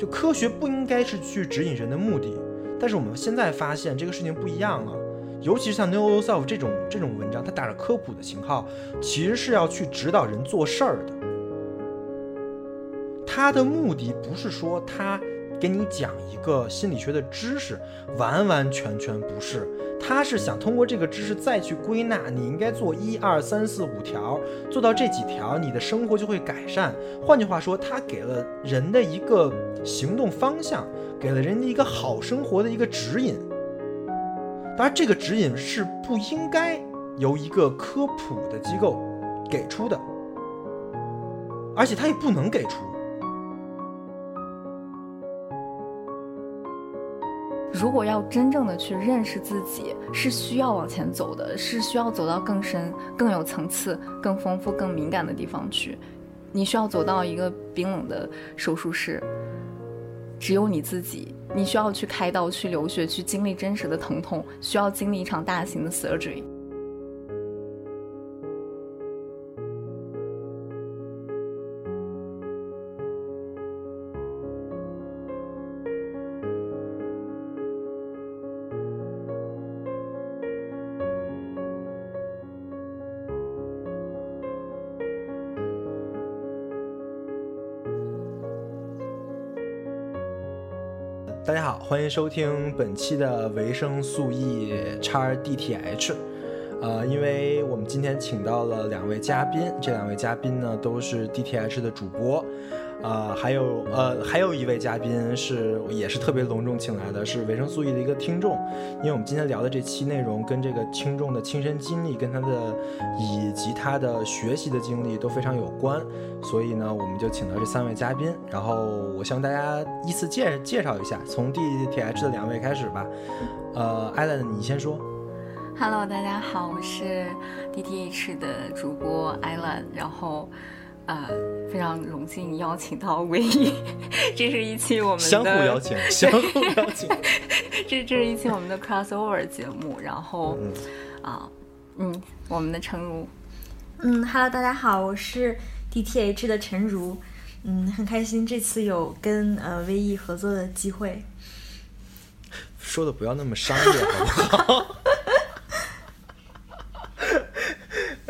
就科学不应该是去指引人的目的，但是我们现在发现这个事情不一样了，尤其是像 new o self 这种这种文章，它打着科普的旗号，其实是要去指导人做事儿的。它的目的不是说他给你讲一个心理学的知识，完完全全不是。他是想通过这个知识再去归纳，你应该做一二三四五条，做到这几条，你的生活就会改善。换句话说，他给了人的一个行动方向，给了人的一个好生活的一个指引。当然，这个指引是不应该由一个科普的机构给出的，而且他也不能给出。如果要真正的去认识自己，是需要往前走的，是需要走到更深、更有层次、更丰富、更敏感的地方去。你需要走到一个冰冷的手术室，只有你自己。你需要去开刀、去流血、去经历真实的疼痛，需要经历一场大型的 surgery。欢迎收听本期的维生素 E 叉 DTH。呃，因为我们今天请到了两位嘉宾，这两位嘉宾呢都是 DTH 的主播。呃，还有呃，还有一位嘉宾是也是特别隆重请来的，是维生素 E 的一个听众。因为我们今天聊的这期内容跟这个听众的亲身经历、跟他的以及他的学习的经历都非常有关，所以呢，我们就请到这三位嘉宾。然后我向大家依次介介绍一下，从 DTH 的两位开始吧。呃，艾伦，你先说。Hello，大家好，我是 DTH 的主播艾伦，然后。呃，非常荣幸邀请到唯一，这是一期我们的相互邀请，相互邀请，这这是一期我们的 crossover 节目，然后啊，嗯，我们的陈如，嗯，Hello，大家好，我是 DTH 的陈如，嗯，很开心这次有跟呃唯一合作的机会，说的不要那么商业好不好？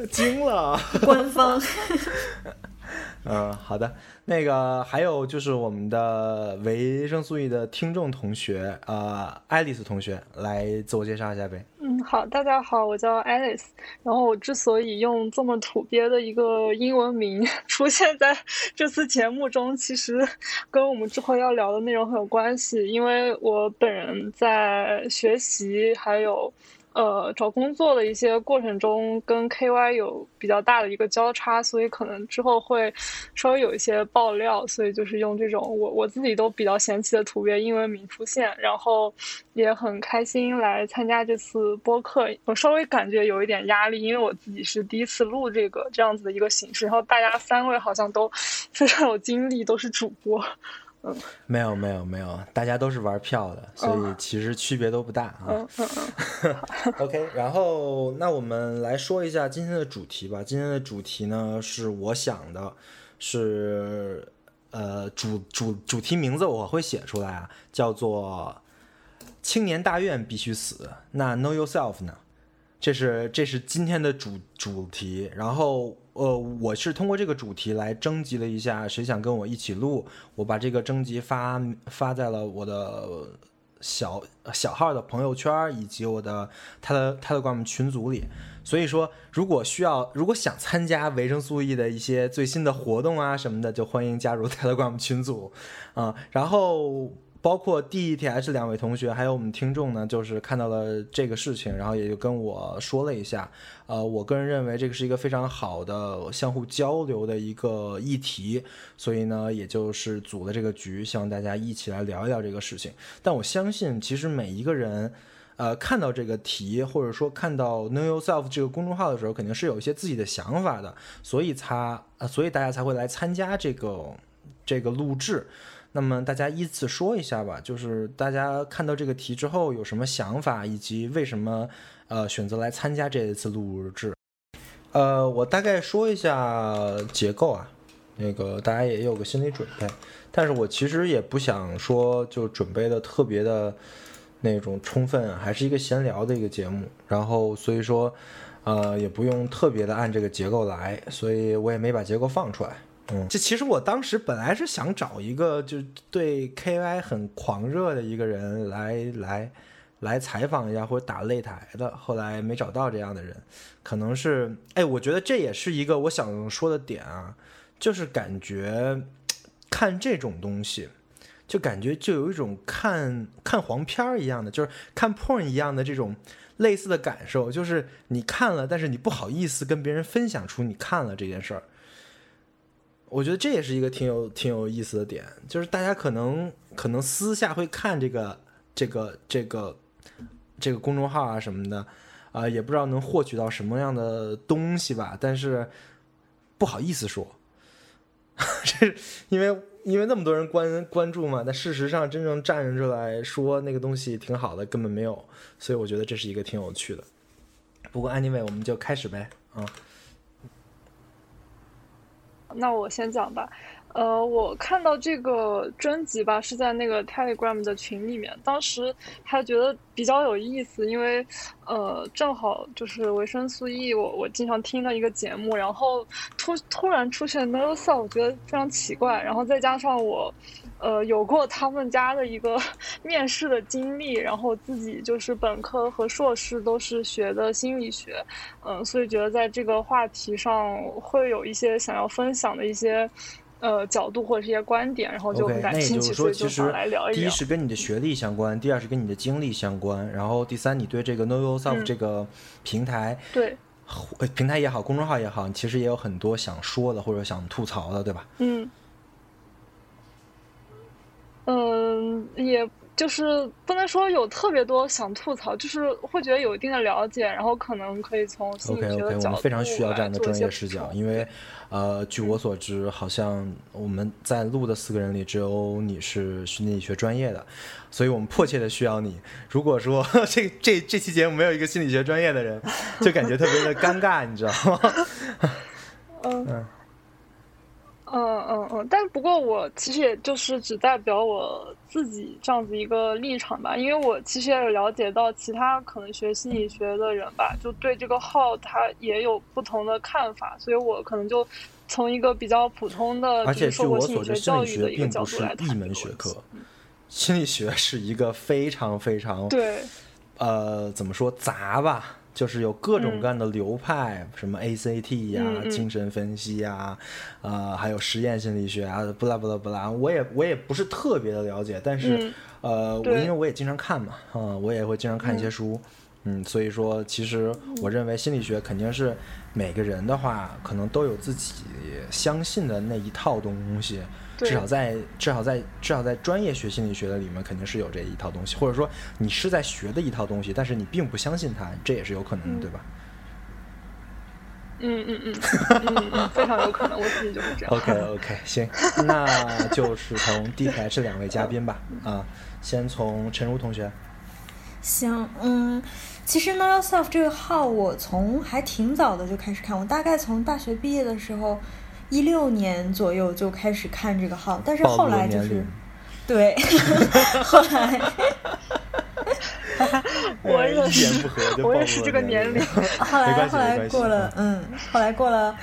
惊了，官方。嗯，好的。那个还有就是我们的维生素 E 的听众同学，呃，爱丽丝同学来自我介绍一下呗。嗯，好，大家好，我叫爱丽丝。然后我之所以用这么土鳖的一个英文名 出现在这次节目中，其实跟我们之后要聊的内容很有关系，因为我本人在学习还有。呃，找工作的一些过程中，跟 KY 有比较大的一个交叉，所以可能之后会稍微有一些爆料，所以就是用这种我我自己都比较嫌弃的图片英文名出现，然后也很开心来参加这次播客。我稍微感觉有一点压力，因为我自己是第一次录这个这样子的一个形式，然后大家三位好像都非常有经历，都是主播。嗯，没有没有没有，大家都是玩票的，所以其实区别都不大啊。嗯嗯 嗯。OK，然后那我们来说一下今天的主题吧。今天的主题呢是我想的，是呃主主主题名字我会写出来啊，叫做“青年大院必须死”。那 Know Yourself 呢？这是这是今天的主主题，然后呃，我是通过这个主题来征集了一下谁想跟我一起录，我把这个征集发发在了我的小小号的朋友圈以及我的他的他的 gram 群组里，所以说如果需要如果想参加维生素 E 的一些最新的活动啊什么的，就欢迎加入 Telegram 群组啊，然后。包括 D E T H 两位同学，还有我们听众呢，就是看到了这个事情，然后也就跟我说了一下。呃，我个人认为这个是一个非常好的相互交流的一个议题，所以呢，也就是组了这个局，希望大家一起来聊一聊这个事情。但我相信，其实每一个人，呃，看到这个题，或者说看到 Know Yourself 这个公众号的时候，肯定是有一些自己的想法的，所以才，呃，所以大家才会来参加这个这个录制。那么大家依次说一下吧，就是大家看到这个题之后有什么想法，以及为什么呃选择来参加这一次录制。呃，我大概说一下结构啊，那个大家也有个心理准备。但是我其实也不想说就准备的特别的那种充分，还是一个闲聊的一个节目。然后所以说，呃，也不用特别的按这个结构来，所以我也没把结构放出来。嗯，这其实我当时本来是想找一个就对 KY 很狂热的一个人来来来采访一下或者打擂台的，后来没找到这样的人，可能是哎，我觉得这也是一个我想说的点啊，就是感觉看这种东西，就感觉就有一种看看黄片儿一样的，就是看 porn 一样的这种类似的感受，就是你看了，但是你不好意思跟别人分享出你看了这件事儿。我觉得这也是一个挺有挺有意思的点，就是大家可能可能私下会看这个这个这个这个公众号啊什么的，啊、也不知道能获取到什么样的东西吧，但是不好意思说，这因为因为那么多人关关注嘛，但事实上真正站出来说那个东西挺好的根本没有，所以我觉得这是一个挺有趣的。不过 anyway，我们就开始呗，啊、那我先讲吧。呃，我看到这个专辑吧，是在那个 Telegram 的群里面，当时还觉得比较有意思，因为呃，正好就是维生素 E，我我经常听的一个节目，然后突突然出现 No Self，我觉得非常奇怪，然后再加上我。呃，有过他们家的一个 面试的经历，然后自己就是本科和硕士都是学的心理学，嗯，所以觉得在这个话题上会有一些想要分享的一些呃角度或者是一些观点，然后就很感兴趣，所以就想来聊一聊。第一是跟你的学历相关，第二是跟你的经历相关，然后第三，你对这个 Know Yourself 嗯这个平台、对，呃平台也好，公众号也好，其实也有很多想说的或者想吐槽的，对吧？嗯，嗯，也就是不能说有特别多想吐槽，就是会觉得有一定的了解，然后可能可以从心理 OK OK，我的角度们非常需要这样的专业视角，因为，呃，据我所知，好像我们在录的四个人里，只有你是心理学专业的，所以我们迫切的需要你。如果说 这这这期节目没有一个心理学专业的人，就感觉特别的尴尬，你知道吗？嗯嗯嗯嗯嗯，但不过我其实也就是只代表我自己这样子一个立场吧，因为我其实也有了解到其他可能学心理学的人吧，就对这个号他也有不同的看法，所以我可能就从一个比较普通的，而且受过我所知，心理学教育的一个角并不是度来谈一门学科，心理学是一个非常非常对，呃，怎么说杂吧？就是有各种嗯各样的流派，什么 ACT 呀、嗯嗯精神分析呀，呃，还有实验心理学啊，不拉不拉不拉。我也我也不是特别的了解，但是、嗯呃，我因为我也经常看嘛，啊、我也会经常看一些嗯书，嗯所以说其实我认为心理学肯定是每个人的话，可能都有自己相信的那一套东西。至少在至少在至少在专业学心理学的里面，肯定是有这一套东西，或者说你是在学的一套东西，但是你并不相信它，这也是有可能的，嗯对吧嗯嗯嗯嗯嗯，非常有可能，我自己就是这样。？OK OK，行，那就是从 DTH 两位嘉宾吧，啊，先从陈如同学，行，嗯，其实 Know Yourself 这个号我从还挺早的就开始看，我大概从大学毕业的时候，一六年左右就开始看这个号，但是后来就是年龄，对，后来 我也是我也是这个年龄。后来后来过了，嗯，后来过了，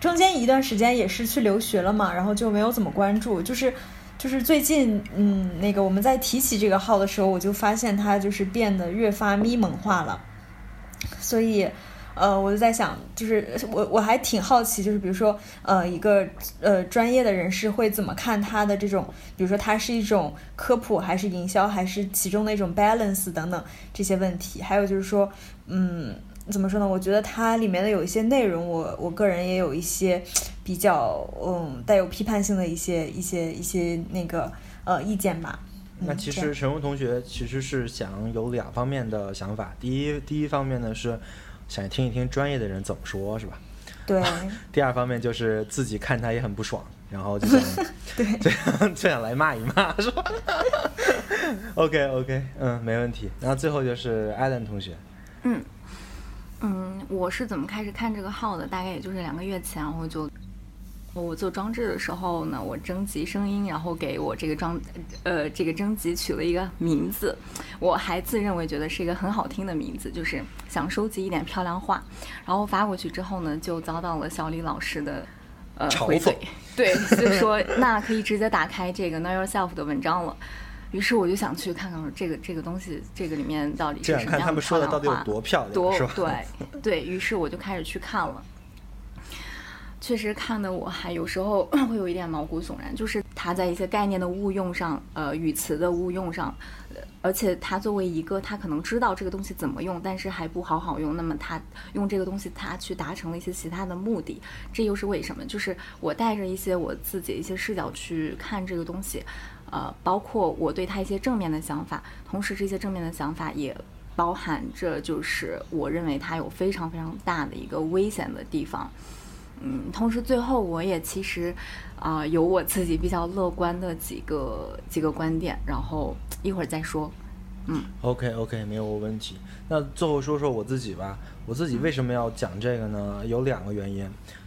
中间一段时间也是去留学了嘛，然后就没有怎么关注，就是就是最近，嗯，那个我们在提起这个号的时候，我就发现它就是变得越发咪蒙化了，所以。呃，我就在想，就是我我还挺好奇，就是比如说，呃，一个呃专业的人士会怎么看他的这种，比如说它是一种科普，还是营销，还是其中的一种 balance 等等这些问题。还有就是说，嗯，怎么说呢？我觉得它里面的有一些内容，我我个人也有一些比较嗯带有批判性的一些一些一些那个呃意见吧。那其实陈荣同学其实是想有两方面的想法，第一第一方面呢是想听一听专业的人怎么说，是吧？对 第二方面就是自己看他也很不爽，然后就想 对就想 就想来骂一骂，是吧？OK OK，嗯，没问题。然后最后就是艾伦同学，嗯嗯，我是怎么开始看这个号的？大概也就是两个月前，然后就我做装置的时候呢，我征集声音，然后给我这个装，呃，这个征集取了一个名字，我还自认为觉得是一个很好听的名字，就是想收集一点漂亮话，然后发过去之后呢，就遭到了小李老师的呃回怼，对，就说那可以直接打开这个 Know Yourself 的文章了。于是我就想去看看这个这个东西，这个里面到底是什么样的漂亮话，多漂亮，多对对于是我就开始去看了。确实看的我还有时候 会有一点毛骨悚然，就是他在一些概念的误用上，呃，语词的误用上，而且他作为一个他可能知道这个东西怎么用，但是还不好好用，那么他用这个东西他去达成了一些其他的目的，这又是为什么？就是我带着一些我自己一些视角去看这个东西，呃，包括我对他一些正面的想法，同时这些正面的想法也包含着就是我认为他有非常非常大的一个危险的地方。嗯，同时最后我也其实，啊，有我自己比较乐观的几个几个观点，然后一会儿再说。嗯，OK OK，没有问题。那最后说说我自己吧。我自己为什么要讲这个呢？有两个原因。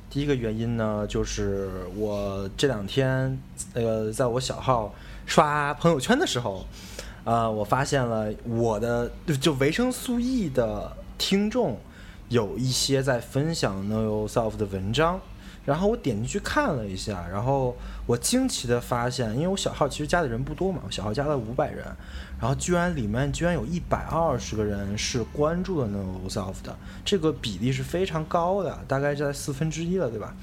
第一个原因呢，就是我这两天，呃，在我小号刷朋友圈的时候，啊，我发现了我的就维生素 E 的听众。有一些在分享 Know Yourself 的文章，然后我点进去看了一下，然后我惊奇的发现，因为我小号其实加的人不多嘛，我小号加了五百人，然后居然里面居然有一百二十个人是关注了 Know Yourself 的，这个比例是非常高的，大概在四分之一了，对吧？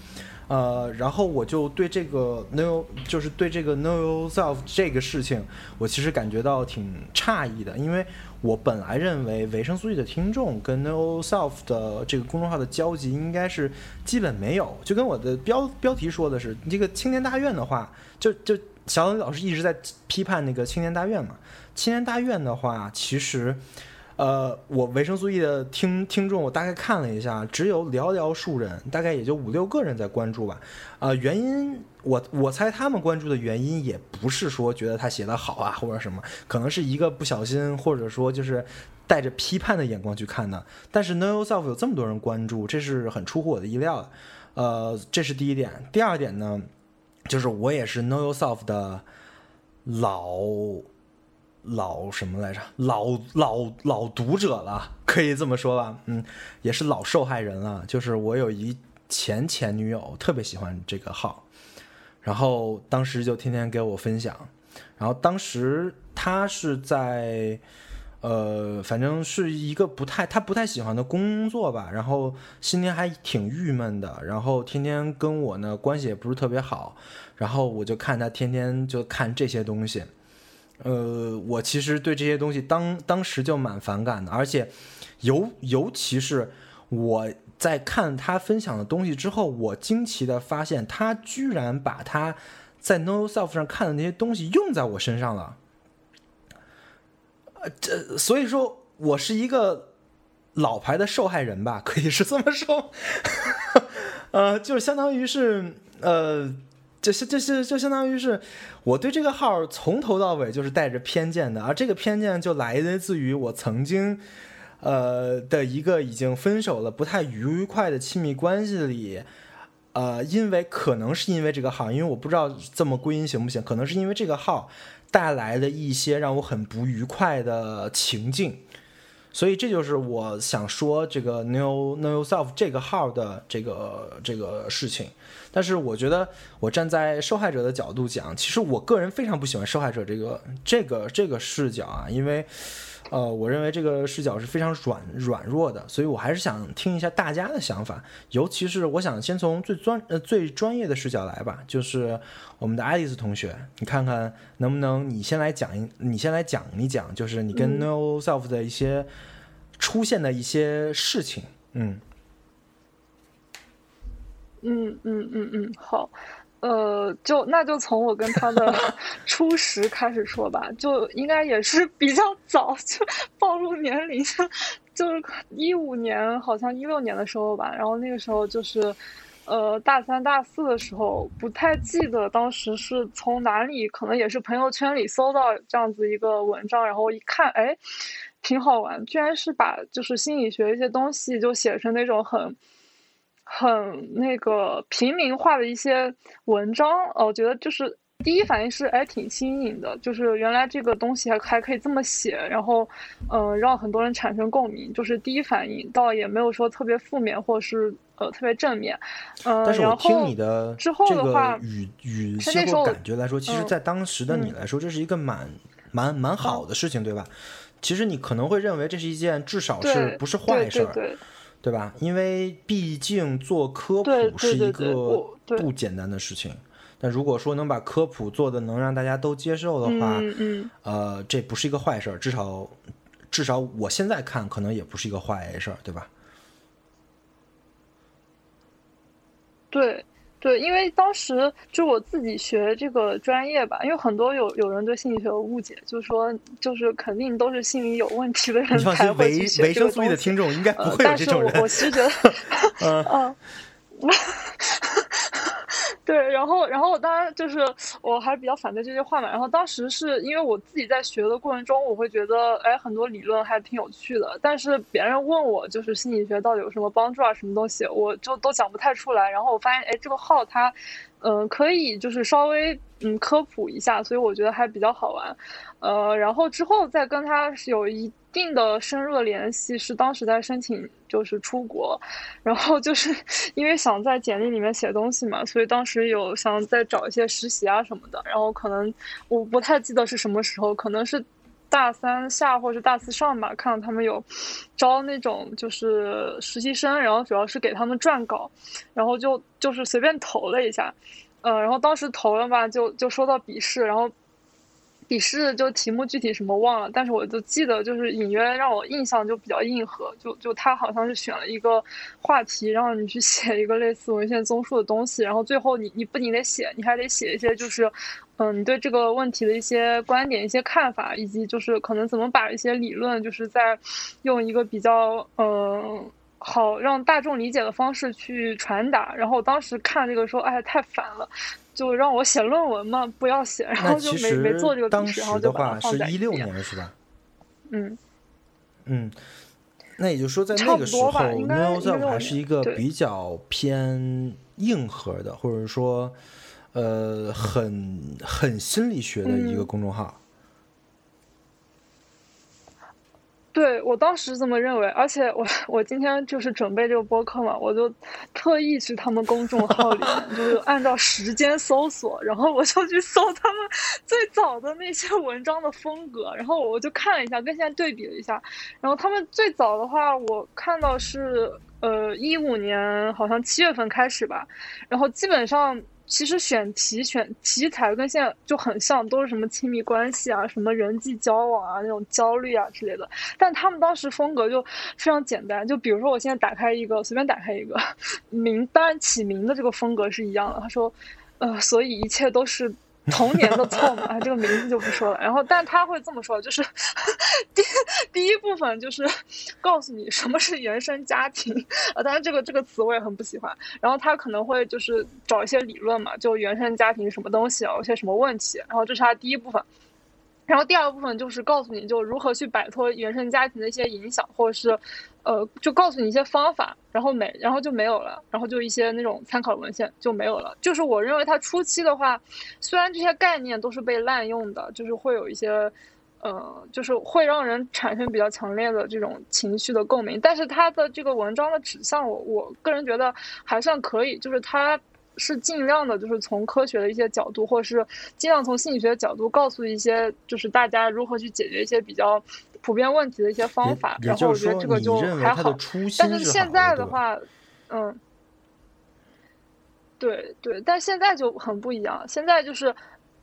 呃，然后我就对这个 Know 就是对这个 Know Yourself 这个事情，我其实感觉到挺诧异的，因为。我本来认为维生素 E 的听众跟 No Self 的这个公众号的交集应该是基本没有，就跟我的标标题说的是，这个青年大院的话，就就小李老师一直在批判那个青年大院嘛，青年大院的话，其实。呃，我维生素 E 的听听众，我大概看了一下，只有寥寥数人，大概也就五六个人在关注吧。啊，原因我我猜他们关注的原因也不是说觉得他写的好啊，或者什么，可能是一个不小心，或者说就是带着批判的眼光去看的。但是 Know Yourself 有这么多人关注，这是很出乎我的意料的。呃，这是第一点。第二点呢，就是我也是 Know Yourself 的老。老什么来着？老老老读者了，可以这么说吧。嗯，也是老受害人了。就是我有一前前女友，特别喜欢这个号，然后当时就天天给我分享。然后当时她是在，呃，反正是一个不太她不太喜欢的工作吧。然后心里还挺郁闷的。然后天天跟我呢关系也不是特别好。然后我就看她天天就看这些东西。呃，我其实对这些东西当当时就蛮反感的，而且尤尤其是我在看他分享的东西之后，我惊奇的发现他居然把他在 No Self 上看的那些东西用在我身上了。呃，这所以说我是一个老牌的受害人吧，可以是这么说。呃，就相当于是呃。这是这是就相当于是，我对这个号从头到尾就是带着偏见的，而这个偏见就来自于我曾经，呃的一个已经分手了、不太愉快的亲密关系里，呃，因为可能是因为这个号，因为我不知道这么归因行不行，可能是因为这个号带来的一些让我很不愉快的情境。所以这就是我想说这个 Know Know self 这个号的这个这个事情。但是我觉得，我站在受害者的角度讲，其实我个人非常不喜欢受害者这个这个这个视角啊，因为，呃，我认为这个视角是非常软软弱的。所以我还是想听一下大家的想法，尤其是我想先从最专呃最专业的视角来吧，就是我们的爱丽丝同学，你看看能不能你先来讲一，你先来讲一讲，就是你跟 No Self 的一些出现的一些事情，嗯嗯嗯嗯嗯，好，呃，就那就从我跟他的 初识开始说吧，就应该也是比较早，就暴露年龄，就是一五年，好像一六年的时候吧，然后那个时候就是，呃，大三大四的时候，不太记得当时是从哪里，可能也是朋友圈里搜到这样子一个文章，然后一看，哎，挺好玩，居然是把就是心理学一些东西就写成那种很。很那个平民化的一些文章，哦，我觉得就是第一反应是哎挺新颖的，就是原来这个东西还还可以这么写，然后嗯让很多人产生共鸣，就是第一反应倒也没有说特别负面或是呃特别正面，嗯，但是我听你的之后的话语语气或感觉来说，其实在当时的你来说，这是一个蛮蛮蛮好的事情，对吧？其实你可能会认为这是一件至少是不是坏事儿。对吧？因为毕竟做科普是一个不简单的事情。但如果说能把科普做的能让大家都接受的话，呃，这不是一个坏事儿。至少，至少我现在看，可能也不是一个坏事儿，对吧？对。对，因为当时就我自己学这个专业吧，因为很多有有人对心理学有误解，就是说就是肯定都是心理有问题的人才会去学这个东西。的听众应该不会有这种人。但是我我其实觉得，嗯。对，然后，然后当然就是我还是比较反对这些话嘛。然后当时是因为我自己在学的过程中，我会觉得，哎，很多理论还挺有趣的。但是别人问我，就是心理学到底有什么帮助啊，什么东西，我就都讲不太出来。然后我发现，哎，这个号它，嗯，可以就是稍微嗯科普一下，所以我觉得还比较好玩。呃，然后之后再跟他有一定的深入的联系，是当时在申请就是出国，然后就是 因为想在简历里面写东西嘛，所以当时有想再找一些实习啊什么的，然后可能我不太记得是什么时候，可能是大三下或者大四上吧，看到他们有招那种就是实习生，然后主要是给他们撰稿，然后就就是随便投了一下，呃，然后当时投了吧，就就说到笔试，然后。笔试就题目具体什么忘了，但是我就记得就是隐约让我印象就比较硬核，就就他好像是选了一个话题，让你去 写一个类似文献综述的东西，然后最后你你不仅得写，你还得写一些就是，嗯，你对这个问题的一些观点、一些看法，以及就是可能怎么把一些理论就是在用一个比较嗯好让大众理解的方式去传达。然后我当时看这个说，哎，太烦了。就让我写论文嘛，不要写，然后就没没做这个东西，然后就把它放在一六年是吧？嗯嗯，那也就是说，在那个时候 n o z e 还是一个比较偏硬核的，或者说呃很很心理学的一个公众号。对我当时这么认为，而且我我今天就是准备这个播客嘛，我就特意去他们公众号里面，就是按照时间搜索，然后我就去搜他们最早的那些文章的风格，然后我就看了一下，跟现在对比了一下，然后他们最早的话，我看到是呃一五年好像七月份开始吧，然后基本上。其实选题选题材跟现在就很像，都是什么亲密关系啊，什么人际交往啊，那种焦虑啊之类的。但他们当时风格就非常简单，就比如说我现在打开一个，随便打开一个 名，单起名的这个风格是一样的。他说，呃，所以一切都是。童年的错嘛，这个名字就不说了。然后，但他会这么说，就是 第第一部分就是告诉你什么是原生家庭啊，当然这个这个词我也很不喜欢。然后他可能会就是找一些理论嘛，就原生家庭什么东西，有些什么问题。然后这是他第一部分。然后第二部分就是告诉你就如何去摆脱原生家庭的一些影响，或者是。呃，就告诉你一些方法，然后没，然后就没有了，然后就一些那种参考文献就没有了。就是我认为它初期的话，虽然这些概念都是被滥用的，就是会有一些，呃，就是会让人产生比较强烈的这种情绪的共鸣，但是它的这个文章的指向，我我个人觉得还算可以，就是它是尽量的，就是从科学的一些角度，或者是尽量从心理学的角度，告诉一些就是大家如何去解决一些比较。普遍问题的一些方法，然后我觉得这个就还好。但是现在的话，嗯，对对，但现在就很不一样。现在就是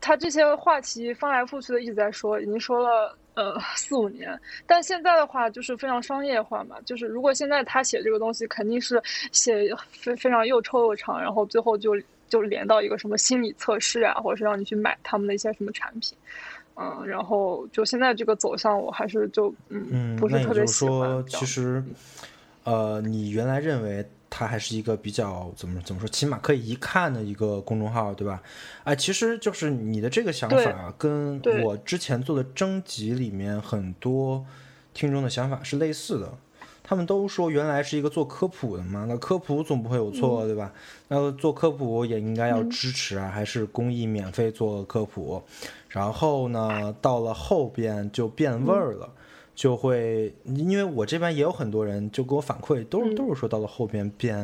他这些话题翻来覆去的一直在说，已经说了呃四五年。但现在的话就是非常商业化嘛，就是如果现在他写这个东西，肯定是写非非常又臭又长，然后最后就就连到一个什么心理测试啊，或者是让你去买他们的一些什么产品。嗯，然后就现在这个走向，我还是就嗯，嗯不是特别喜欢。说，其实，呃，你原来认为它还是一个比较怎么怎么说，起码可以一看的一个公众号，对吧？哎，其实就是你的这个想法，跟我之前做的征集里面很多听众的想法是类似的。他们都说原来是一个做科普的嘛，那科普总不会有错，对吧？那做科普也应该要支持啊，还是公益免费做科普。然后呢，到了后边就变味儿了。就会，因为我这边也有很多人就给我反馈，都是都是说到了后边变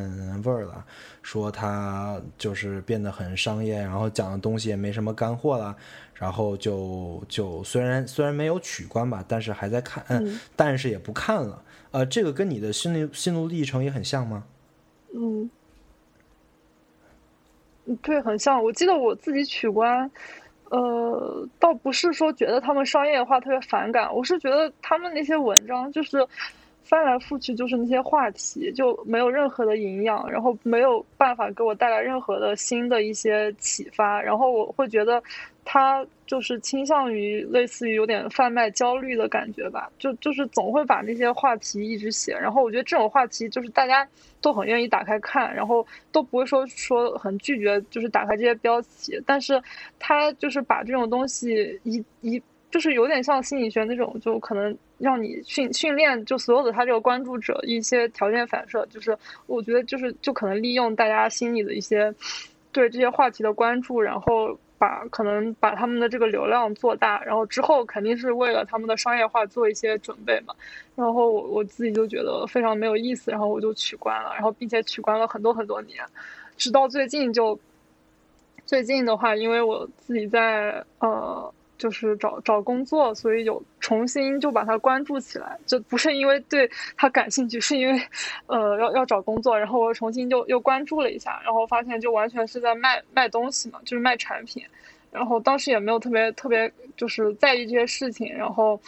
味儿了，说他就是变得很商业，然后讲的东西也没什么干货了，然后就就虽然虽然没有取关吧，但是还在看，嗯，但是也不看了。呃，这个跟你的心路心路历程也很像吗？嗯，对，很像。我记得我自己取关。呃，倒不是说觉得他们商业化特别反感，我是觉得他们那些文章就是翻来覆去就是那些话题，就没有任何的营养，然后没有办法给我带来任何的新的一些启发，然后我会觉得。他就是倾向于类似于有点贩卖焦虑的感觉吧，就就是总会把那些话题一直写，然后我觉得这种话题就是大家都很愿意打开看，然后都不会说说很拒绝，就是打开这些标题，但是他就是把这种东西一一就是有点像心理学那种，就可能让你训训练就所有的他这个关注者一些条件反射，就是我觉得就是就可能利用大家心里的一些对这些话题的关注，然后。把可能把他们的这个流量做大，然后之后肯定是为了他们的商业化做一些准备嘛。然后我我自己就觉得非常没有意思，然后我就取关了，然后并且取关了很多很多年，直到最近就最近的话，因为我自己在呃。就是找找工作，所以有重新就把它关注起来，就不是因为对它感兴趣，是因为，呃，要要找工作，然后我重新就又关注了一下，然后发现就完全是在卖卖东西嘛，就是卖产品，然后当时也没有特别特别就是在意这些事情，然后，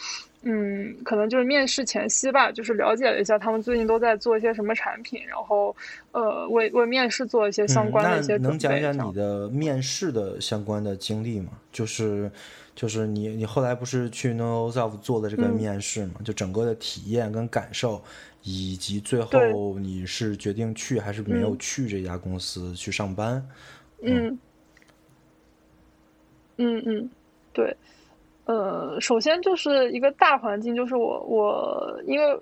嗯，可能就是面试前夕吧，就是了解了一下他们最近都在做一些什么产品，然后，呃，为为面试做一些相关的一些准备。能讲讲你的面试的相关的经历吗？就是。就是你，你后来不是去 No Self 做的这个面试嘛？就整个的体验跟感受，以及最后你是决定去还是没有去这家公司去上班？嗯，嗯嗯，对，呃，首先就是一个大环境，就是我我因为。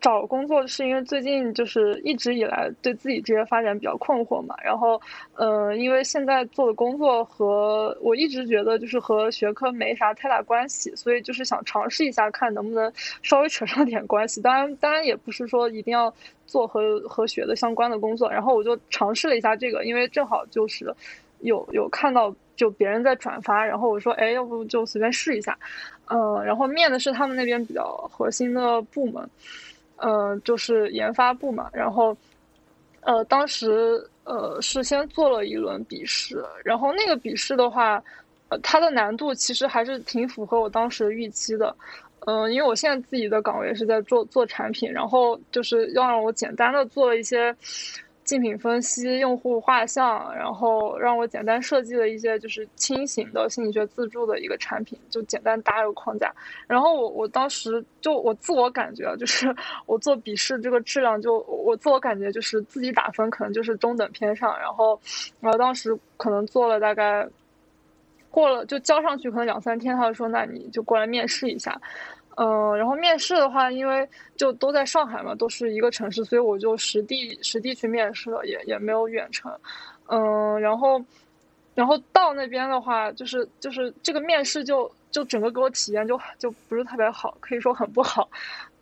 找工作是因为最近就是一直以来对自己职业发展比较困惑嘛，然后，嗯，因为现在做的工作和我一直觉得就是和学科没啥太大关系，所以就是想尝试一下看能不能稍微扯上点关系。当然，当然也不是说一定要做和和学的相关的工作。然后我就尝试了一下这个，因为正好就是有有看到就别人在转发，然后我说，哎，要不就随便试一下，嗯，然后面的是他们那边比较核心的部门。呃，就是研发部嘛，然后，呃，当时呃是先做了一轮笔试，然后那个笔试的话，呃，它的难度其实还是挺符合我当时预期的，嗯，因为我现在自己的岗位是在做做产品，然后就是要让我简单的做一些。竞品分析、用户画像，然后让我简单设计了一些就是轻型的心理学自助的一个产品，就简单搭一个框架。然后我我当时就我自我感觉就是 我做笔试这个质量就我自我感觉就是自己打分可能就是中等偏上。然后然后当时可能做了大概过了就交上去可能两三天，他就说那你就过来面试一下。嗯，然后面试的话，因为就都在上海嘛，都是一个城市，所以我就实地实地去面试了，也也没有远程。嗯，然后，然后到那边的话，就是就是这个面试就就整个给我体验就就不是特别好，可以说很不好。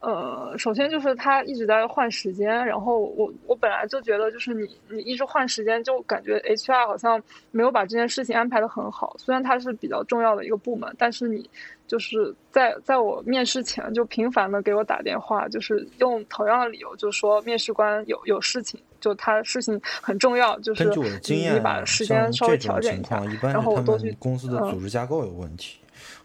呃，首先就是他一直在换时间，然后我我本来就觉得就是你你一直换时间，就感觉 HR 好像没有把这件事情安排的很好。虽然它是比较重要的一个部门，但是你。就是在在我面试前就频繁的给我打电话，就是用同样的理由，就说面试官有有事情，就他事情很重要，就是你把时间稍微调整一下，然后我都去。公司的组织架构有问题，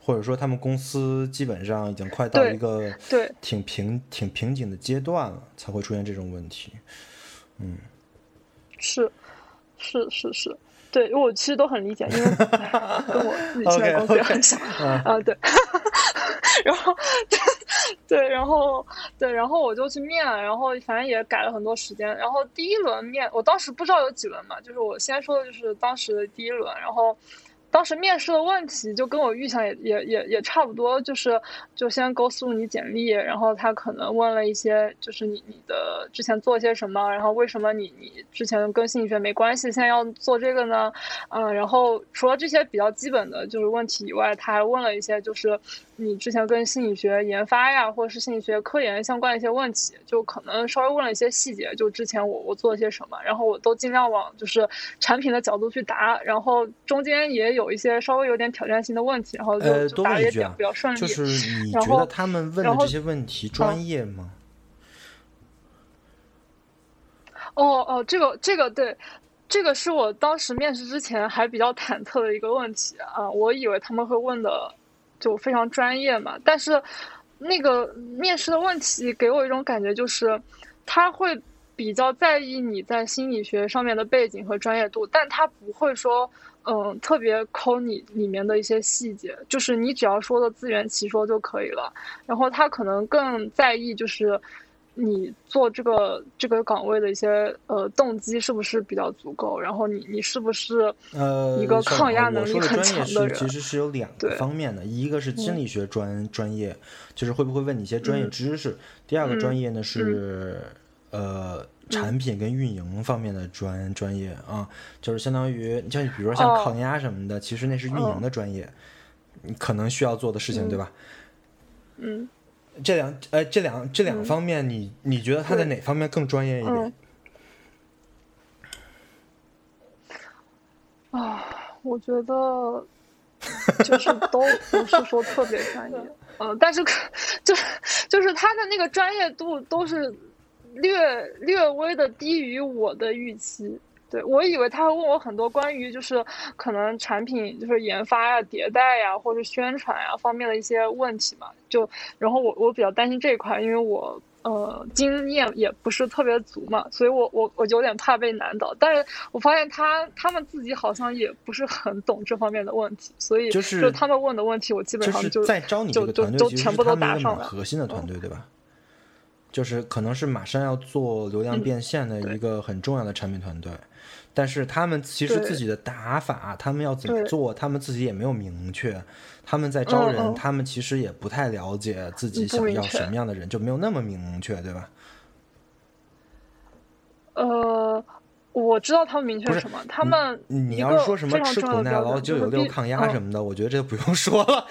或者说他们公司基本上已经快到一个对挺瓶挺瓶颈的阶段了，才会出现这种问题。嗯，是是是是。对，我其实都很理解，因为 跟我自己现在公司也很像啊。对，然后对，然后对，然后我就去面，然后反正也改了很多时间。然后第一轮面，我当时不知道有几轮嘛，就是我先说的就是当时的第一轮。然后当时面试的问题就跟我预想也也也也差不多，就是就先 go through 你简历，然后他可能问了一些，就是你你的之前做些什么，然后为什么你你之前跟心理学没关系，现在要做这个呢？嗯，然后除了这些比较基本的就是问题以外，他还问了一些就是你之前跟心理学研发呀，或者是心理学科研相关的一些问题，就可能稍微问了一些细节，就之前我我做了些什么，然后我都尽量往就是产品的角度去答，然后中间也有一些稍微有点挑战性的问题，然后就，答也比较比较顺利。就是你觉得他们问的这些问题专业吗？哦哦，这个这个对，这个是我当时面试之前还比较忐忑的一个问题啊，我以为他们会问的就非常专业嘛，但是那个面试的问题给我一种感觉就是他会比较在意你在心理学上面的背景和专业度，但他不会说。嗯，特别抠你里面的一些细节，就是你只要说的自圆其说就可以了。然后他可能更在意就是你做这个这个岗位的一些呃动机是不是比较足够，然后你你是不是呃，一个抗压能力很专业是强的人？其实是有两个方面的，一个是心理学专专业，就是会不会问你一些专业嗯。知识；第二个专嗯业呢是呃产品跟运营方面的专专业啊，就是相当于像比如说像哦。抗压什么的，其实那是运营的专业，你可能需要做的事情，对吧？嗯这两呃这两这两嗯方面你，你觉得他在哪方面更专业一点？嗯啊，我觉得 就是都不是说特别专业，嗯，但是可 就是就是他的那个专业度都是略略微的低于我的预期。对我以为他会问我很多关于就是可能产品就是研发呀、迭代呀或者宣传呀方面的一些问题嘛，就然后我我比较担心这一块，因为我呃经验也不是特别足嘛，所以我我我有点怕被难倒。但是我发现他他们自己好像也不是很懂这方面的问题，所以就是他们问的问题，我基本就是上就在招你这就就个团队，其实就全部都答上了。蛮核心的团队，对吧？就是可能是马上要做流量嗯变现的一个很重要的产品团队，但是他们其实自己的打法，他们要怎么做，他们自己也没有明确。他们在招人，嗯嗯他们其实也不太了解自己想要什么样的人，就没有那么明确，对吧？呃，我知道他们明确什么，他们你要是说什么吃苦耐劳、就是必抗压什嗯么的，我觉得这不用说了。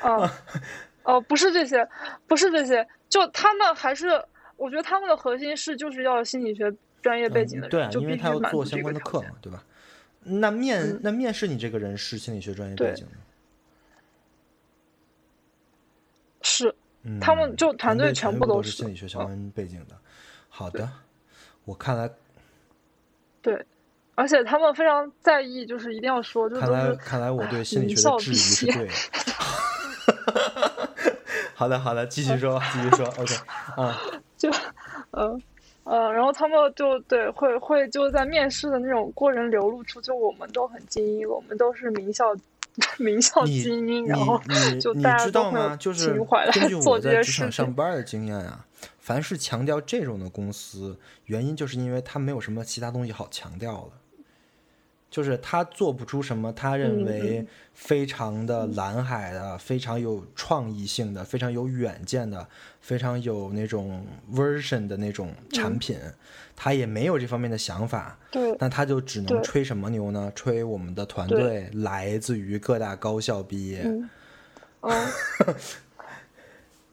啊，哦，不是这些，不是这些，就他们还是，我觉得他们的核心是就是要心理学专业背景的人，嗯对啊，就因为他要做相关的。课嘛，对吧？那面、嗯那面试你这个人是心理学专业背景的，是，嗯，他们就团队队全部都是心理学相嗯关背景的。好的，我看来对，而且他们非常在意，就是一定要说，就是看来看来我对心理学的质疑是对的。好的好的，继续说继续说，OK 啊，就，呃，呃，然后他们就对会会就在面试的那种过人流露出，就我们都很精英，我们都是名校 名校精英，然后就大家？都很有就是情怀来根据做这些我在职场事情。上班的经验啊，凡是强调这种的公司，原因就是因为他没有什么其他东西好强调了。就是他做不出什么他认嗯为非常的蓝海的、非常有创意性的、非常有远见的、非常有那种 version 的那种产品，他也没有这方面的想法。对那他就只能吹什么牛呢？吹我们的团队来自于各大高校毕业。嗯，嗯，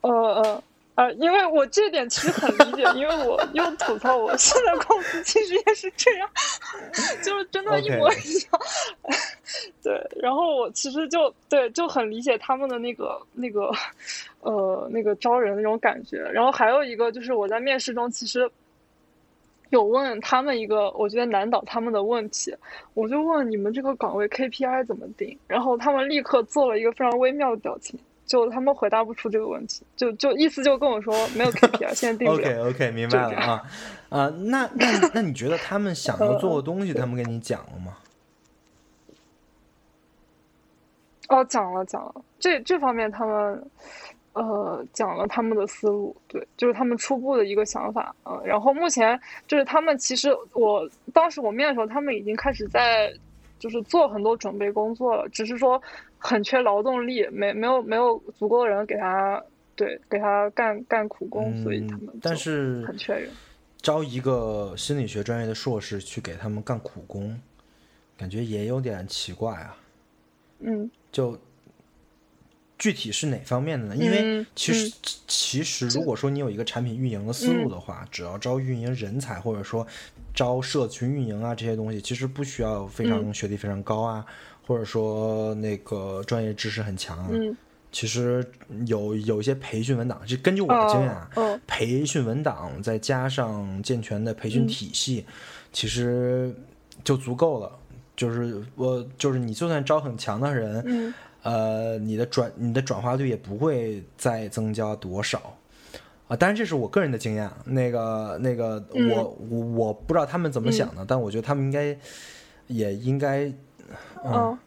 呃呃呃，因为我这点其实很理解，因为我又吐槽我现在公司其实也是这样，就是真的一模一样。对，然后我其实就对就很理解他们的那个那个呃那个招人那种感觉。然后还有一个就是我在面试中其实。有问他们一个我觉得难倒他们的问题，我就问你们这个岗位 KPI 怎么定，然后他们立刻做了一个非常微妙的表情，就他们回答不出这个问题，就就意思就跟我说没有 KPI，现在定不了。OK OK，明白了啊啊，那那那你觉得他们想要做的东西，他们跟你讲了吗？哦，讲了讲了，这这方面他们呃讲了他们的思路，对，就是他们初步的一个想法啊、呃然后目前就是他们其实我当时我面的时候，他们已经开始在就是做很多准备工作了，只是说很缺劳动力，没没有没有足够的人给他对给他干干苦工，所以他们嗯但是很缺人。招一个心理学专业的硕士去给他们干苦工，感觉也有点奇怪啊。嗯就具体是哪方面的呢？因为嗯其实、其实如果说你有一个产品运营的思路的话，只要招运营人才，或者说招社群运营啊这些东西，其实不需要非常嗯学历非常高啊，或者说那个专业知识很强啊。嗯其实有有一些培训文档，就根据我哦的经验啊，哦培训文档再加上健全的培训体系，其实就足够了。就是我就是你就算招很强的人，嗯呃，你的转你的转化率也不会再增加多少啊。当然这是我个人的经验，啊那个那个嗯我我我不知道他们怎么想的，但我觉得他们应该也应该嗯，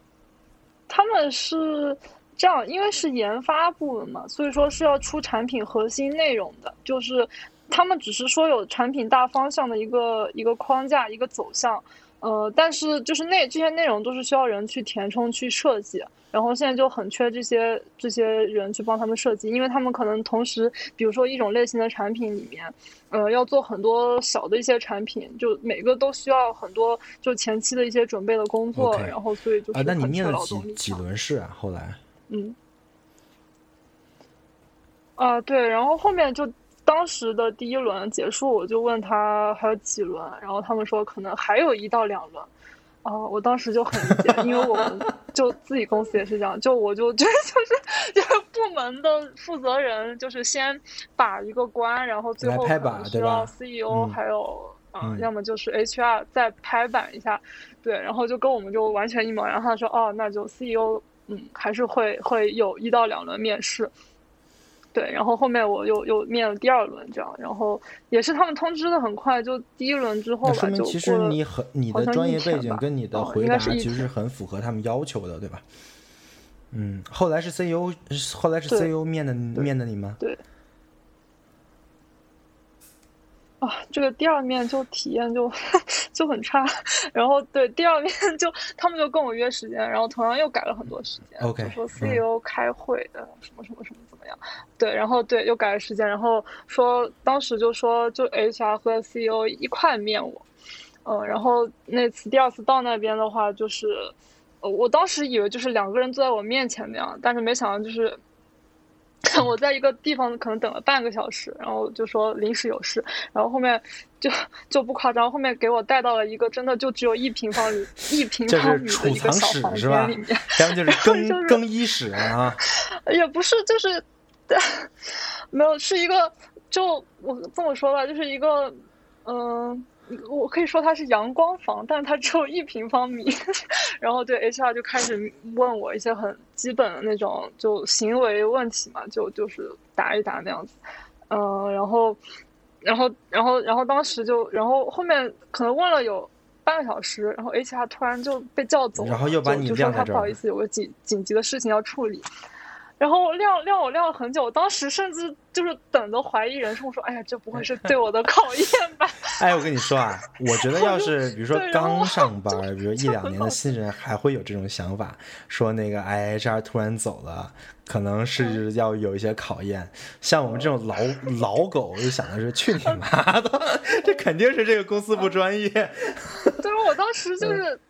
他们是这样，因为是研发部门嘛，所以说是要出产品核心内容的，就是他们只是说有产品大方向的一个一个框架一个走向，呃，但是就是内这些内容都是需要人去填充去设计。然后现在就很缺这些这些人去帮他们设计，因为他们可能同时，比如说一种类型的产品里面，呃，要做很多小的一些产品，就每个都需要很多就前期的一些准备的工作然后所以就是啊，那你念了几几轮试啊？后来嗯，啊对，然后后面就当时的第一轮结束，我就问他还有几轮，然后他们说可能还有一到两轮。啊、我当时就很理解，因为我们 就自己公司也是这样，就我就觉得就是就是部门的负责人，就是先把一个关，然后最后可能需要 CEO、嗯还有啊、嗯要么就是 HR 再拍板一下，对，然后就跟我们就完全一模一样。他说哦，那就 CEO 嗯还是会会有一到两轮面试，对，然后后面我又又面了第二轮这样，然后也是他们通知的很快，就第一轮之后吧，就说明其实你很你的专业背景跟你的哦回答其实是很符合他们要求的，对吧？嗯，后来是 CEO，后来是 CEO 面的面的你吗？对。啊，这个第二面就体验就 就很差，然后对第二面 就他们就跟我约时间，然后同样又改了很多时间 OK，就说嗯 CEO 开会的什么什么什么怎么样，对，然后对又改了时间，然后说当时就说就 HR 和 CEO 一块面我，嗯，然后那次第二次到那边的话就是，呃，我当时以为就是两个人坐在我面前那样，但是没想到就是。我在一个地方可能等了半个小时，然后就说临时有事，然后后面就就不夸张，后面给我带到了一个真的就只有一平方米一平方米的一个小房间里面，？然后 就是更就是更衣室啊。也不是，就是 没有是一个，就我这么说吧，就是一个，嗯、我可以说它是阳光房，但是它只有一平方米。然后对 HR 就开始问我一些很基本的那种就行为问题嘛，就就是答一答那样子。嗯、然后，然后，然后，然后当时就，然后后面可能问了有半个小时，然后 HR 突然就被叫走，然后又把你就就说晾在这儿他不好意思，有个紧紧急的事情要处理。然后晾晾我晾了很久，当时甚至就是等的怀疑人生，我说：“哎呀，这不会是对我的考验吧 哎，我跟你说啊，我觉得要是比如说刚上班，比如一两年的新人，还会有这种想法，说那个 IHR 突然走了，可能是要有一些考验。像我们这种老老狗，就想的是去你妈的，这肯定是这个公司不专业。？”对，我当时就是，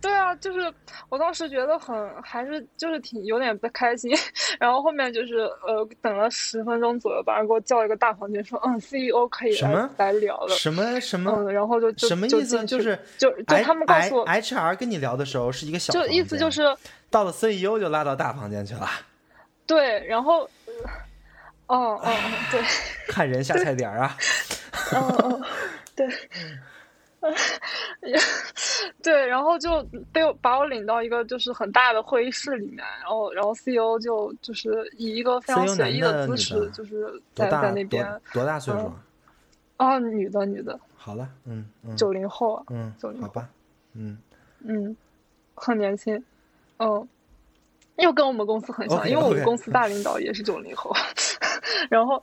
对啊，就是我当时觉得很还是就是挺有点不开心。然后后面就是呃等了十分钟左右吧，然后给我叫一个大房间，说：“嗯，CEO 可以来什么来聊了。什么什”嗯，么然后就就什么意思？就是就就他们告诉我 HR 跟你聊的时候是一个小就意思就是到了 CEO 就拉到大房间去了，对，然后，呃哦哦对。看人下菜碟儿啊。嗯嗯，对，对，然后就被我把我领到一个就是很大的会议室里面，然后然后 CEO 就就是以一个非常随意的姿势，就是在在那边多多大岁数嗯啊？啊，女的女的，好了，嗯嗯九零后啊，嗯九，零好吧，嗯。嗯，很年轻，嗯，又跟我们公司很像因为我们公司大领导也是九零后，然后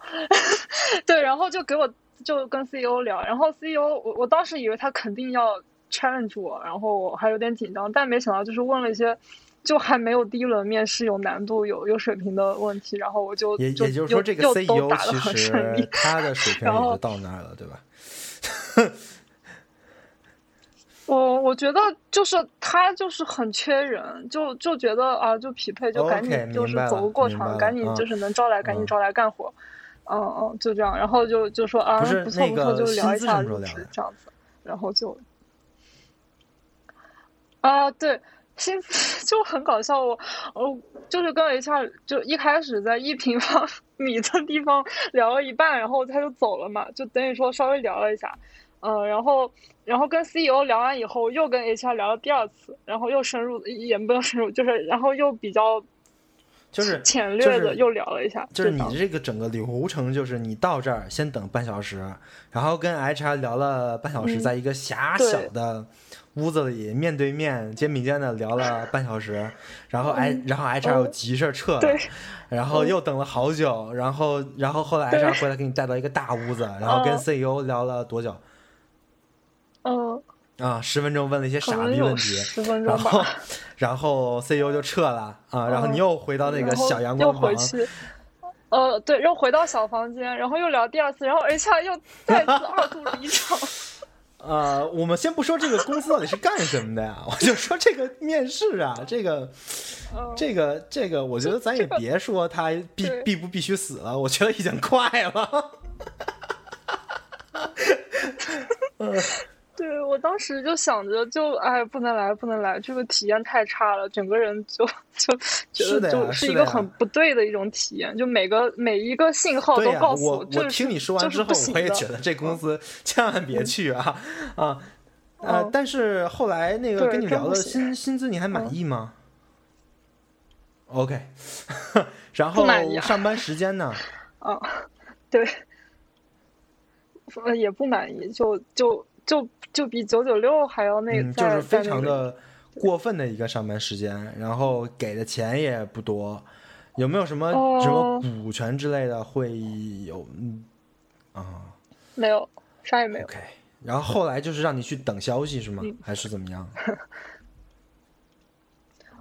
对，然后就给我就跟 CEO 聊，然后 CEO 我我当时以为他肯定要 challenge 我，然后我还有点紧张，但没想到就是问了一些。就还没有第一轮面试有难度、有有水平的问题，然后我就也也就是说，这个 CEO 其实 他的水平也就到那儿了，对吧？我我觉得就是他就是很缺人，就就觉得啊，就匹配，就赶紧就是走个过场，赶紧就是能招来，赶紧招来干活，嗯嗯，就这样，然后就就说啊，不错不错，就聊一下就是这样子，然后就啊对。薪资 就很搞笑，我我就是跟 HR 就一开始在一平方米的地方聊了一半，然后他就走了嘛，就等于说稍微聊了一下，嗯，然后然后跟 CEO 聊完以后，又跟 HR 聊了第二次，然后又深入也不用深入，就是然后又比较就是 浅略的又聊了一下，就是你这个整个流程就是你到这儿先等半小时，然后跟 HR 聊了半小时，在一个狭小的。屋子里面对面肩并肩的聊了半小时，然后 I 然后 HR 有急事撤了，然后又等了好久，然后然后后来 HR 回来给你带到一个大屋子，然后跟 CEO 聊了多久？嗯啊，十分钟问了一些傻逼问题，然后然后 CEO 就撤了啊，然后你又回到那个小阳光房，呃对，又回到小房间，然后又聊第二次，然后 HR 又再次二度离场。呃，我们先不说这个公司到底是干什么的呀，我就说这个面试啊，这个，这个，这个，我觉得咱也别说他必必不必须死了，我觉得已经快了。嗯。对我当时就想着，就哎，不能来，不能来，这个体验太差了，整个人就 就觉得就是一个很不对的一种体验，就每个每一个信号都告诉我，我听你说完之后，我也觉得这公司千万别去啊啊呃，但是后来那个跟你聊的薪薪资你还满意吗？OK，然后上班时间呢？啊，对，也不满意，就就。就就比九九六还要那，就是非常的过分的一个上班时间，然后给的钱也不多，有没有什么什么股权之类的会有？嗯啊，没有，啥也没有。OK，然后后来就是让你去等消息是吗？还是怎么样？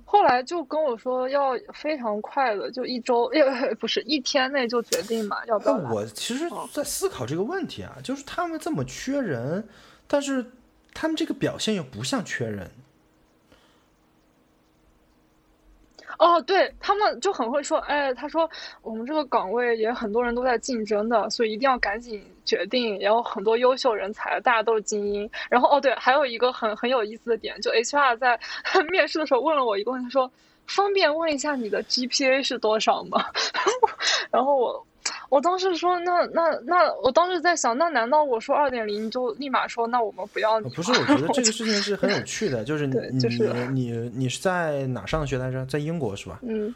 后来就跟我说要非常快的，就一周，也不是一天内就决定嘛？要不要？我其实，在思考这个问题啊，就是他们这么缺人。但是他们这个表现又不像缺人。哦，对他们就很会说，哎，他说我们这个岗位也很多人都在竞争的，所以一定要赶紧决定。然后很多优秀人才，大家都是精英。然后哦，对，还有一个很 很有意思的点，就 HR 在面试的时候问了我一个问题，他说方便问一下你的 GPA 是多少吗？然后我。我当时说，那那那，我当时在想，那难道我说二点零就立马说，那我们不要你？不是，我觉得这个事情是很有趣的，就是 你你你你是在哪上的学来着？在英国是吧？嗯，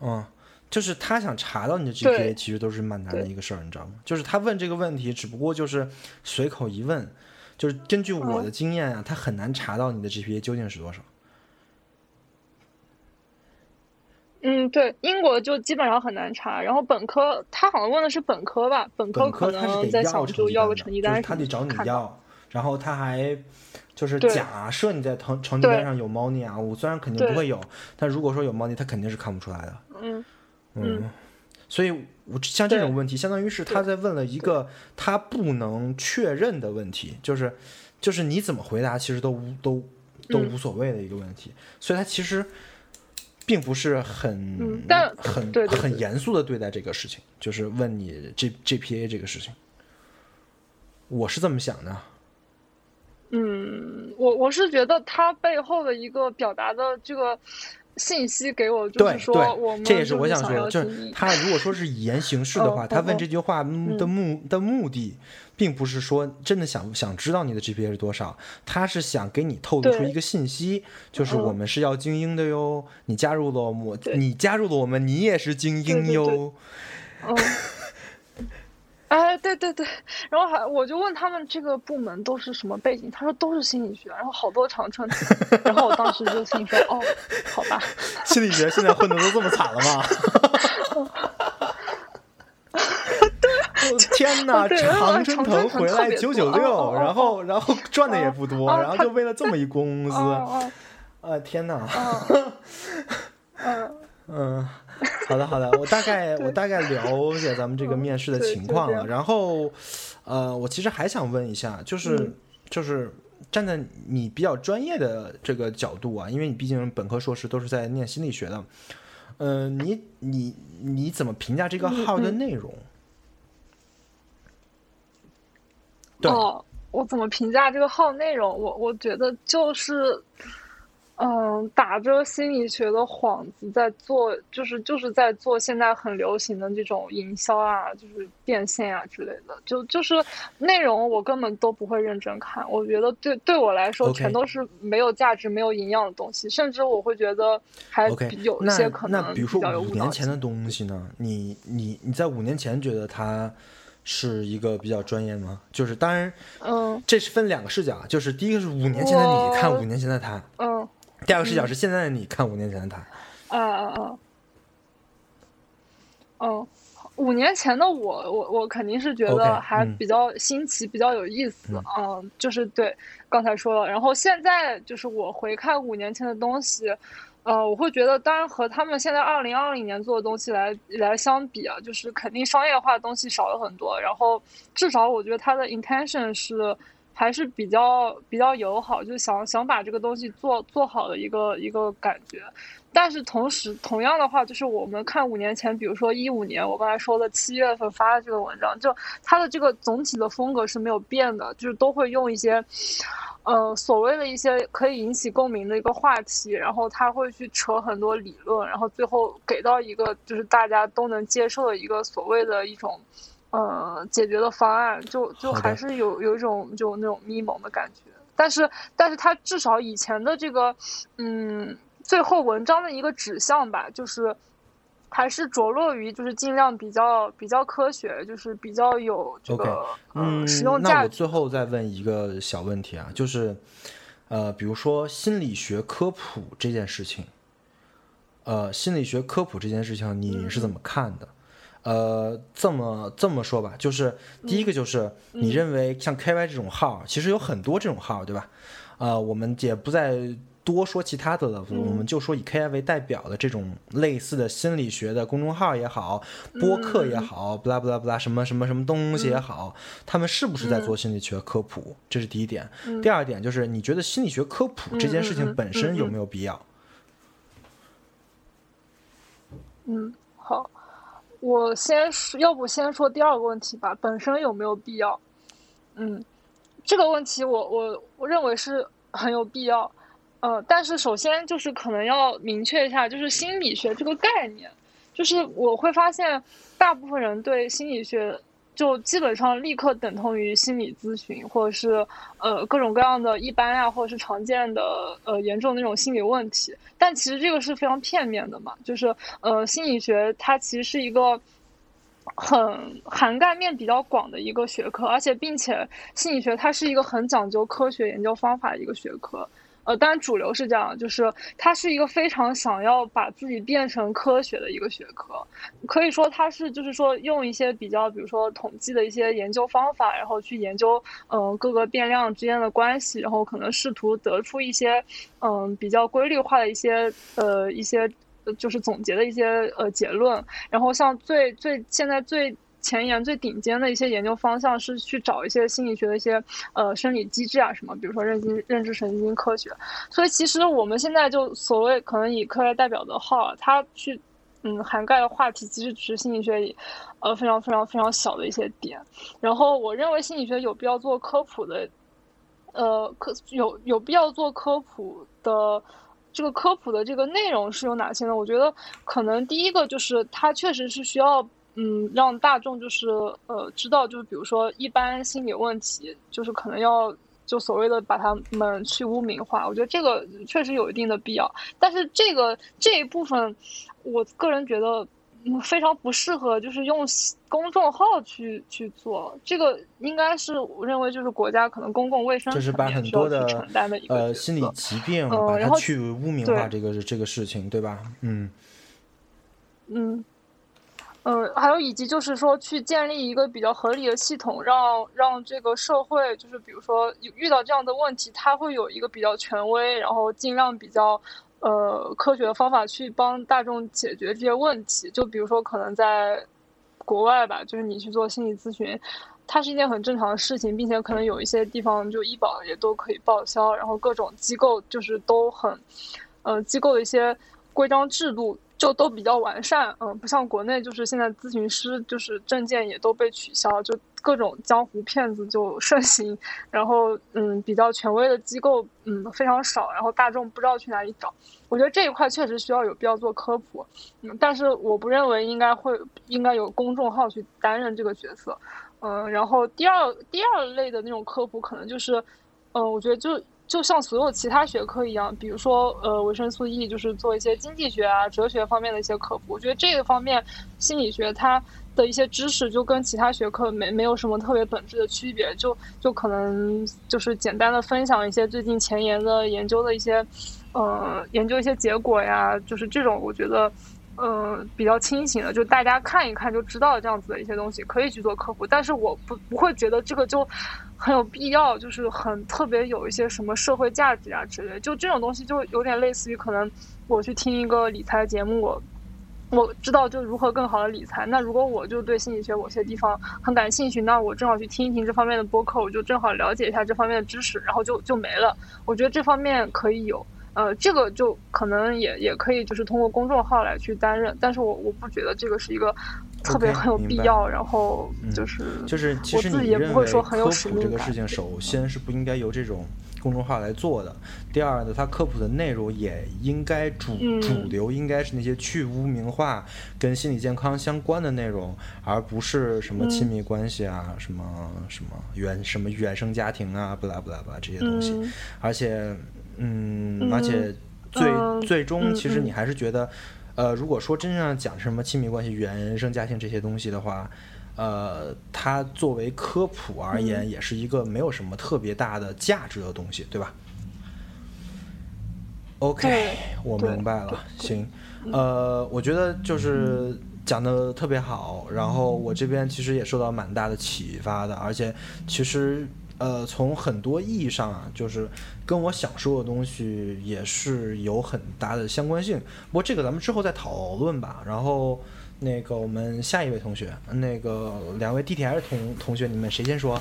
嗯，就是他想查到你的 GPA，其实都是蛮难的一个事儿，你知道吗？就是他问这个问题，只不过就是随口一问，就是根据我的经验啊，他很难查到你的 GPA 究竟是多少。嗯，对，英国就基本上很难查。然后本科，他好像问的是本科吧？本科可能在想就要个成绩单，他得找你要。然后他还就是假设你在成成绩单上有猫腻啊，我虽然肯定不会有，但如果说有猫腻，他肯定是看不出来的。嗯嗯，所以我像这种问题，相当于是他在问了一个他不能确认的问题，就是就是你怎么回答，其实都无都都无所谓的一个问题。所以他其实。并不是很，但很很严肃的对待这个事情，就是问你 G GPA 这个事情，我是这么想的。嗯，我我是觉得他背后的一个表达的这个。信息给我就是说，我们这也是我想说，就是他如果说是以言行事的话，他问这句话的目的目的，并不是说真的想想知道你的 GPA 是多少，他是想给你透露出一个信息，就是我们是要精英的哟，你加入了我，你加入了我们，你也是精英哟。哎，对对对，然后还我就问他们这个部门都是什么背景，他说都是心理学，然后好多长春，然后我当时就心说哦，好吧，心理学现在混的都这么惨了吗？对，天哪，对常春藤回来九九六，然后然后赚的也不多，然后就为了这么一公司，哦啊天哪！哦嗯嗯，好的好的，我大概我大概了解咱们这个面试的情况了。然后，呃，我其实还想问一下，就是、嗯就是站在你比较专业的这个角度啊，因为你毕竟本科硕士都是在念心理学的，呃，你你你怎么评价这个嗯号的嗯内容？对，哦，我怎么评价这个号内容？我我觉得就是，嗯，打着心理学的幌子在做，就是就是在做现在很流行的这种营销啊，就是变现啊之类的。就就是内容我根本都不会认真看，我觉得对对我来说全都是没有价值、没有营养的东西，甚至我会觉得还有一些可能那比如说五年前的东西呢？你你你在五年前觉得它是一个比较专业吗？就是当然嗯这是分两个视角，啊，就是第一个是五年前的你看五年前的他，嗯第二个视角是现在的你看五年前的他。啊啊啊！嗯，五年前的我，我我肯定是觉得还嗯比较新奇，比较有意思。嗯嗯，就是对刚才说了，然后现在就是我回看五年前的东西，呃，我会觉得，当然和他们现在二零二零年做的东西来来相比啊，就是肯定商业化的东西少了很多。然后至少我觉得他的 intention 是还是比较比较友好，就想想把这个东西做做好的一个一个感觉。但是同时，同样的话，就是我们看五年前，比如说一五年，我刚才说的七月份发的这个文章，就它的这个总体的风格是没有变的，就是都会用一些，呃，所谓的一些可以引起共鸣的一个话题，然后他会去扯很多理论，然后最后给到一个就是大家都能接受的一个所谓的一种。呃，解决的方案就就还是有有一种就那种咪蒙的感觉，但是但是他至少以前的这个，嗯，最后文章的一个指向吧，就是还是着落于就是尽量比较比较科学，就是比较有这个嗯实用，价值。我最后再问一个小问题啊，就是，呃，比如说心理学科普这件事情，呃，心理学科普这件事情你是怎么看的？呃，这么这么说吧，就是第一个就是你认为像 KY 这种号，其实有很多这种号，对吧？呃，我们也不再多说其他的了，我们就说以 KI 为代表的这种类似的心理学的公众号也好，播客也好，不拉不拉不拉什么什么什么东西也好，他们是不是在做心理学科普？这是第一点。第二点就是你觉得心理学科普这件事情本身有没有必要？嗯，好，我先说，要不先说第二个问题吧，本身有没有必要？嗯，这个问题我我我认为是很有必要，呃，但是首先就是可能要明确一下，就是心理学这个概念，就是我会发现大部分人对心理学就基本上立刻等同于心理咨询，或者是呃各种各样的一般啊，或者是常见的呃严重那种心理问题。但其实这个是非常片面的嘛，就是呃心理学它其实是一个。很涵盖面比较广的一个学科，而且并且心理学它是一个很讲究科学研究方法的一个学科。呃，当然主流是这样，就是它是一个非常想要把自己变成科学的一个学科。可以说它是就是说用一些比较，比如说统计的一些研究方法，然后去研究嗯、呃、各个变量之间的关系，然后可能试图得出一些嗯、呃、比较规律化的一些呃一些。就是总结的一些呃结论，然后像最最现在最前沿、最顶尖的一些研究方向是去找一些心理学的一些呃生理机制啊什么，比如说认知认知神经科学。所以其实我们现在就所谓可能以科学代表的号，它去嗯涵盖的话题其实只是心理学里呃非常非常非常小的一些点。然后我认为心理学有必要做科普的，呃科有有必要做科普的。这个科普的这个内容是有哪些呢？我觉得可能第一个就是它确实是需要，嗯，让大众就是呃知道，就是比如说一般心理问题，就是可能要就所谓的把他们去污名化。我觉得这个确实有一定的必要，但是这个这一部分，我个人觉得。嗯，非常不适合，就是用公众号去去做这个，应该是我认为就是国家可能公共卫生就是把很多的呃心理疾病嗯、把它去污名化这个是这个事情，对吧？嗯嗯嗯，还有以及就是说，去建立一个比较合理的系统，让让这个社会，就是比如说遇到这样的问题，它会有一个比较权威，然后尽量比较呃科学的方法去帮大众解决这些问题。就比如说，可能在国外吧，就是你去做心理咨询，它是一件很正常的事情，并且可能有一些地方就医保也都可以报销，然后各种机构就是都很，呃，机构的一些规章制度。就都比较完善，嗯，不像国内，就是现在咨询师就是证件也都被取消，就各种江湖骗子就盛行，然后嗯，比较权威的机构嗯非常少，然后大众不知道去哪里找。我觉得这一块确实需要有必要做科普，嗯，但是我不认为应该会应该有公众号去担任这个角色，嗯，然后第二第二类的那种科普可能就是，嗯，我觉得就。就像所有其他学科一样，比如说，呃，维生素 E 就是做一些经济学啊、哲学方面的一些科普。我觉得这个方面，心理学它的一些知识就跟其他学科没没有什么特别本质的区别，就就可能就是简单的分享一些最近前沿的研究的一些，呃，研究一些结果呀，就是这种我觉得。嗯，比较清醒的，就大家看一看就知道这样子的一些东西，可以去做科普。但是我不不会觉得这个就很有必要，就是很特别有一些什么社会价值啊之类。就这种东西就有点类似于可能我去听一个理财节目，我我知道就如何更好的理财。那如果我就对心理学某些地方很感兴趣，那我正好去听一听这方面的播客，我就正好了解一下这方面的知识，然后就就没了。我觉得这方面可以有。呃，这个就可能也也可以，就是通过公众号来去担任，但是我我不觉得这个是一个特别很有必要，然后就是就是其实你认为科普这个事情，首先是不应该由这种公众号来做的。第二呢，它科普的内容也应该主主流应该是那些去污名化跟心理健康相关的内容，而不是什么亲密关系啊，什么什么原什么原生家庭啊，不拉不拉不拉这些东西，而且。嗯，而且最最终，其实你还是觉得，呃，如果说真正讲什么亲密关系、原生家庭这些东西的话，呃，它作为科普而言，也是一个没有什么特别大的价值的东西，对吧？OK，我明白了。行，呃，我觉得就是讲的特别好，然后我这边其实也受到蛮大的启发的，而且其实。呃，从很多意义上啊，就是跟我想说的东西也是有很大的相关性。不过这个咱们之后再讨论吧。然后那个我们下一位同学，那个两位 DTS 同同学，你们谁先说？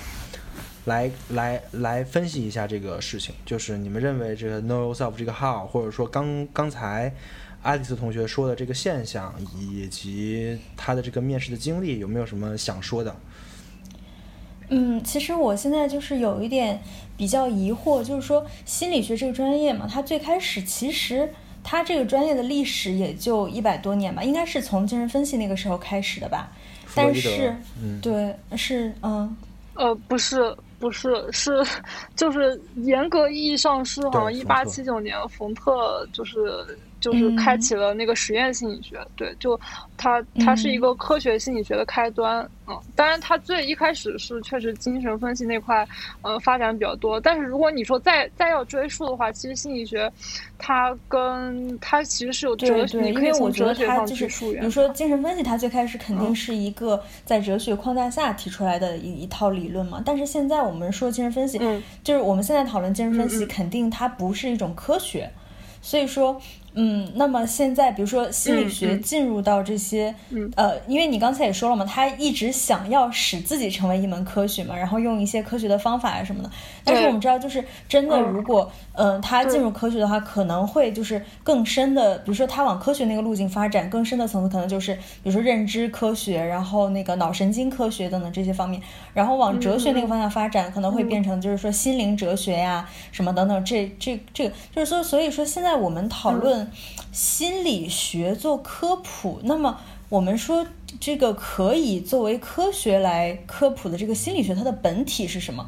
来来来分析一下这个事情，就是你们认为这个 Know Yourself 这个号，或者说刚刚才爱丽丝同学说的这个现象，以及他的这个面试的经历，有没有什么想说的？嗯，其实我现在就是有一点比较疑惑，就是说心理学这个专业嘛，它最开始其实它这个专业的历史也就一百多年吧，应该是从精神分析那个时候开始的吧。但是，对，是嗯，呃，不是，不是，是就是严格意义上是好像一八七九年冯特就是。就是开启了那个实验心理学，对，就它它是一个科学心理学的开端，嗯，当然它最一开始是确实精神分析那块，呃，发展比较多，但是如果你说再再要追溯的话，其实心理学它跟它其实是有哲学，因为我觉得它就是，比如说精神分析，它最开始肯定是一个在哲学框架下提出来的一一套理论嘛，但是现在我们说精神分析，嗯，就是我们现在讨论精神分析，肯定它不是一种科学，所以说。嗯，那么现在，比如说心理学进入到这些，呃，因为你刚才也说了嘛，他一直想要使自己成为一门科学嘛，然后用一些科学的方法啊什么的。但是我们知道，就是真的，如果嗯他进入科学的话，可能会就是更深的，比如说他往科学那个路径发展，更深的层次可能就是，比如说认知科学，然后那个脑神经科学等等这些方面，然后往哲学那个方向发展，可能会变成就是说心灵哲学呀什么等等。这这这个就是说，所以说现在我们讨论。心理学做科普，那么我们说这个可以作为科学来科普的这个心理学，它的本体是什么？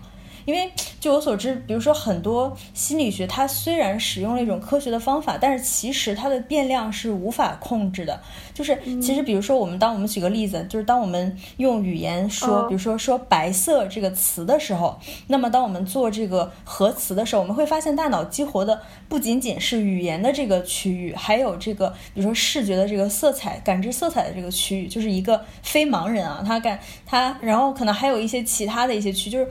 因为据我所知，比如说很多心理学，它虽然使用了一种科学的方法，但是其实它的变量是无法控制的。就是其实，比如说我们当我们举个例子，就是当我们用语言说，比如说说白色这个词的时候，那么当我们做这个核磁的时候，我们会发现大脑激活的不仅仅是语言的这个区域，还有这个比如说视觉的这个色彩感知色彩的这个区域，就是一个非盲人啊，他感他，然后可能还有一些其他的一些区，就是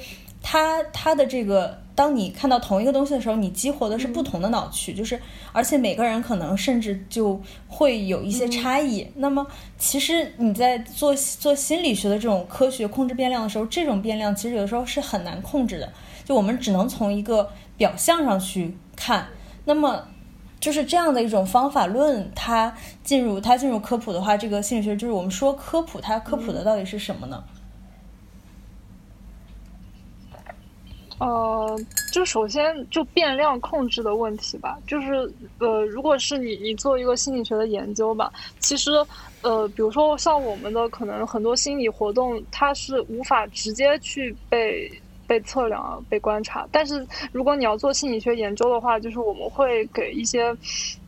他他的这个。当你看到同一个东西的时候，你激活的是不同的脑区，就是而且每个人可能甚至就会有一些差异。那么其实你在做做心理学的这种科学控制变量的时候，这种变量其实有的时候是很难控制的，就我们只能从一个表象上去看。那么就是这样的一种方法论，它进入它进入科普的话，这个心理学就是我们说科普，它科普的到底是什么呢？呃，就首先就变量控制的问题吧，就是呃，如果是你你做一个心理学的研究吧，其实呃，比如说像我们的可能很多心理活动，它是无法直接去被被测量、被观察。但是如果你要做心理学研究的话，就是我们会给一些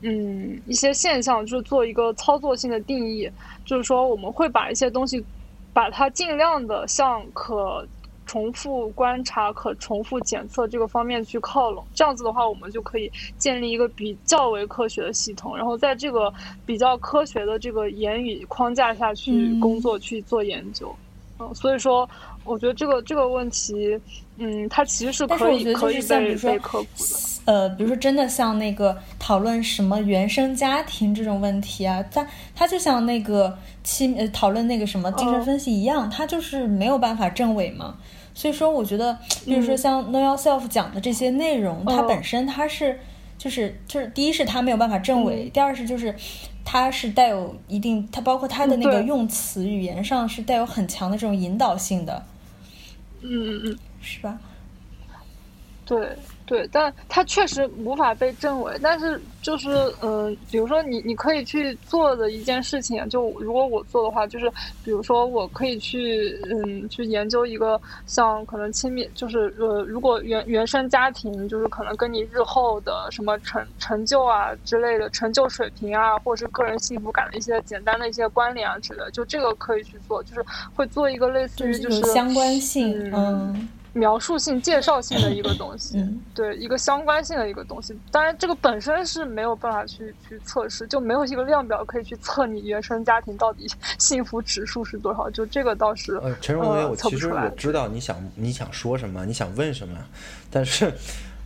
嗯一些现象，就是做一个操作性的定义，就是说我们会把一些东西把它尽量的向可。重复观察、可重复检测这个方面去靠拢，这样子的话，我们就可以建立一个比较为科学的系统，然后在这个比较科学的这个言语框架下去工作、去做研究。嗯，所以说，我觉得这个这个问题，嗯，它其实是可以可以被被科普的。呃，比如说真的像那个讨论什么原生家庭这种问题啊，它它就像那个亲呃讨论那个什么精神分析一样，它就是没有办法证伪嘛。所以说，我觉得，比如说像 Know Yourself 讲的这些内容，它本身它是，就是就是，第一是它没有办法证伪，第二是就是它是带有一定，它包括它的那个用词语言上是带有很强的这种引导性的，嗯嗯嗯，是吧？对。对，但它确实无法被证伪。但是就是，嗯，比如说你你可以去做的一件事情，就如果我做的话，就是比如说我可以去，嗯，去研究一个像可能亲密，就是呃，如果原原生家庭就是可能跟你日后的什么成成就啊之类的成就水平啊，或者是个人幸福感的一些简单的一些关联啊之类的，就这个可以去做，就是会做一个类似于就是相关性，嗯。描述性、介绍性的一个东西，对一个相关性的一个东西。当然，这个本身是没有办法去去测试，就没有一个量表可以去测你原生家庭到底幸福指数是多少。就这个倒是呃，陈荣同学，我其实我知道你想你想说什么，你想问什么，但是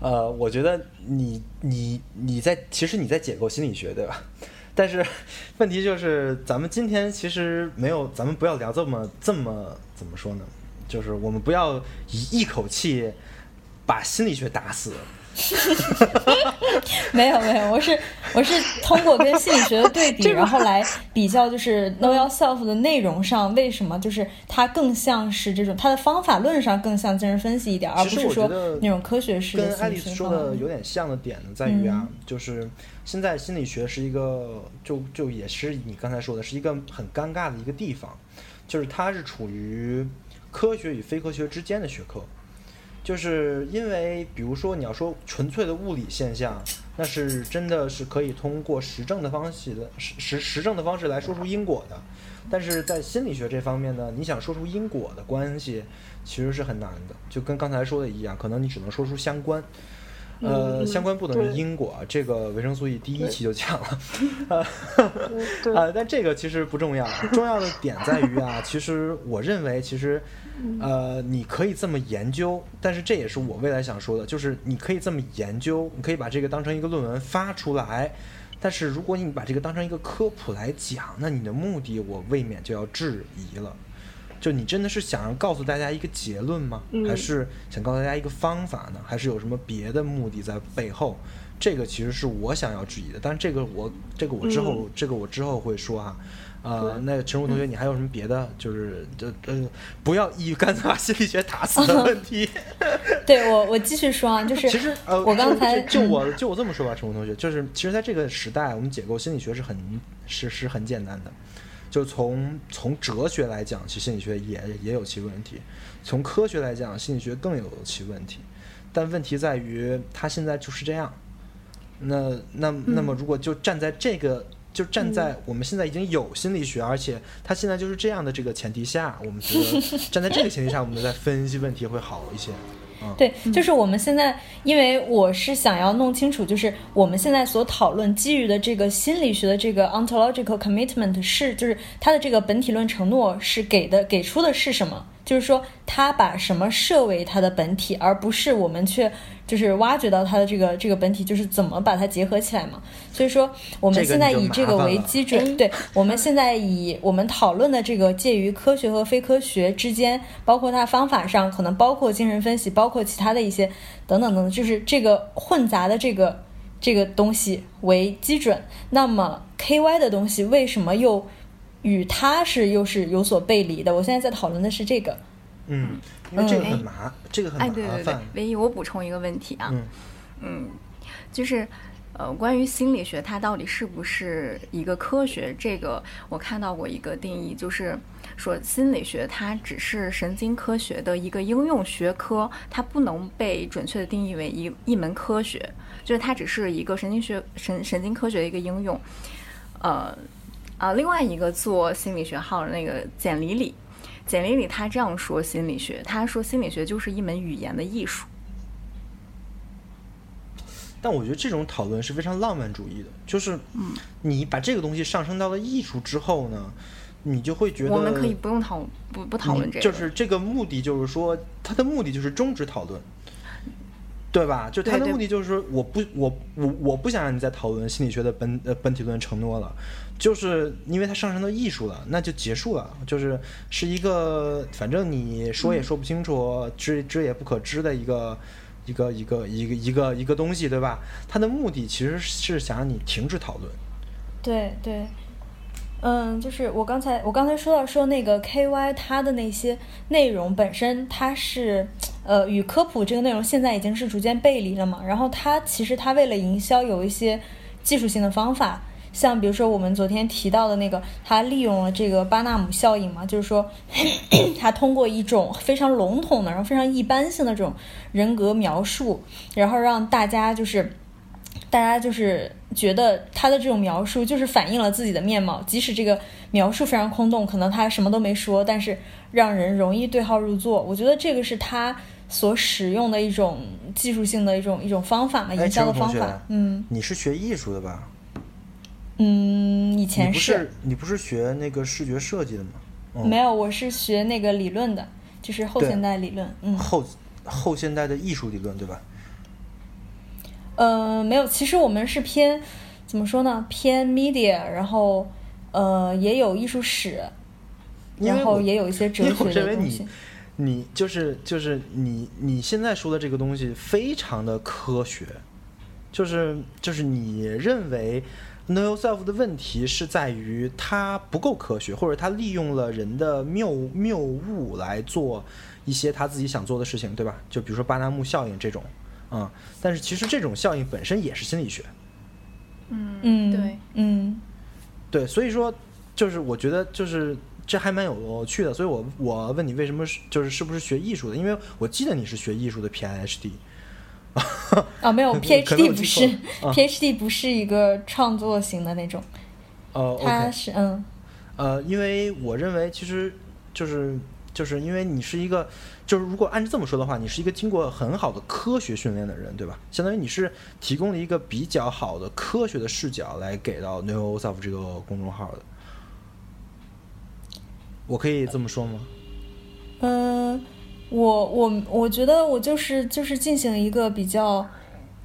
呃，我觉得你你你在其实你在解构心理学，对吧？但是问题就是，咱们今天其实没有，咱们不要聊这么这么怎么说呢？就是我们不要以一口气把心理学打死。没有没有，我是我是通过跟心理学的对比，然后来比较，就是 Know Yourself 的内容上，为什么就是它更像是这种，它的方法论上更像精神分析一点，而不是说那种科学式的。跟爱丽丝说的有点像的点呢，在于啊，就是现在心理学是一个，就就也是你刚才说的，是一个很尴尬的一个地方，就是它是处于。科学与非科学之间的学科，就是因为，比如说你要说纯粹的物理现象，那是真的是可以通过实证的方式的实实实证的方式来说出因果的，但是在心理学这方面呢，你想说出因果的关系，其实是很难的，就跟刚才说的一样，可能你只能说出相关。呃，相关不等于因果，这个维生素 E 第一期就讲了，呃，但这个其实不重要，重要的点在于啊，其实我认为，其实，呃，你可以这么研究，但是这也是我未来想说的，就是你可以这么研究，你可以把这个当成一个论文发出来，但是如果你把这个当成一个科普来讲，那你的目的我未免就要质疑了。就你真的是想要告诉大家一个结论吗？还是想告诉大家一个方法呢？还是有什么别的目的在背后？这个其实是我想要质疑的。但是这个我这个我之后这个我之后会说啊。呃，那陈儒同学，你还有什么别的？就是这呃，不要一竿子把心理学打死的问题。对我我继续说啊，就是其实呃，我刚才就我就我这么说吧，陈儒同学，就是其实在这个时代，我们解构心理学是很是是很简单的。就从从哲学来讲，其实心理学也也有其问题；从科学来讲，心理学更有其问题。但问题在于，它现在就是这样。那那那么，如果就站在这个，就站在我们现在已经有心理学，而且它现在就是这样的这个前提下，我们觉得站在这个前提下，我们再分析问题会好一些。对，就是我们现在，因为我是想要弄清楚，就是我们现在所讨论基于的这个心理学的这个 ontological commitment 是，就是它的这个本体论承诺是给的，给出的是什么？就是说，他把什么设为它的本体，而不是我们去就是挖掘到它的这个这个本体，就是怎么把它结合起来嘛。所以说，我们现在以这个为基准，对，我们现在以我们讨论的这个介于科学和非科学之间，包括它方法上，可能包括精神分析，包括其他的一些等等等等，就是这个混杂的这个这个东西为基准。那么 K Y 的东西为什么又？与它是又是有所背离的。我现在在讨论的是这个，嗯，因为这个很麻，这个很麻烦。对对对，唯一我补充一个问题啊，嗯，就是呃，关于心理学它到底是不是一个科学？这个我看到过一个定义，就是说心理学它只是神经科学的一个应用学科，它不能被准确的定义为一一门科学，就是它只是一个神经学神神经科学的一个应用，呃。啊，另外一个做心理学号的那个简里里，简里里他这样说心理学，他说心理学就是一门语言的艺术。但我觉得这种讨论是非常浪漫主义的，就是你把这个东西上升到了艺术之后呢，你就会觉得我们可以不用讨不不讨论这个，就是这个目的就是说，它的目的就是终止讨论。对吧？就他的目的就是说，我不，我我我不想让你再讨论心理学的本呃本体论承诺了，就是因为它上升到艺术了，那就结束了，就是是一个反正你说也说不清楚，知知也不可知的一个一个一个一个一个一个东西，对吧？它的目的其实是想让你停止讨论。对对。嗯，就是我刚才我刚才说到说那个 K Y 它的那些内容本身，它是呃与科普这个内容现在已经是逐渐背离了嘛。然后它其实它为了营销有一些技术性的方法，像比如说我们昨天提到的那个，他利用了这个巴纳姆效应嘛，就是说 他通过一种非常笼统的，然后非常一般性的这种人格描述，然后让大家就是。大家就是觉得他的这种描述就是反映了自己的面貌，即使这个描述非常空洞，可能他什么都没说，但是让人容易对号入座。我觉得这个是他所使用的一种技术性的一种一种方法嘛，营销的方法。嗯，你是学艺术的吧？嗯，以前是。你不是学那个视觉设计的吗？没有，我是学那个理论的，就是后现代理论。嗯，后后现代的艺术理论，对吧？呃，没有，其实我们是偏怎么说呢？偏 media，然后呃，也有艺术史，然后也有一些哲学的东西。你就是就是你你现在说的这个东西非常的科学，就是就是你认为 know yourself 的问题是在于它不够科学，或者它利用了人的谬谬误来做一些他自己想做的事情，对吧？就比如说巴纳姆效应这种。嗯，但是其实这种效应本身也是心理学。嗯嗯，对，嗯，对，所以说就是我觉得就是这还蛮有趣的，所以我我问你为什么是就是是不是学艺术的？因为我记得你是学艺术的 PhD。啊，没有 PhD 不是 PhD 不是一个创作型的那种。哦，他是嗯呃，因为我认为其实就是就是因为你是一个。就是如果按照这么说的话，你是一个经过很好的科学训练的人，对吧？相当于你是提供了一个比较好的科学的视角来给到 NeuroSelf 这个公众号的。我可以这么说吗？嗯，我我我觉得我就是就是进行一个比较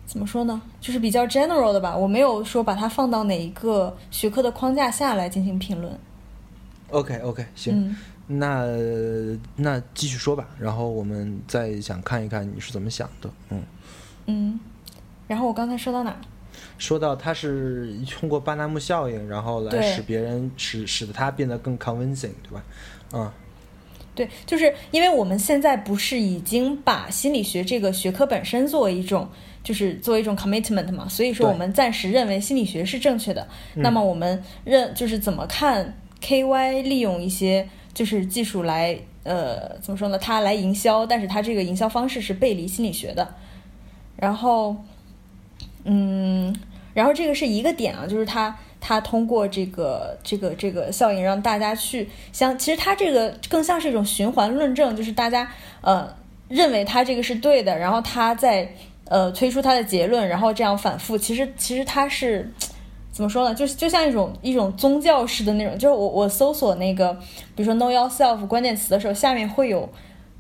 怎么说呢？就是比较 general 的吧。我没有说把它放到哪一个学科的框架下来进行评论。OK OK，行。那那继续说吧，然后我们再想看一看你是怎么想的，嗯嗯，然后我刚才说到哪？说到他是通过巴纳姆效应，然后来使别人使使得他变得更 convincing，对吧？嗯，对，就是因为我们现在不是已经把心理学这个学科本身作为一种，就是作为一种 commitment 嘛，所以说我们暂时认为心理学是正确的。那么我们认就是怎么看？KY 利用一些就是技术来呃怎么说呢？它来营销，但是它这个营销方式是背离心理学的。然后，嗯，然后这个是一个点啊，就是他他通过这个这个这个效应让大家去相，其实他这个更像是一种循环论证，就是大家呃认为他这个是对的，然后他在呃推出他的结论，然后这样反复，其实其实他是怎么说呢？就就像一种一种宗教式的那种，就是我我搜索那个比如说 know yourself 关键词的时候，下面会有。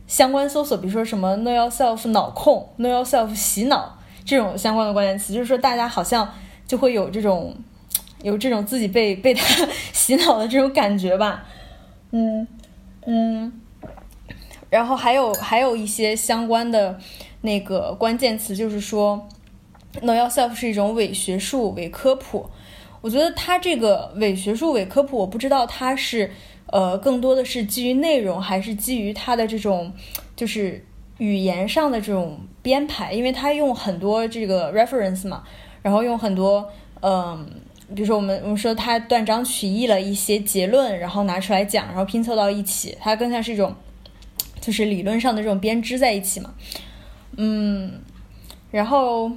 相关搜索，比如说什么 know yourself 脑控，know yourself 洗脑这种相关的关键词，就是说大家好像就会有这种有这种自己被被他 洗脑的这种感觉吧，嗯嗯，然后还有还有一些相关的那个关键词，就是说 know yourself 是一种伪学术伪科普，我觉得它这个伪学术伪科普，我不知道它是。呃，更多的是基于内容，还是基于它的这种，就是语言上的这种编排？因为它用很多这个 reference 嘛，然后用很多，嗯，比如说我们我们说他断章取义了一些结论，然后拿出来讲，然后拼凑到一起，它更像是一种，就是理论上的这种编织在一起嘛。嗯，然后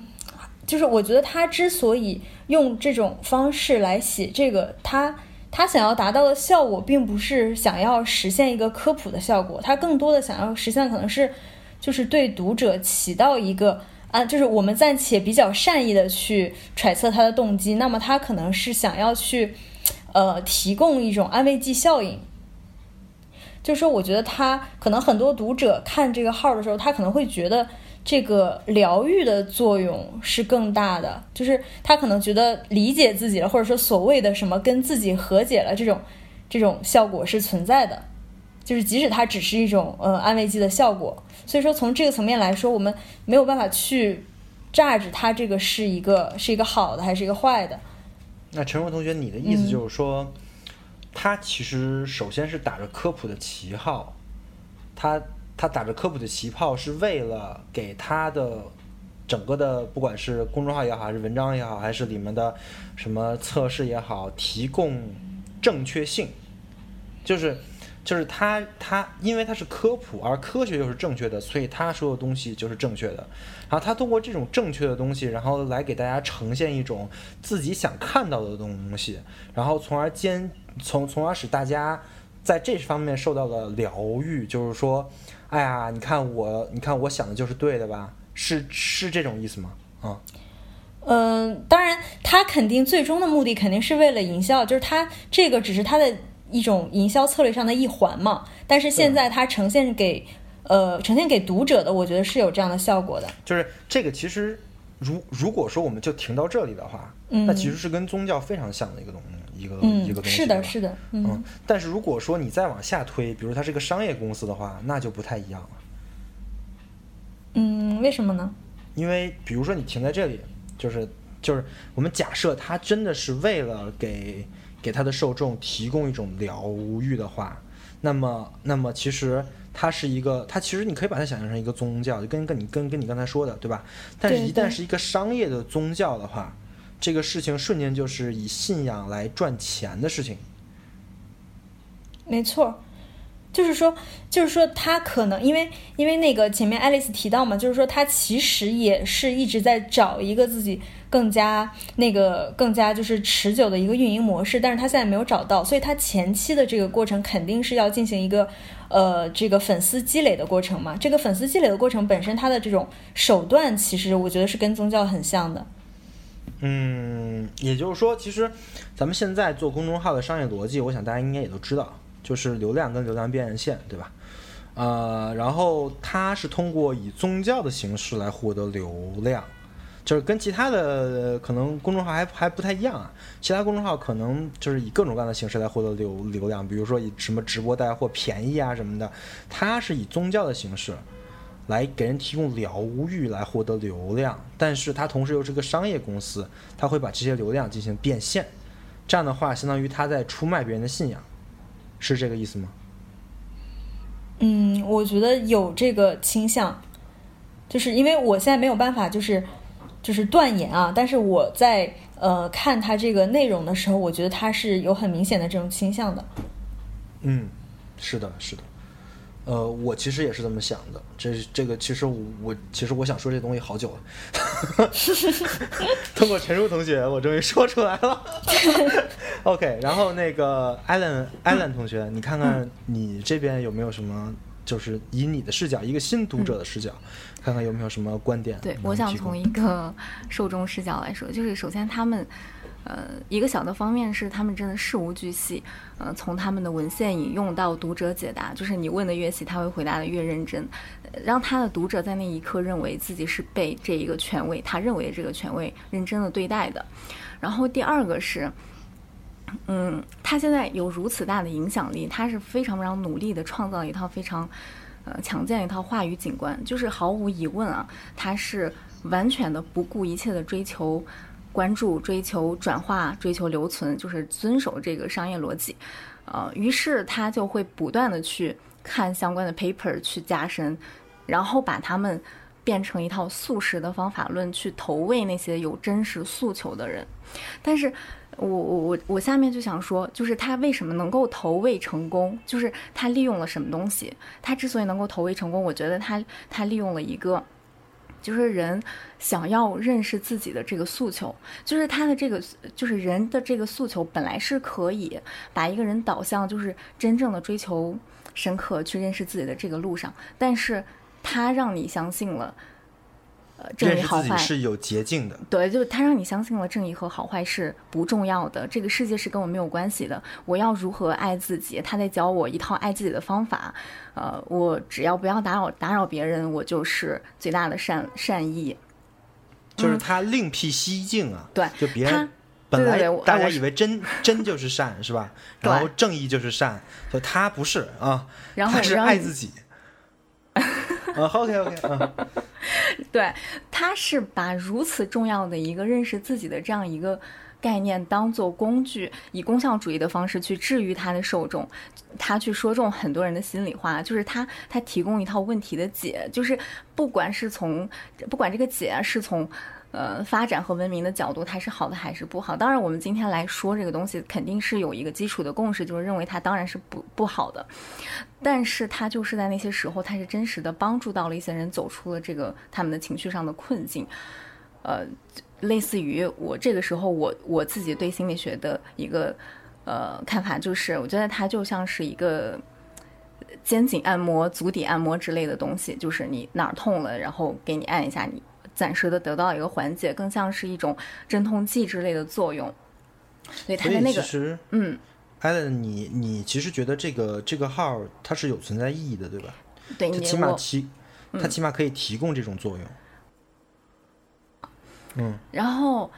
就是我觉得他之所以用这种方式来写这个，他。他想要达到的效果，并不是想要实现一个科普的效果，他更多的想要实现可能是，就是对读者起到一个啊，就是我们暂且比较善意的去揣测他的动机，那么他可能是想要去，呃，提供一种安慰剂效应。就是说，我觉得他可能很多读者看这个号的时候，他可能会觉得。这个疗愈的作用是更大的，就是他可能觉得理解自己了，或者说所谓的什么跟自己和解了这种这种效果是存在的，就是即使它只是一种呃安慰剂的效果。所以说从这个层面来说，我们没有办法去榨制它这个是一个是一个好的还是一个坏的。那陈荣同学，你的意思就是说，他其实首先是打着科普的旗号，他。他打着科普的旗号，是为了给他的整个的，不管是公众号也好，还是文章也好，还是里面的什么测试也好，提供正确性。就是，就是他他，因为他是科普，而科学又是正确的，所以他说的东西就是正确的。然后他通过这种正确的东西，然后来给大家呈现一种自己想看到的东西，然后从而兼从从而使大家在这方面受到了疗愈，就是说。哎呀，你看我，你看我想的就是对的吧？是是这种意思吗？啊，嗯，当然，他肯定最终的目的肯定是为了营销，就是他这个只是他的一种营销策略上的一环嘛。但是现在它呈现给呃呈现给读者的，我觉得是有这样的效果的。就是这个其实，如如果说我们就停到这里的话，那其实是跟宗教非常像的一个东西。一个一个东西，是的，是的，嗯。但是如果说你再往下推，比如它是个商业公司的话，那就不太一样了。嗯，为什么呢？因为比如说你停在这里，就是就是我们假设它真的是为了给给他的受众提供一种疗愈的话，那么那么其实它是一个，它其实你可以把它想象成一个宗教，就跟跟你跟跟你刚才说的，对吧？但是一旦是一个商业的宗教的话。这个事情瞬间就是以信仰来赚钱的事情，没错，就是说，就是说，他可能因为因为那个前面爱丽丝提到嘛，就是说他其实也是一直在找一个自己更加那个更加就是持久的一个运营模式，但是他现在没有找到，所以他前期的这个过程肯定是要进行一个呃这个粉丝积累的过程嘛。这个粉丝积累的过程本身，它的这种手段其实我觉得是跟宗教很像的。嗯，也就是说，其实咱们现在做公众号的商业逻辑，我想大家应该也都知道，就是流量跟流量变现，对吧？呃，然后它是通过以宗教的形式来获得流量，就是跟其他的可能公众号还还不太一样啊。其他公众号可能就是以各种各样的形式来获得流流量，比如说以什么直播带货便宜啊什么的，它是以宗教的形式。来给人提供疗愈，来获得流量，但是它同时又是个商业公司，它会把这些流量进行变现，这样的话，相当于他在出卖别人的信仰，是这个意思吗？嗯，我觉得有这个倾向，就是因为我现在没有办法，就是就是断言啊，但是我在呃看他这个内容的时候，我觉得他是有很明显的这种倾向的。嗯，是的，是的。呃，我其实也是这么想的。这这个其实我我其实我想说这东西好久了。通过陈叔同学，我终于说出来了。OK，然后那个艾伦艾伦同学，你看看你这边有没有什么，就是以你的视角，一个新读者的视角，看看有没有什么观点。对，我想从一个受众视角来说，就是首先他们。呃，一个小的方面是他们真的事无巨细，呃，从他们的文献引用到读者解答，就是你问的越细，他会回答的越认真，让他的读者在那一刻认为自己是被这一个权威，他认为的这个权威认真的对待的。然后第二个是，嗯，他现在有如此大的影响力，他是非常非常努力的创造一套非常呃强健一套话语景观，就是毫无疑问啊，他是完全的不顾一切的追求。关注、追求转化、追求留存，就是遵守这个商业逻辑，呃，于是他就会不断的去看相关的 paper 去加深，然后把他们变成一套速食的方法论去投喂那些有真实诉求的人。但是，我我我我下面就想说，就是他为什么能够投喂成功？就是他利用了什么东西？他之所以能够投喂成功，我觉得他他利用了一个。就是人想要认识自己的这个诉求，就是他的这个，就是人的这个诉求本来是可以把一个人导向，就是真正的追求深刻去认识自己的这个路上，但是他让你相信了。正义好坏是有捷径的，对，就是他让你相信了正义和好坏是不重要的，这个世界是跟我没有关系的。我要如何爱自己？他在教我一套爱自己的方法。呃，我只要不要打扰打扰别人，我就是最大的善善意。就是他另辟蹊径啊，对，就别人本来大家以为真真就是善是吧？然后正义就是善，就他不是啊，他是爱自己。啊，OK OK，啊，对，他是把如此重要的一个认识自己的这样一个概念当做工具，以功效主义的方式去治愈他的受众，他去说中很多人的心里话，就是他他提供一套问题的解，就是不管是从不管这个解是从。呃，发展和文明的角度，它是好的还是不好？当然，我们今天来说这个东西，肯定是有一个基础的共识，就是认为它当然是不不好的。但是，它就是在那些时候，它是真实的帮助到了一些人走出了这个他们的情绪上的困境。呃，类似于我这个时候，我我自己对心理学的一个呃看法，就是我觉得它就像是一个肩颈按摩、足底按摩之类的东西，就是你哪儿痛了，然后给你按一下你。暂时的得到一个缓解，更像是一种镇痛剂之类的作用。所以他的那个，嗯，艾伦，你你其实觉得这个这个号它是有存在意义的，对吧？对，它起码提，它起码可以提供这种作用。嗯，然后，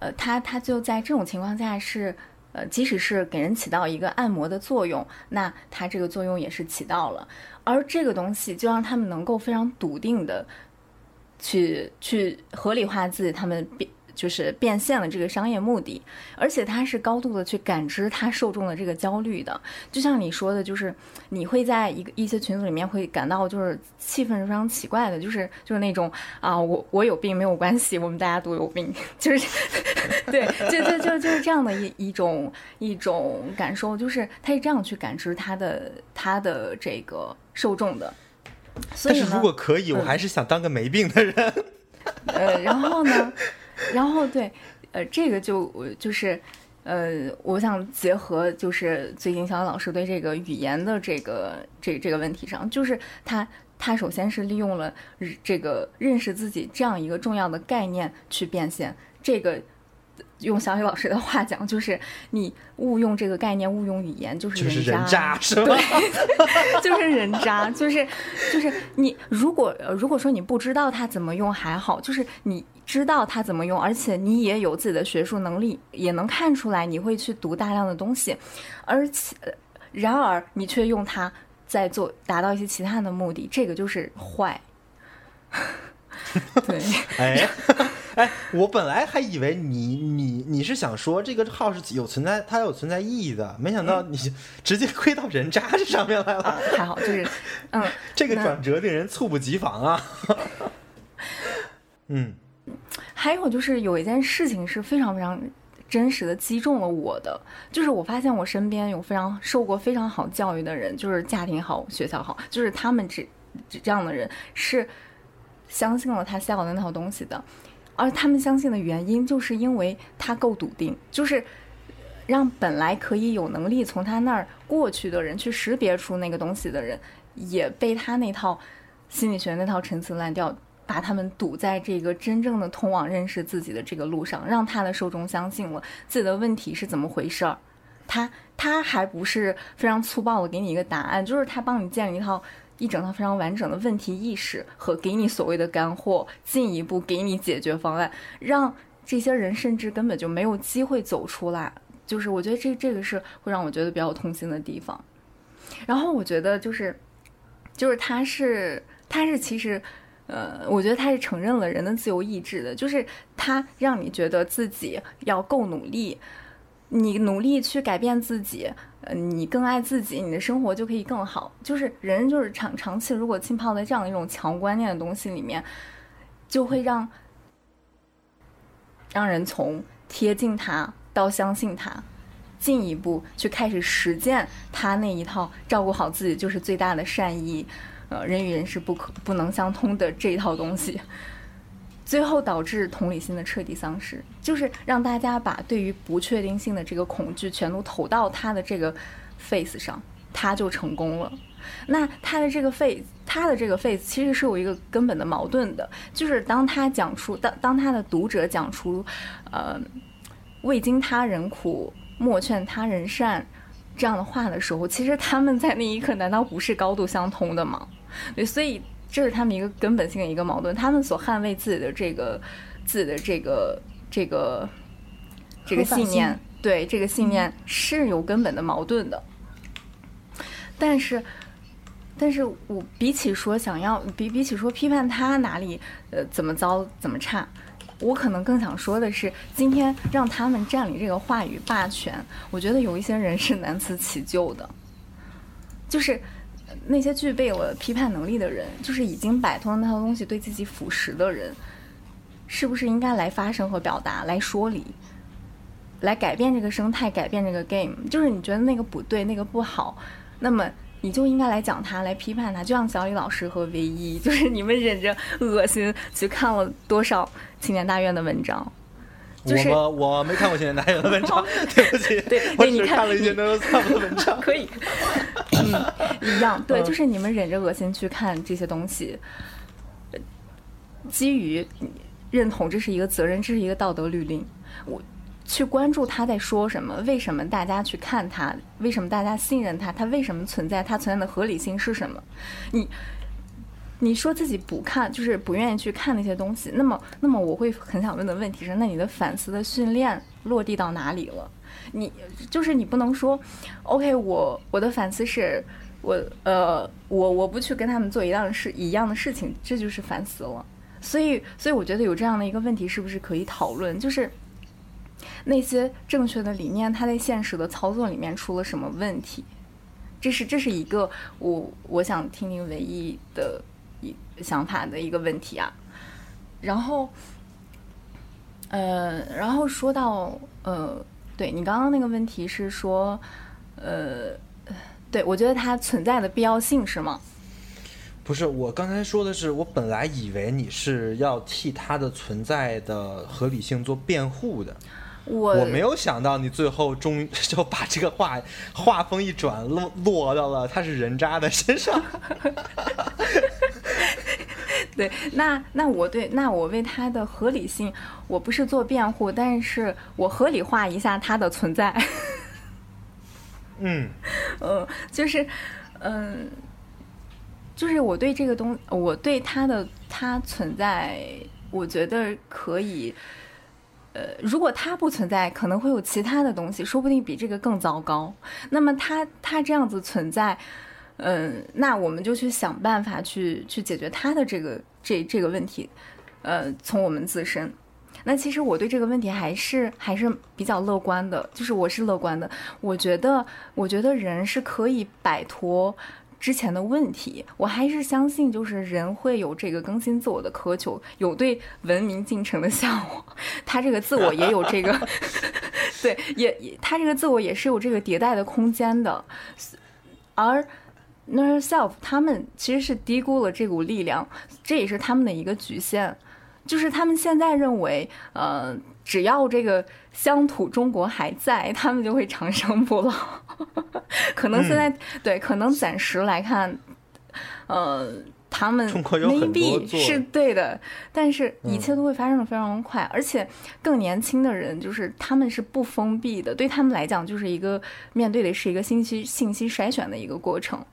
呃，他他就在这种情况下是，呃，即使是给人起到一个按摩的作用，那它这个作用也是起到了，而这个东西就让他们能够非常笃定的。去去合理化自己，他们变就是变现了这个商业目的，而且他是高度的去感知他受众的这个焦虑的。就像你说的，就是你会在一个一些群组里面会感到就是气氛是非常奇怪的，就是就是那种啊，我我有病没有关系，我们大家都有病，就是对，就就就就是这样的一一种一种感受，就是他是这样去感知他的他的这个受众的。但是如果可以，我还是想当个没病的人。呃，然后呢？然后对，呃，这个就就是，呃，我想结合就是最近小小老师对这个语言的这个这这个问题上，就是他他首先是利用了这个认识自己这样一个重要的概念去变现这个。用小雨老师的话讲，就是你误用这个概念，误用语言，就是人渣，是吧？对，就是人渣，就是就是你如果如果说你不知道他怎么用还好，就是你知道他怎么用，而且你也有自己的学术能力，也能看出来你会去读大量的东西，而且然而你却用它在做达到一些其他的目的，这个就是坏。对，哎。哎，我本来还以为你你你是想说这个号是有存在，它有存在意义的，没想到你 直接亏到人渣这上面来了。还好，就是，嗯，这个转折令人猝不及防啊。嗯，还有就是有一件事情是非常非常真实的击中了我的，就是我发现我身边有非常受过非常好教育的人，就是家庭好、学校好，就是他们这这样的人是相信了他教的那套东西的，而他们相信的原因，就是因为他够笃定，就是让本来可以有能力从他那儿过去的人去识别出那个东西的人，也被他那套心理学那套陈词滥调。把他们堵在这个真正的通往认识自己的这个路上，让他的受众相信了自己的问题是怎么回事儿。他他还不是非常粗暴的给你一个答案，就是他帮你建立一套一整套非常完整的问题意识和给你所谓的干货，进一步给你解决方案，让这些人甚至根本就没有机会走出来。就是我觉得这这个是会让我觉得比较痛心的地方。然后我觉得就是就是他是他是其实。呃，我觉得他是承认了人的自由意志的，就是他让你觉得自己要够努力，你努力去改变自己，呃，你更爱自己，你的生活就可以更好。就是人就是长长期如果浸泡在这样一种强观念的东西里面，就会让让人从贴近他到相信他，进一步去开始实践他那一套照顾好自己就是最大的善意。呃，人与人是不可不能相通的这一套东西，最后导致同理心的彻底丧失，就是让大家把对于不确定性的这个恐惧全都投到他的这个 face 上，他就成功了。那他的这个 face，他的这个 face 其实是有一个根本的矛盾的，就是当他讲出当当他的读者讲出，呃，未经他人苦，莫劝他人善这样的话的时候，其实他们在那一刻难道不是高度相通的吗？对，所以这是他们一个根本性的一个矛盾。他们所捍卫自己的这个、自己的这个、这个、这个信念，对这个信念是有根本的矛盾的。但是，但是我比起说想要比比起说批判他哪里呃怎么糟怎么差，我可能更想说的是，今天让他们占领这个话语霸权，我觉得有一些人是难辞其咎的，就是。那些具备了批判能力的人，就是已经摆脱了那套东西对自己腐蚀的人，是不是应该来发声和表达，来说理，来改变这个生态，改变这个 game？就是你觉得那个不对，那个不好，那么你就应该来讲他，来批判他。就像小李老师和唯一，就是你们忍着恶心去看了多少青年大院的文章。我我没看过《现在男友》的文章，对不起，对，我只看了一些都差不多的文章。可以，嗯，一样，对，就是你们忍着恶心去看这些东西，基于认同这是一个责任，这是一个道德律令。我去关注他在说什么，为什么大家去看他，为什么大家信任他，他为什么存在，他存在的合理性是什么？你。你说自己不看，就是不愿意去看那些东西。那么，那么我会很想问的问题是：那你的反思的训练落地到哪里了？你就是你不能说，OK，我我的反思是，我呃，我我不去跟他们做一样的事，一样的事情，这就是反思了。所以，所以我觉得有这样的一个问题，是不是可以讨论？就是那些正确的理念，它在现实的操作里面出了什么问题？这是这是一个我我想听听唯一的。一想法的一个问题啊，然后，呃，然后说到呃，对你刚刚那个问题是说，呃，对我觉得它存在的必要性是吗？不是，我刚才说的是，我本来以为你是要替它的存在的合理性做辩护的。我我没有想到你最后终于 就把这个话话锋一转落落到了他是人渣的身上。对，那那我对那我为他的合理性，我不是做辩护，但是我合理化一下他的存在。嗯，呃，就是嗯，就是我对这个东，我对他的他存在，我觉得可以。呃，如果它不存在，可能会有其他的东西，说不定比这个更糟糕。那么它它这样子存在，嗯，那我们就去想办法去去解决他的这个这这个问题。呃，从我们自身，那其实我对这个问题还是还是比较乐观的，就是我是乐观的。我觉得我觉得人是可以摆脱之前的问题，我还是相信，就是人会有这个更新自我的渴求，有对文明进程的向往。他这个自我也有这个，对，也也他这个自我也是有这个迭代的空间的。而 n e r self 他们其实是低估了这股力量，这也是他们的一个局限，就是他们现在认为，呃，只要这个乡土中国还在，他们就会长生不老。可能现在对，可能暂时来看，呃，他们 maybe 是对的，但是一切都会发生的非常快，而且更年轻的人就是他们是不封闭的，对他们来讲就是一个面对的是一个信息信息筛选的一个过程，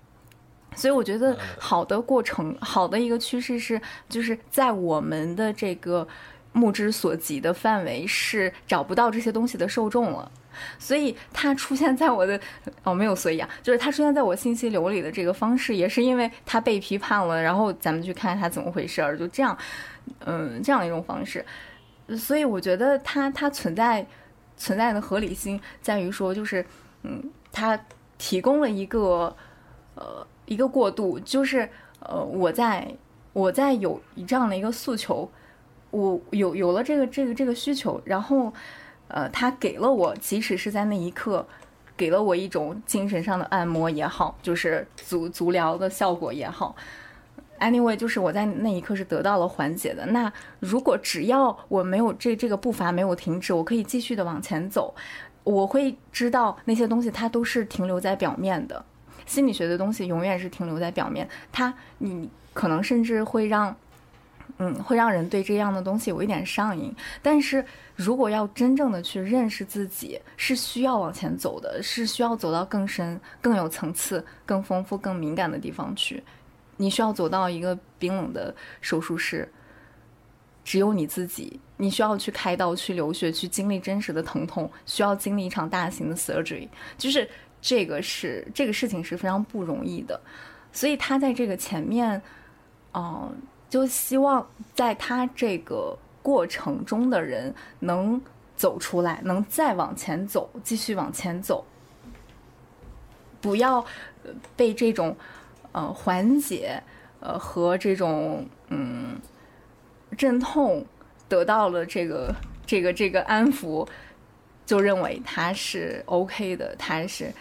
所以我觉得好的过程，好的一个趋势是就是在我们的这个目之所及的范围是找不到这些东西的受众了。所以它出现在我的哦，没有所以啊，就是它出现在我信息流里的这个方式，也是因为它被批判了，然后咱们去看它怎么回事儿，就这样，嗯，这样一种方式。所以我觉得它它存在存在的合理性在于说，就是嗯，它提供了一个呃一个过渡，就是呃我在我在有这样的一个诉求，我有有了这个这个这个需求，然后。呃，他给了我，即使是在那一刻，给了我一种精神上的按摩也好，就是足足疗的效果也好。Anyway，就是我在那一刻是得到了缓解的。那如果只要我没有这这个步伐没有停止，我可以继续的往前走，我会知道那些东西它都是停留在表面的。心理学的东西永远是停留在表面，它你可能甚至会让。嗯，会让人对这样的东西有一点上瘾。但是如果要真正的去认识自己，是需要往前走的，是需要走到更深、更有层次、更丰富、更敏感的地方去。你需要走到一个冰冷的手术室，只有你自己。你需要去开刀、去流血、去经历真实的疼痛，需要经历一场大型的 surgery。就是这个是这个事情是非常不容易的。所以他在这个前面，嗯。就希望在他这个过程中的人能走出来，能再往前走，继续往前走，不要被这种呃缓解呃和这种嗯阵痛得到了这个这个这个安抚，就认为他是 OK 的，他是，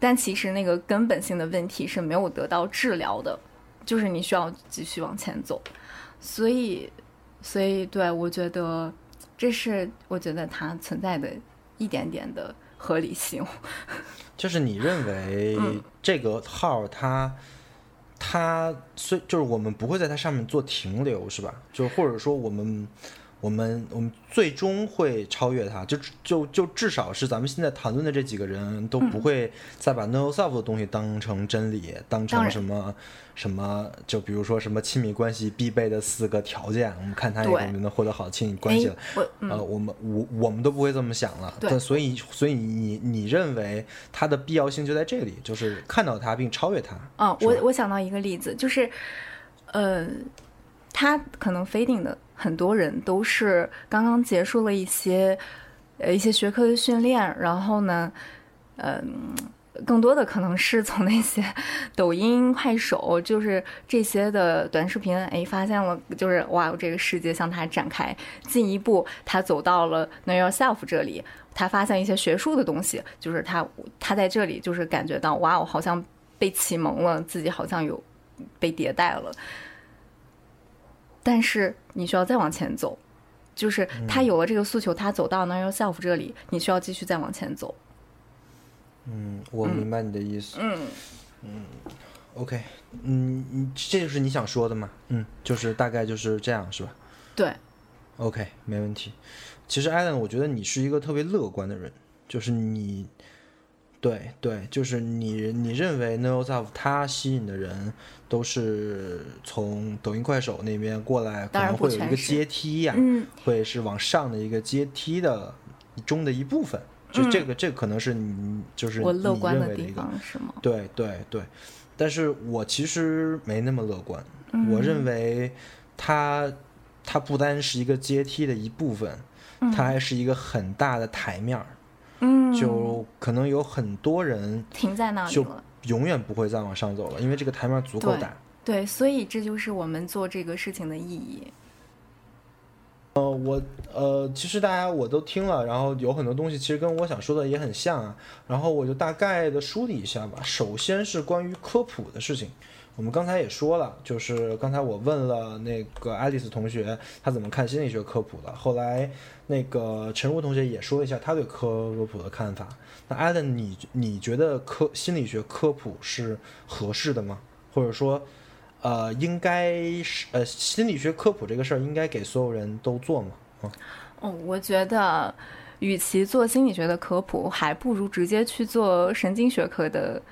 但其实那个根本性的问题是没有得到治疗的。就是你需要继续往前走，所以，所以对我觉得，这是我觉得它存在的一点点的合理性。就是你认为这个号它，它虽就是我们不会在它上面做停留，是吧？就或者说我们。我们我们最终会超越他，就就就至少是咱们现在谈论的这几个人都不会再把 no self 的东西当成真理，当成什么什么，就比如说什么亲密关系必备的四个条件，我们看他也能获得好的亲密关系了。呃，我们我我们都不会这么想了。对，所以所以你你认为它的必要性就在这里，就是看到它并超越它。嗯，我我想到一个例子，就是，呃，他可能 fading 的。很多人都是刚刚结束了一些，呃，一些学科的训练，然后呢，嗯，更多的可能是从那些 抖音、快手，就是这些的短视频，哎，发现了，就是哇，这个世界向他展开。进一步，他走到了 Know Yourself 这里，他发现一些学术的东西，就是他他在这里就是感觉到，哇，我好像被启蒙了，自己好像有被迭代了。但是你需要再往前走，就是他有了这个诉求，他走到 Know Yourself 这里，你需要继续再往前走。嗯，我明白你的意思。嗯嗯，OK，嗯，这就是你想说的吗？嗯，就是大概就是这样，是吧？对。OK，没问题。其实 Allen，我觉得你是一个特别乐观的人，就是你。对对，就是你你认为 No Self 它吸引的人都是从抖音、快手那边过来，可能会有一个阶梯呀，会是往上的一个阶梯的中的一部分。就这个，这可能是你就是我乐观的地方是吗？对对对，但是我其实没那么乐观。我认为它它不单是一个阶梯的一部分，它还是一个很大的台面儿。嗯，就可能有很多人停在那里就永远不会再往上走了，因为这个台面足够大。对，所以这就是我们做这个事情的意义。呃，我呃，其实大家我都听了，然后有很多东西其实跟我想说的也很像啊，然后我就大概的梳理一下吧。首先是关于科普的事情，我们刚才也说了，就是刚才我问了那个爱丽丝同学，他怎么看心理学科普的，后来那个陈如同学也说了一下他对科普的看法。那艾伦，你你觉得科心理学科普是合适的吗？或者说？呃，应该是呃，心理学科普这个事儿应该给所有人都做吗？嗯，哦，我觉得，与其做心理学的科普，还不如直接去做神经学科的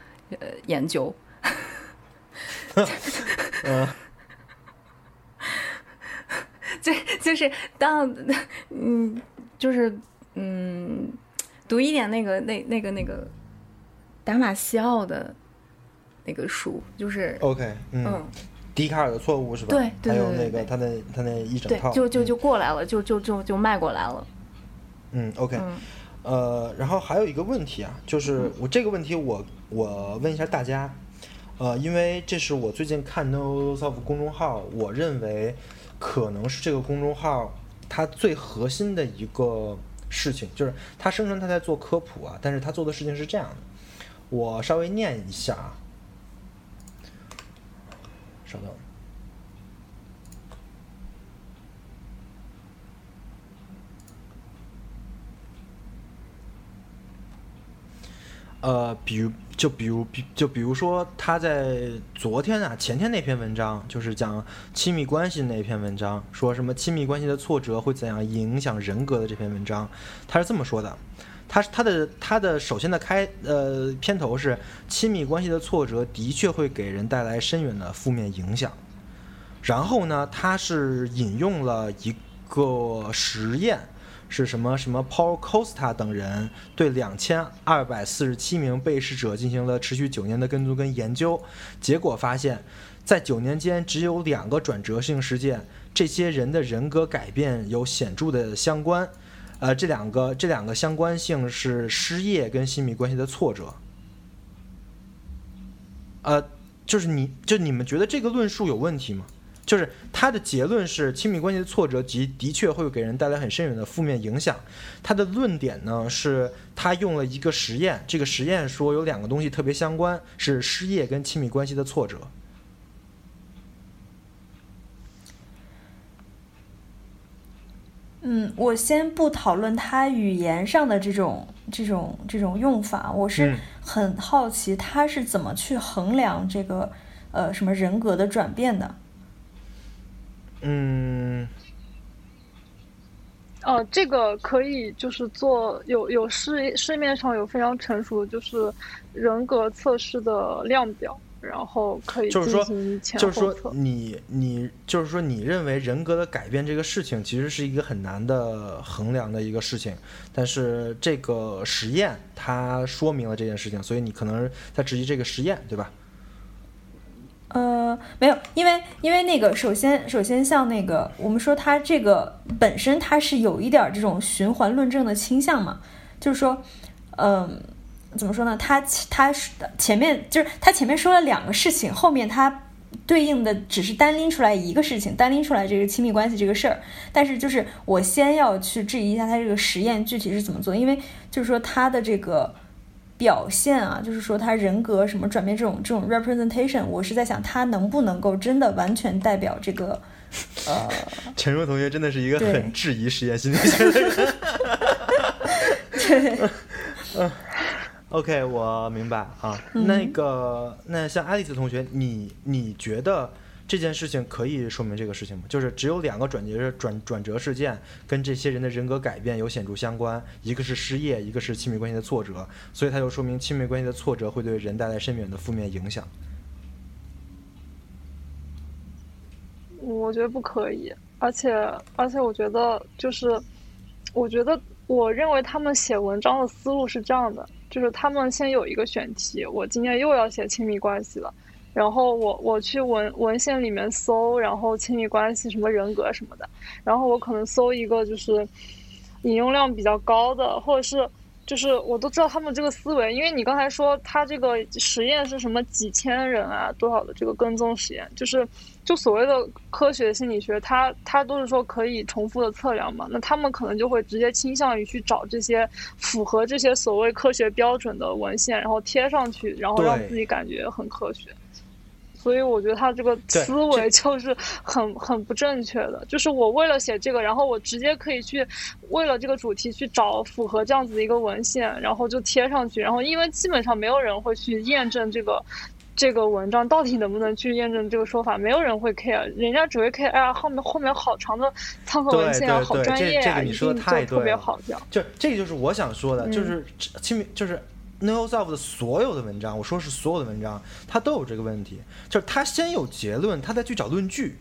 呃研究。嗯，就就是当嗯，就是嗯，读一点那个那那个那个达马西奥的。那个书就是 OK，嗯，笛卡尔的错误是吧？对，还有那个他那他那一整套，就就就过来了，就就就就迈过来了。嗯，OK，呃，然后还有一个问题啊，就是我这个问题我我问一下大家，呃，因为这是我最近看 No Soft 公众号，我认为可能是这个公众号它最核心的一个事情，就是它声称它在做科普啊，但是它做的事情是这样的，我稍微念一下啊。稍等。呃，比如，就比如，比就比如说，他在昨天啊、前天那篇文章，就是讲亲密关系那篇文章，说什么亲密关系的挫折会怎样影响人格的这篇文章，他是这么说的。他他的他的首先的开呃片头是亲密关系的挫折的确会给人带来深远的负面影响，然后呢，他是引用了一个实验，是什么什么 Paul Costa 等人对两千二百四十七名被试者进行了持续九年的跟踪跟研究，结果发现，在九年间只有两个转折性事件，这些人的人格改变有显著的相关。呃，这两个这两个相关性是失业跟亲密关系的挫折。呃，就是你就你们觉得这个论述有问题吗？就是他的结论是亲密关系的挫折及的确会给人带来很深远的负面影响。他的论点呢是他用了一个实验，这个实验说有两个东西特别相关，是失业跟亲密关系的挫折。嗯，我先不讨论他语言上的这种、这种、这种用法，我是很好奇他是怎么去衡量这个呃什么人格的转变的。嗯，哦，这个可以就是做有有市市面上有非常成熟的就是人格测试的量表。然后可以就是说，就是说，你你就是说，你认为人格的改变这个事情其实是一个很难的衡量的一个事情，但是这个实验它说明了这件事情，所以你可能在质疑这个实验，对吧？呃，没有，因为因为那个，首先首先像那个，我们说它这个本身它是有一点这种循环论证的倾向嘛，就是说，嗯。怎么说呢？他他前面就是他前面说了两个事情，后面他对应的只是单拎出来一个事情，单拎出来这个亲密关系这个事儿。但是就是我先要去质疑一下他这个实验具体是怎么做，因为就是说他的这个表现啊，就是说他人格什么转变这种这种 representation，我是在想他能不能够真的完全代表这个呃。陈若同学真的是一个很质疑实验心理学的人。对，嗯。OK，我明白啊。那个，那像爱丽丝同学，你你觉得这件事情可以说明这个事情吗？就是只有两个转折转转折事件跟这些人的人格改变有显著相关，一个是失业，一个是亲密关系的挫折，所以它就说明亲密关系的挫折会对人带来深远的负面影响。我觉得不可以，而且而且我觉得就是，我觉得我认为他们写文章的思路是这样的。就是他们先有一个选题，我今天又要写亲密关系了，然后我我去文文献里面搜，然后亲密关系什么人格什么的，然后我可能搜一个就是引用量比较高的，或者是就是我都知道他们这个思维，因为你刚才说他这个实验是什么几千人啊，多少的这个跟踪实验，就是就所谓的科学心理学，它它都是说可以重复的测量嘛，那他们可能就会直接倾向于去找这些符合这些所谓科学标准的文献，然后贴上去，然后让自己感觉很科学。所以我觉得他这个思维就是很很不正确的。就是我为了写这个，然后我直接可以去为了这个主题去找符合这样子的一个文献，然后就贴上去。然后因为基本上没有人会去验证这个这个文章到底能不能去验证这个说法，没有人会 care，人家只会 care 哎呀后面后面好长的参考文献啊，好专业啊，一定就特别好这样。就这个就是我想说的，就是清明就是。Neoself 的所有的文章，我说是所有的文章，他都有这个问题，就是他先有结论，他再去找论据。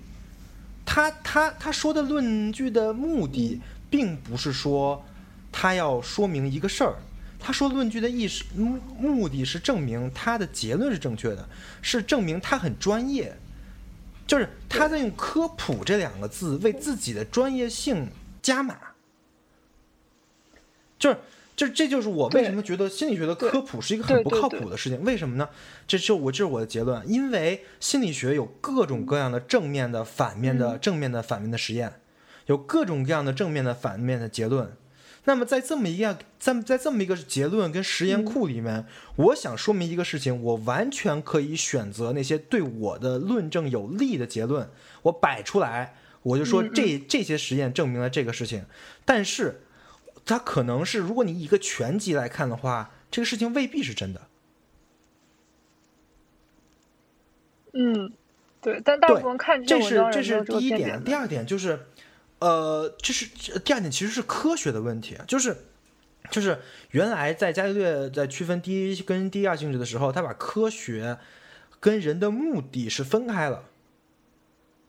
他他他说的论据的目的，并不是说他要说明一个事儿，他说论据的意识目的是证明他的结论是正确的，是证明他很专业，就是他在用科普这两个字为自己的专业性加码，就是。这这就是我为什么觉得心理学的科普是一个很不靠谱的事情？为什么呢？这就我这是我的结论，因为心理学有各种各样的正面的、反面的、正面的、反面的实验，有各种各样的正面的、反面的结论。那么在这么一个在在这么一个结论跟实验库里面，我想说明一个事情，我完全可以选择那些对我的论证有利的结论，我摆出来，我就说这这些实验证明了这个事情，但是。它可能是，如果你以一个全集来看的话，这个事情未必是真的。嗯，对，但大部分看这是这是第一点，第二点就是，呃，这是第二点其实是科学的问题，就是就是原来在伽利略在区分第一跟第二性质的时候，他把科学跟人的目的是分开了，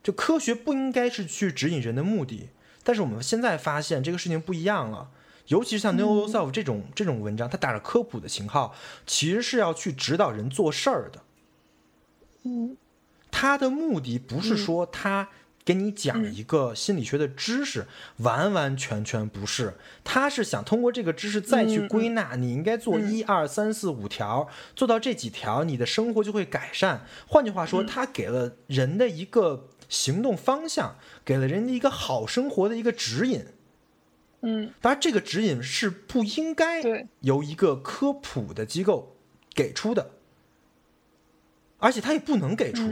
就科学不应该是去指引人的目的，但是我们现在发现这个事情不一样了。尤其是像 Know Yourself 这种这种文章，它打着科普的旗号，其实是要去指导人做事儿的。嗯，他的目的不是说他给你讲一个心理学的知识，完完全全不是。他是想通过这个知识再去归纳，你应该做一二三四五条，做到这几条，你的生活就会改善。换句话说，他给了人的一个行动方向，给了人的一个好生活的一个指引。嗯，当然，这个指引是不应该由一个科普的机构给出的，而且他也不能给出。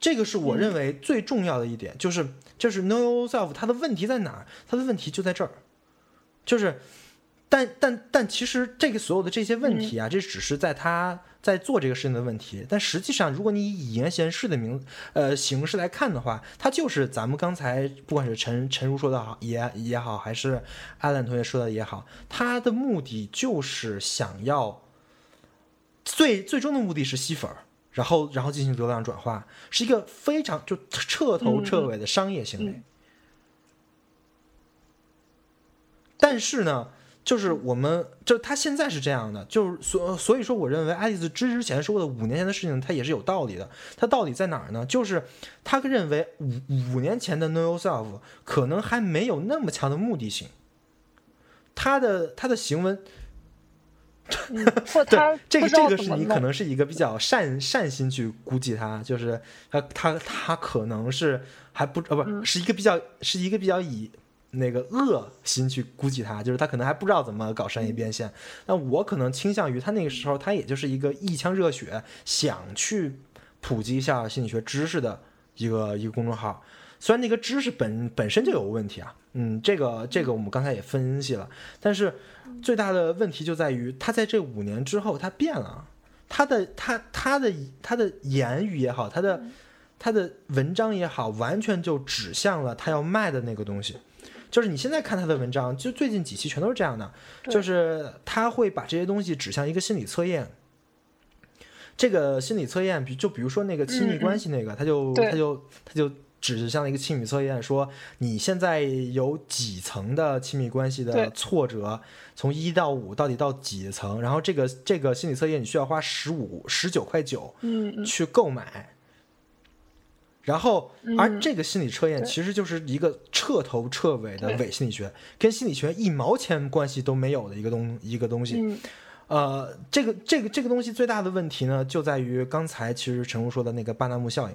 这个是我认为最重要的一点，就是就是 know yourself，它的问题在哪儿？它的问题就在这儿，就是，但但但其实这个所有的这些问题啊，这只是在他。在做这个事情的问题，但实际上，如果你以言闲事的名呃形式来看的话，它就是咱们刚才不管是陈陈如说的好也也好，还是阿兰同学说的也好，他的目的就是想要最最终的目的是吸粉，然后然后进行流量转化，是一个非常就彻头彻尾的商业行为。但是呢。就是我们，就他现在是这样的，就是所所以说，我认为爱丽丝之之前说的五年前的事情，他也是有道理的。他到底在哪儿呢？就是他认为五五年前的 Know Yourself 可能还没有那么强的目的性。他的他的行为，对这个这个是你可能是一个比较善善心去估计他，就是他他他可能是还不呃不是一个比较是一个比较以。那个恶心去估计他，就是他可能还不知道怎么搞商业变现。那我可能倾向于他那个时候，他也就是一个一腔热血，想去普及一下心理学知识的一个一个公众号。虽然那个知识本本身就有问题啊，嗯，这个这个我们刚才也分析了。但是最大的问题就在于，他在这五年之后他变了，他的他他的他的言语也好，他的他的文章也好，完全就指向了他要卖的那个东西。就是你现在看他的文章，就最近几期全都是这样的，就是他会把这些东西指向一个心理测验。这个心理测验，比就比如说那个亲密关系那个，他就他就他就指向了一个亲密测验，说你现在有几层的亲密关系的挫折，从一到五到底到几层？然后这个这个心理测验你需要花十五十九块九，嗯，去购买。然后，嗯而这个心理测验其实就是一个彻头彻尾的伪心理学，跟心理学一毛钱关系都没有的一个东一个东西。嗯呃，这个这个这个东西最大的问题呢，就在于刚才其实陈如说的那个巴纳姆效应，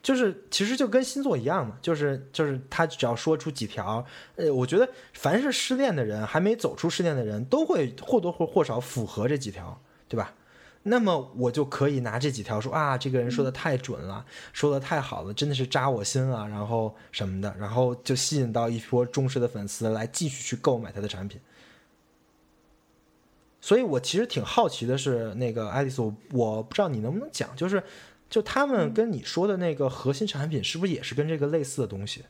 就是其实就跟星座一样嘛，就是就是他只要说出几条，呃，我觉得凡是失恋的人，还没走出失恋的人，都会或多或或少符合这几条，对吧？那么我就可以拿这几条说啊，这个人说的太准了，说的太好了，真的是扎我心了，然后什么的，然后就吸引到一波忠实的粉丝来继续去购买他的产品。所以我其实挺好奇的是，那个爱丽丝，我我不知道你能不能讲，就是就他们跟你说的那个核心产品，是不是也是跟这个类似的东西？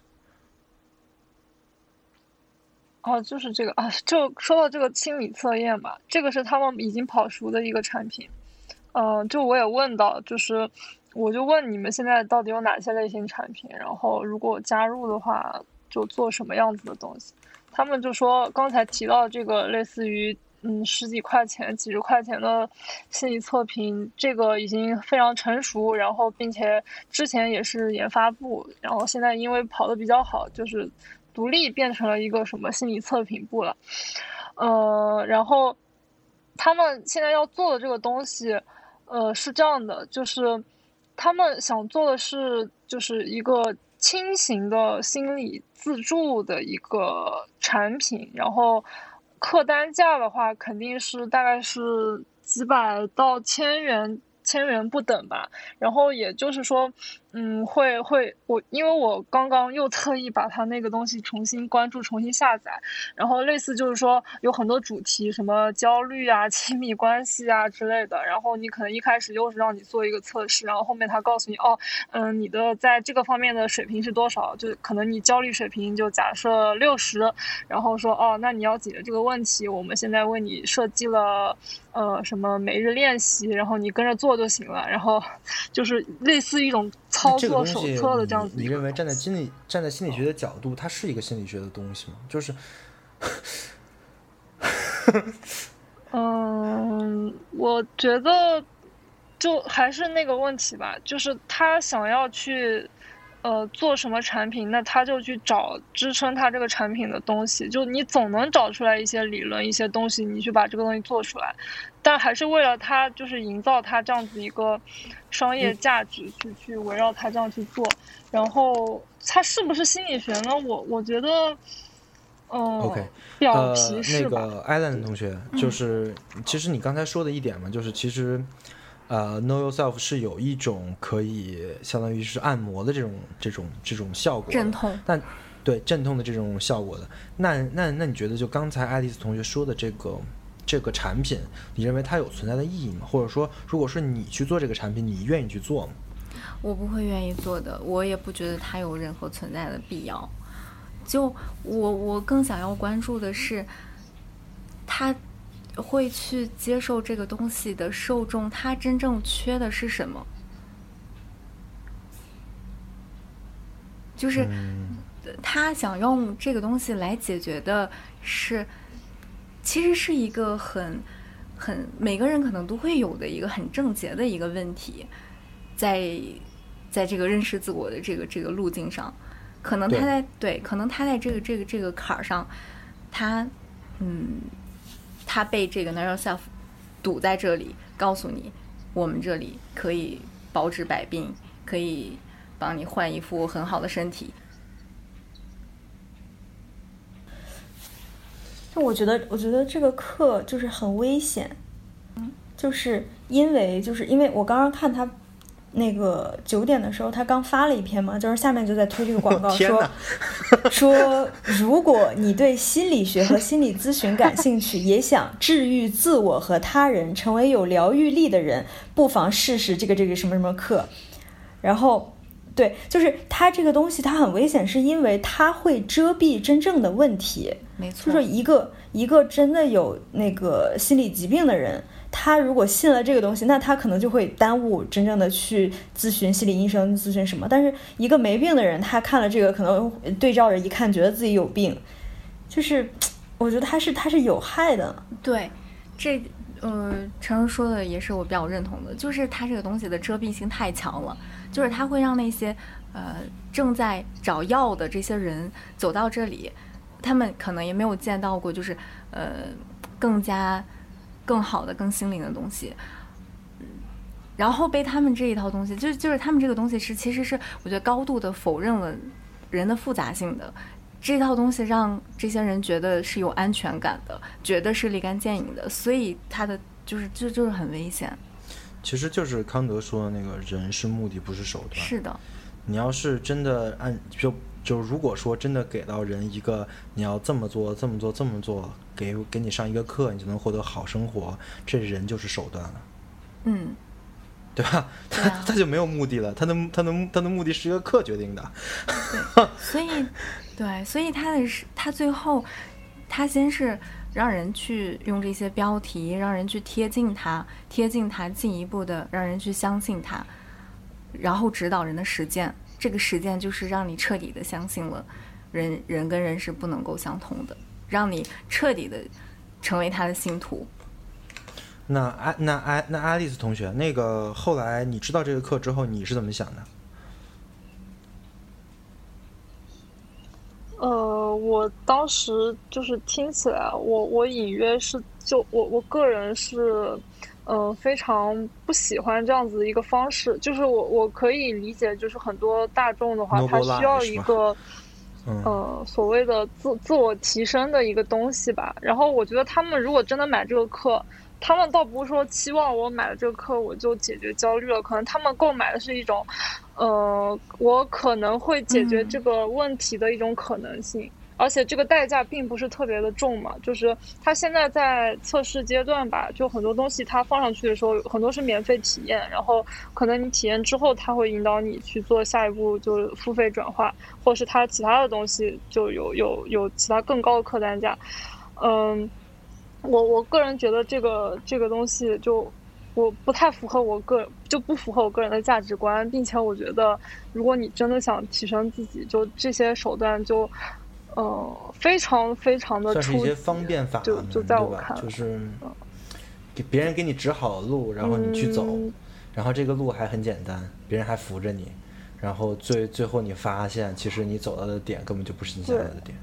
哦，就是这个啊，就说到这个心理测验吧，这个是他们已经跑熟的一个产品。嗯，就我也问到，就是我就问你们现在到底有哪些类型产品，然后如果加入的话，就做什么样子的东西？他们就说刚才提到这个类似于嗯十几块钱、几十块钱的心理测评，这个已经非常成熟，然后并且之前也是研发部，然后现在因为跑得比较好，就是独立变成了一个什么心理测评部了。呃，然后他们现在要做的这个东西，呃，是这样的，就是他们想做的是，就是一个轻型的心理自助的一个产品，然后客单价的话，肯定是大概是几百到千元。千元不等吧，然后也就是说，嗯，会会我因为我刚刚又特意把它那个东西重新关注、重新下载，然后类似就是说有很多主题，什么焦虑啊、亲密关系啊之类的。然后你可能一开始又是让你做一个测试，然后后面他告诉你，哦，嗯，你的在这个方面的水平是多少？就可能你焦虑水平就假设六十，然后说，哦，那你要解决这个问题，我们现在为你设计了呃什么每日练习，然后你跟着做就行了。然后 就是类似一种操作手册的这样子你，你认为站在心理站在心理学的角度，它是一个心理学的东西吗？就是 嗯，我觉得就还是那个问题吧，就是他想要去呃做什么产品，那他就去找支撑他这个产品的东西，就你总能找出来一些理论、一些东西，你去把这个东西做出来，但还是为了他就是营造他这样子一个商业价值去去围绕他这样去做，然后它是不是心理学呢？我我觉得。嗯 OK，表呃皮，是呃？那个艾伦同学，就是其实你刚才说的一点嘛，就是其实呃，Know Yourself 是有一种可以相当于是按摩的这种这种这种效果的，阵痛。但对镇痛的这种效果的，那那那你觉得就刚才爱丽丝同学说的这个这个产品，你认为它有存在的意义吗？或者说，如果说你去做这个产品，你愿意去做吗？我不会愿意做的，我也不觉得它有任何存在的必要。就我我更想要关注的是，他会去接受这个东西的受众，他真正缺的是什么？就是他想用这个东西来解决的是，其实是一个很很每个人可能都会有的一个很症结的一个问题，在在这个认识自我的这个这个路径上，可能他在对，可能他在这个这个这个坎儿上，他嗯，他被这个 know yourself 堵在这里，告诉你，我们这里可以包治百病，可以帮你换一副很好的身体。就我觉得，我觉得这个课就是很危险，就是因为就是因为我刚刚看他那个九点的时候，他刚发了一篇嘛，就是下面就在推这个广告 说说，如果你对心理学和心理咨询感兴趣，也想治愈自我和他人，成为有疗愈力的人，不妨试试这个这个什么什么课。然后，对，就是它这个东西它很危险，是因为它会遮蔽真正的问题。没错，就说一个一个真的有那个心理疾病的人，他如果信了这个东西，那他可能就会耽误真正的去咨询心理医生，咨询什么。但是一个没病的人，他看了这个，可能对照着一看，觉得自己有病，就是我觉得他是他是有害的。对，这呃，陈儿说的也是我比较认同的，就是它这个东西的遮蔽性太强了。就是它会让那些呃正在找药的这些人走到这里，他们可能也没有见到过，就是呃更加更好的、更心灵的东西。然后被他们这一套东西，就就是他们这个东西是其实是我觉得高度的否认了人的复杂性的。这套东西让这些人觉得是有安全感的，觉得是立竿见影的，所以他的就是就就是很危险。其实就是康德说的那个人是目的，不是手段。是的，你要是真的按就就如果说真的给到人一个你要这么做这么做这么做，给给你上一个课，你就能获得好生活，这人就是手段了。嗯，对吧？他啊他就没有目的了，他的他的他的目的是一个课决定的。所以对，所以他的是他最后他先是让人去用这些标题，让人去贴近他，贴近他，进一步的让人去相信他，然后指导人的实践。这个实践就是让你彻底的相信了人人跟人是不能够相通的，让你彻底的成为他的信徒。那爱那爱那爱丽丝同学，那个后来你知道这个课之后，你是怎么想的？呃，我当时就是听起来，我我隐约是就我我个人是，呃，非常不喜欢这样子的一个方式。就是我我可以理解，就是很多大众的话，他需要一个嗯呃所谓的自自我提升的一个东西吧。然后我觉得他们如果真的买这个课，他们倒不是说期望我买了这个课我就解决焦虑了，可能他们购买的是一种，呃，我可能会解决这个问题的一种可能性。而且这个代价并不是特别的重嘛，就是它现在在测试阶段吧，就很多东西它放上去的时候，很多是免费体验，然后可能你体验之后，它会引导你去做下一步就是付费转化，或是它其他的东西就有有有其他更高的客单价，嗯，我我个人觉得这个这个东西就我不太符合我个就不符合我个人的价值观，并且我觉得如果你真的想提升自己，就这些手段就呃非常非常的算是一些方便法，就就在？我看来，就是给别人给你指好路，然后你去走，嗯然后这个路还很简单，别人还扶着你，然后最最后你发现，其实你走到的点根本就不是你想要的点。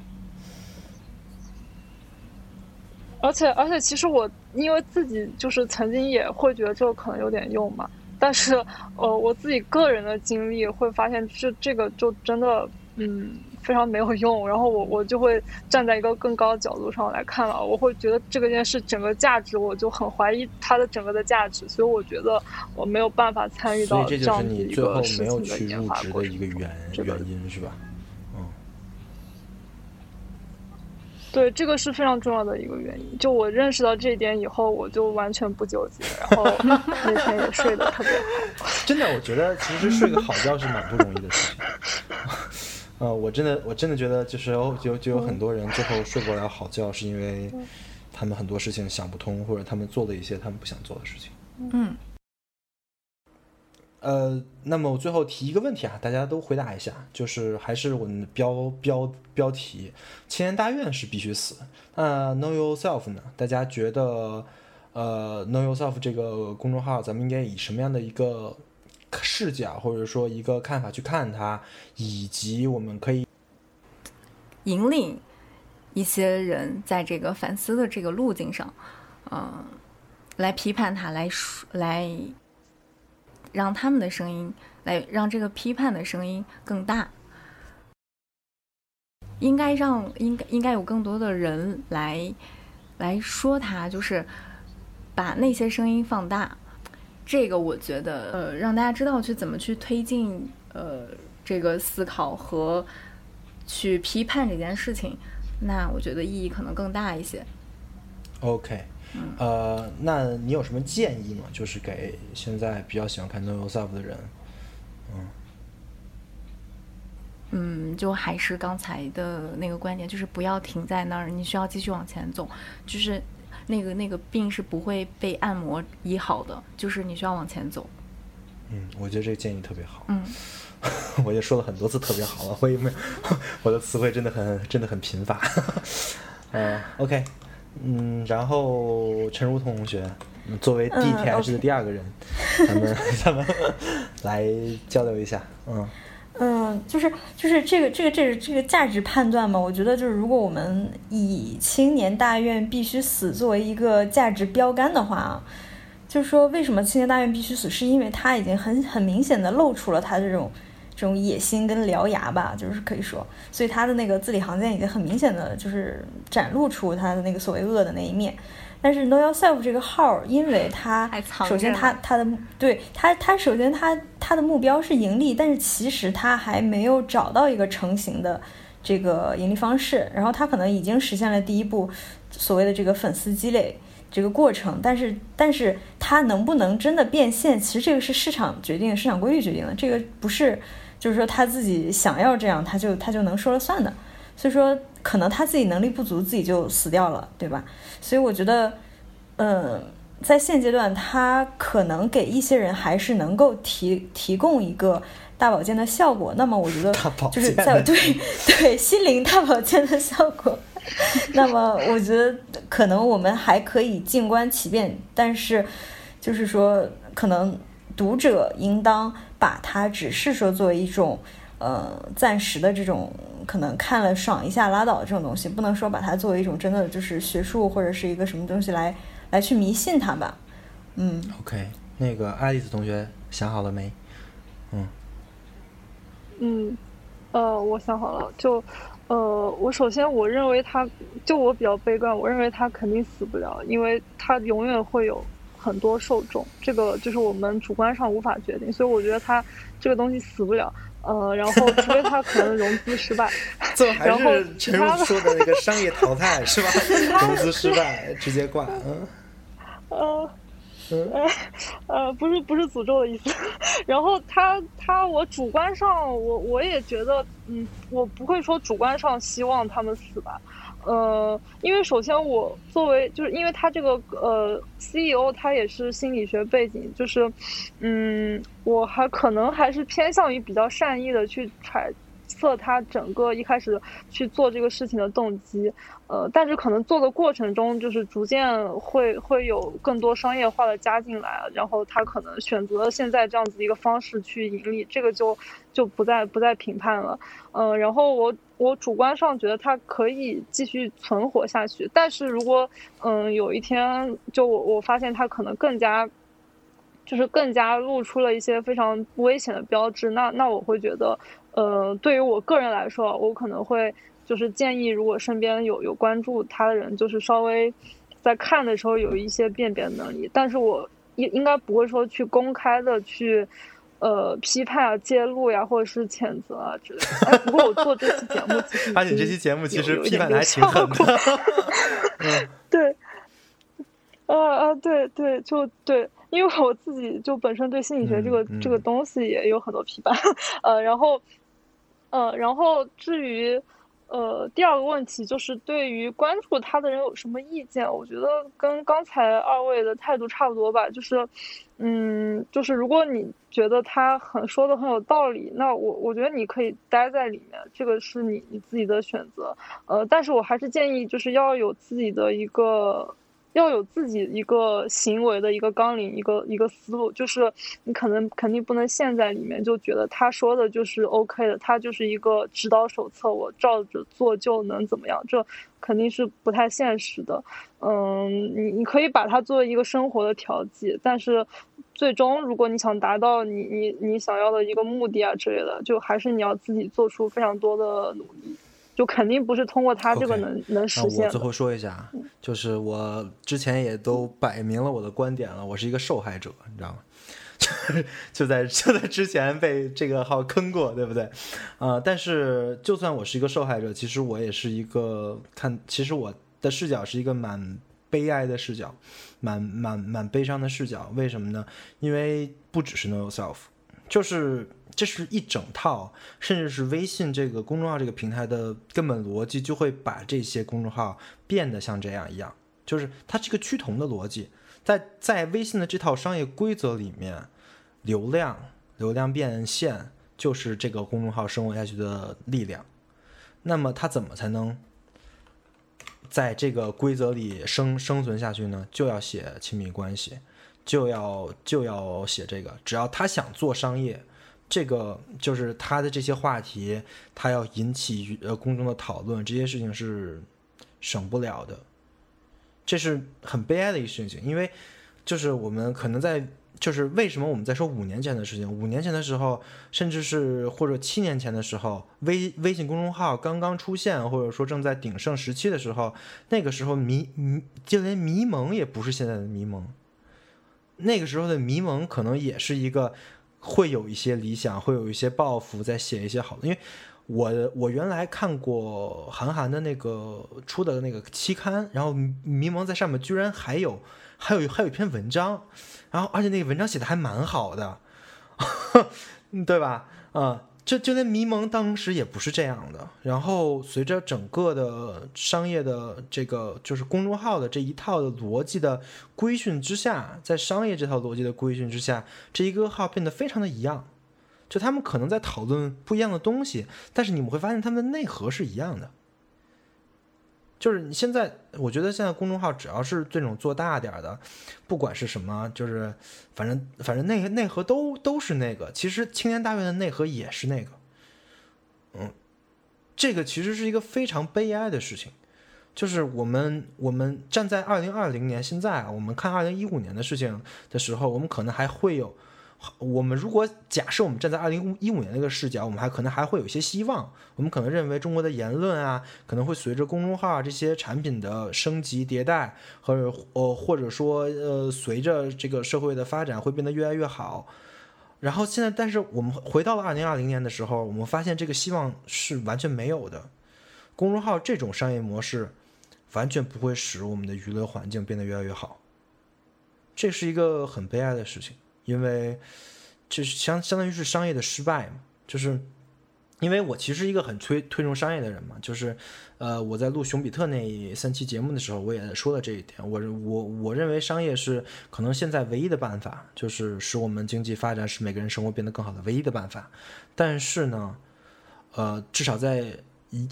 而且而且，其实我因为自己就是曾经也会觉得这个可能有点用嘛，但是呃，我自己个人的经历会发现这这个就真的嗯非常没有用，然后我我就会站在一个更高的角度上来看了，我会觉得这个件事整个价值，我就很怀疑它的整个的价值，所以我觉得我没有办法参与所以这就是到样子一你最后个事没有情的一个原这个原因是吧？对，这个是非常重要的一个原因。就我认识到这一点以后，我就完全不纠结，然后那天也睡得特别好。真的，我觉得其实睡个好觉是蛮不容易的事情。呃，我真的，我真的觉得，就是有就就有很多人最后睡不了好觉，是因为他们很多事情想不通，或者他们做了一些他们不想做的事情。嗯，呃，那么我最后提一个问题啊，大家都回答一下，就是还是我们的标标标题，千年大愿是必须死。那 Know Yourself 呢？大家觉得，呃，Know Yourself 这个公众号，咱们应该以什么样的一个视角，或者说一个看法去看它，以及我们可以引领一些人在这个反思的这个路径上，嗯、来批判他，来说来让他们的声音，来让这个批判的声音更大。应该让应该应该有更多的人来来说他，就是把那些声音放大。这个我觉得，呃，让大家知道去怎么去推进呃这个思考和去批判这件事情，那我觉得意义可能更大一些。OK，呃，那你有什么建议吗？就是给现在比较喜欢看 Know Yourself 的人，嗯，嗯就还是刚才的那个观点，就是不要停在那儿，你需要继续往前走。就是那个那个病是不会被按摩医好的，就是你需要往前走。嗯，我觉得这个建议特别好。嗯，我也说了很多次特别好了，我也没有，我的词汇真的很真的很贫乏。呃，OK，嗯，然后陈如同同学，作为 DTH 的第二个人，咱们 咱们来交流一下，嗯。嗯，就是就是这个这个这个这个价值判断嘛，我觉得就是如果我们以青年大院必须死作为一个价值标杆的话，就是说为什么青年大院必须死，是因为他已经很很明显的露出了他这种这种野心跟獠牙吧，就是可以说，所以他的那个字里行间已经很明显的就是展露出他的那个所谓恶的那一面。但是 Know Yourself 这个号，因为他首先他他的对他他首先他他的目标是盈利，但是其实他还没有找到一个成型的这个盈利方式。然后他可能已经实现了第一步所谓的这个粉丝积累这个过程，但是但是它能不能真的变现，其实这个是市场决定，市场规律决定的。这个不是就是说他自己想要这样，他就他就能说了算的。所以说。可能他自己能力不足，自己就死掉了，对吧？所以我觉得，嗯，在现阶段，他可能给一些人还是能够提提供一个大保健的效果。那么，我觉得就是在对 对心灵大保健的效果。那么，我觉得可能我们还可以静观其变，但是就是说，可能读者应当把它只是说作为一种呃暂时的这种。可能看了爽一下拉倒这种东西，不能说把它作为一种真的就是学术或者是一个什么东西来来去迷信它吧。嗯，OK，那个爱丽丝同学想好了没？嗯嗯，呃，我想好了，就呃，我首先我认为他，就我比较悲观，我认为他肯定死不了，因为他永远会有很多受众，这个就是我们主观上无法决定，所以我觉得他这个东西死不了。呃，然后除非他可能融资失败，这还是陈如说的那个商业淘汰是吧？融资失败直接挂，嗯，呃，呃，呃，不是不是诅咒的意思。然后他他我主观上我我也觉得，嗯，我不会说主观上希望他们死吧。呃，因为首先我作为就是因为他这个呃 CEO 他也是心理学背景，就是，嗯，我还可能还是偏向于比较善意的去揣测他整个一开始去做这个事情的动机。呃，但是可能做的过程中，就是逐渐会会有更多商业化的加进来，然后他可能选择现在这样子一个方式去盈利，这个就就不再不再评判了。嗯，然后我我主观上觉得它可以继续存活下去，但是如果嗯有一天就我我发现它可能更加，就是更加露出了一些非常危险的标志，那那我会觉得，呃，对于我个人来说，我可能会。就是建议，如果身边有有关注他的人，就是稍微在看的时候有一些辨别能力。但是我应应该不会说去公开的去呃批判啊、揭露呀，或者是谴责啊之类的。哎，不过我做这期节目，其实而且这期节目其实批判的还挺狠的。嗯，对，啊啊，对对，就对，因为我自己就本身对心理学这个这个东西也有很多批判。呃，然后呃，然后至于。呃，第二个问题就是对于关注他的人有什么意见？我觉得跟刚才二位的态度差不多吧，就是，嗯，就是如果你觉得他很说的很有道理，那我我觉得你可以待在里面，这个是你你自己的选择。呃，但是我还是建议就是要有自己的一个。要有自己一个行为的一个纲领，一个一个思路，就是你可能肯定不能陷在里面，就觉得他说的就是 OK 的，他就是一个指导手册，我照着做就能怎么样？这肯定是不太现实的。嗯，你你可以把它作为一个生活的调剂，但是最终如果你想达到你你你想要的一个目的啊之类的，就还是你要自己做出非常多的努力。就肯定不是通过他这个能能实现。我最后说一下，就是我之前也都摆明了我的观点了，我是一个受害者，你知道吗？就在就在之前被这个号坑过，对不对？啊，但是就算我是一个受害者，其实我也是一个看，其实我的视角是一个蛮悲哀的视角，蛮蛮蛮悲伤的视角。为什么呢？因为不只是 Know Yourself，就是。这是一整套，甚至是微信这个公众号这个平台的根本逻辑，就会把这些公众号变得像这样一样，就是它这个趋同的逻辑，在在微信的这套商业规则里面，流量流量变现就是这个公众号生活下去的力量。那么它怎么才能在这个规则里生生存下去呢，就要写亲密关系，就要就要写这个。只要他想做商业，这个就是他的这些话题，他要引起呃公众的讨论，这些事情是省不了的。这是很悲哀的一个事情，因为就是我们可能在。就是为什么我们在说五年前的事情？五年前的时候，甚至是或者七年前的时候，微微信公众号刚刚出现，或者说正在鼎盛时期的时候，那个时候迷迷就连迷蒙也不是现在的迷蒙。那个时候的迷蒙可能也是一个会有一些理想，会有一些抱负，在写一些好的。因为我我原来看过韩寒的那个出的那个期刊，然后迷蒙在上面居然还有。还有还有一篇文章，然后而且那个文章写的还蛮好的，对吧？嗯，就就连迷蒙当时也不是这样的。然后随着整个的商业的这个就是公众号的这一套的逻辑的规训之下，在商业这套逻辑的规训之下，这一个号变得非常的一样。就他们可能在讨论不一样的东西，但是你们会发现他们的内核是一样的。就是你现在，我觉得现在公众号只要是这种做大点的，不管是什么，就是反正反正内内核都都是那个。其实青年大院的内核也是那个，嗯，这个其实是一个非常悲哀的事情。就是我们我们站在二零二零年现在啊，我们看二零一五年的事情的时候，我们可能还会有。我们如果假设我们站在二零一五年那个视角，我们还可能还会有一些希望。我们可能认为中国的言论啊，可能会随着公众号啊这些产品的升级迭代，和呃或者说呃随着这个社会的发展会变得越来越好。然后现在，但是我们回到了二零二零年的时候，我们发现这个希望是完全没有的。公众号这种商业模式完全不会使我们的娱乐环境变得越来越好。这是一个很悲哀的事情。因为，就是相相当于是商业的失败嘛，就是因为我其实一个很推推崇商业的人嘛，就是呃我在录熊比特那三期节目的时候，我也说了这一点，我我我认为商业是可能现在唯一的办法，就是使我们经济发展，使每个人生活变得更好的唯一的办法。但是呢，呃，至少在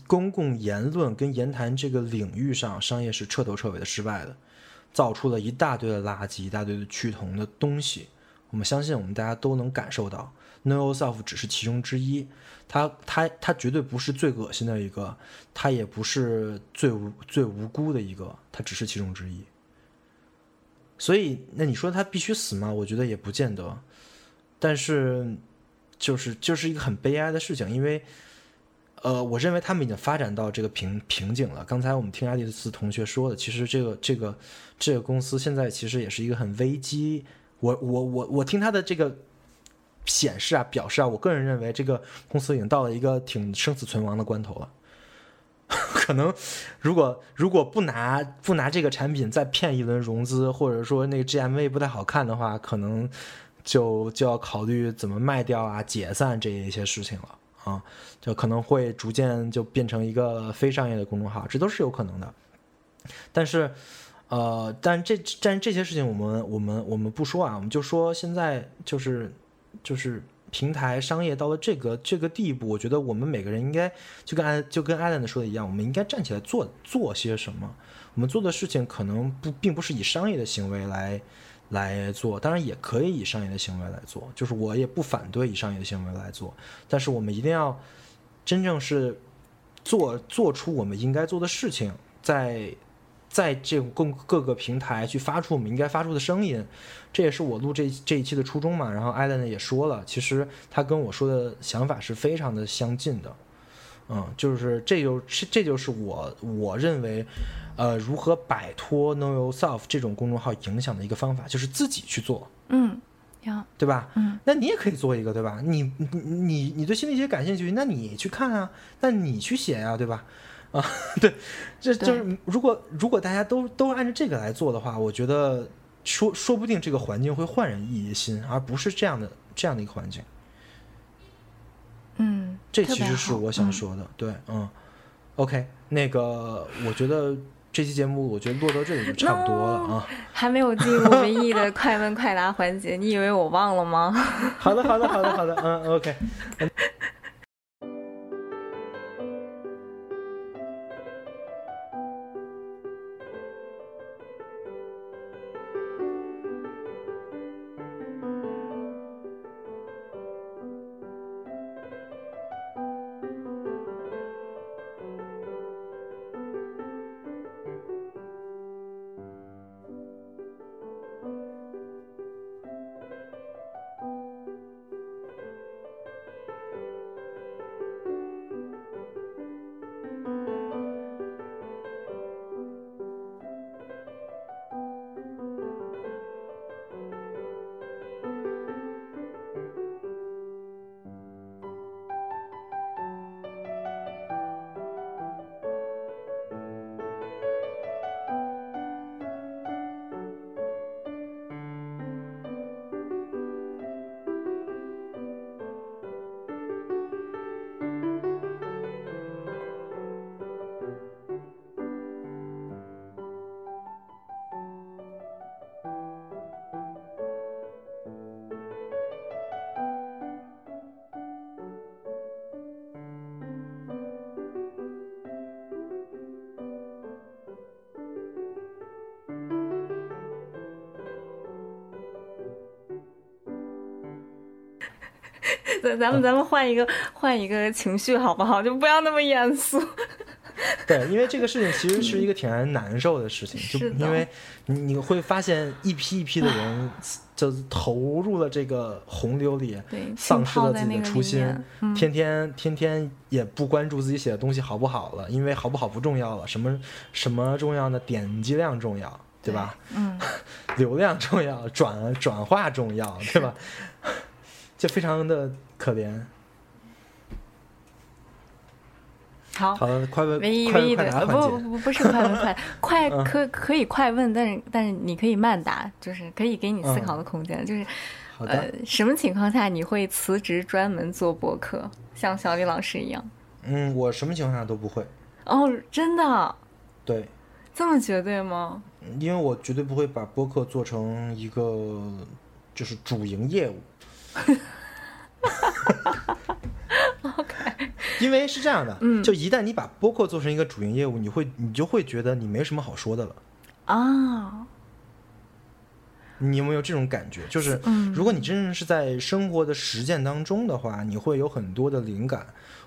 公共言论跟言谈这个领域上，商业是彻头彻尾的失败的，造出了一大堆的垃圾，一大堆的趋同的东西。我们相信，我们大家都能感受到，Know Yourself 只是其中之一，它它它绝对不是最恶心的一个，它也不是最无最无辜的一个，它只是其中之一。所以，那你说他必须死吗？我觉得也不见得。但是，就是就是一个很悲哀的事情，因为，呃，我认为他们已经发展到这个瓶瓶颈了。刚才我们听爱丽丝同学说的，其实这个这个这个公司现在其实也是一个很危机。我我我我听他的这个显示啊，表示啊，我个人认为这个公司已经到了一个挺生死存亡的关头了。可能如果如果不拿不拿这个产品再骗一轮融资，或者说那个 GMV 不太好看的话，可能就就要考虑怎么卖掉啊、解散这一些事情了啊，就可能会逐渐就变成一个非商业的公众号，这都是有可能的。但是。呃，但这但这些事情我们我们我们不说啊，我们就说现在就是就是平台商业到了这个这个地步，我觉得我们每个人应该就跟艾就跟艾伦说的一样，我们应该站起来做做些什么。我们做的事情可能不并不是以商业的行为来来做，当然也可以以商业的行为来做，就是我也不反对以商业的行为来做，但是我们一定要真正是做做出我们应该做的事情，在。在这各各个平台去发出我们应该发出的声音，这也是我录这这一期的初衷嘛。然后艾伦也说了，其实他跟我说的想法是非常的相近的，嗯，就是这就这就是我我认为，呃，如何摆脱 Know Yourself 这种公众号影响的一个方法，就是自己去做，嗯，呀，对吧？嗯，那你也可以做一个，对吧？你你你你对心理学感兴趣，那你去看啊，那你去写呀，对吧？啊，对，这就是如果如果大家都都按照这个来做的话，我觉得说说不定这个环境会焕然一新，而不是这样的这样的一个环境。嗯，这其实是我想说的。对，嗯，OK，那个我觉得这期节目我觉得录到这里就差不多了啊。还没有进入唯一的 快问快答环节，你以为我忘了吗？好的，好的，好的，好的，嗯，OK。咱咱们咱们换一个换一个情绪好不好？就不要那么严肃。对，因为这个事情其实是一个挺让人难受的事情，就因为你你会发现一批一批的人 就投入了这个洪流里，丧失了自己的初心，嗯天天天天也不关注自己写的东西好不好了，因为好不好不重要了，什么什么重要呢？点击量重要，对吧？嗯，流量重要，转转化重要，对吧？就非常的可怜。好。好了，快问，唯一快唯一的。不不不不是快问快 快嗯可可以快问，但是但是你可以慢答，就是可以给你思考的空间。就是呃的，，什么情况下你会辞职专门做博客，像小李老师一样？嗯，我什么情况下都不会，哦，真的对，这么绝对吗？因为我绝对不会把播客做成一个就是主营业务。因为是这样的，嗯就一旦你把播客做成一个主营业务，你会你就会觉得你没什么好说的了。啊，你有没有这种感觉？就是，嗯如果你真正是在生活的实践当中的话，你会有很多的灵感，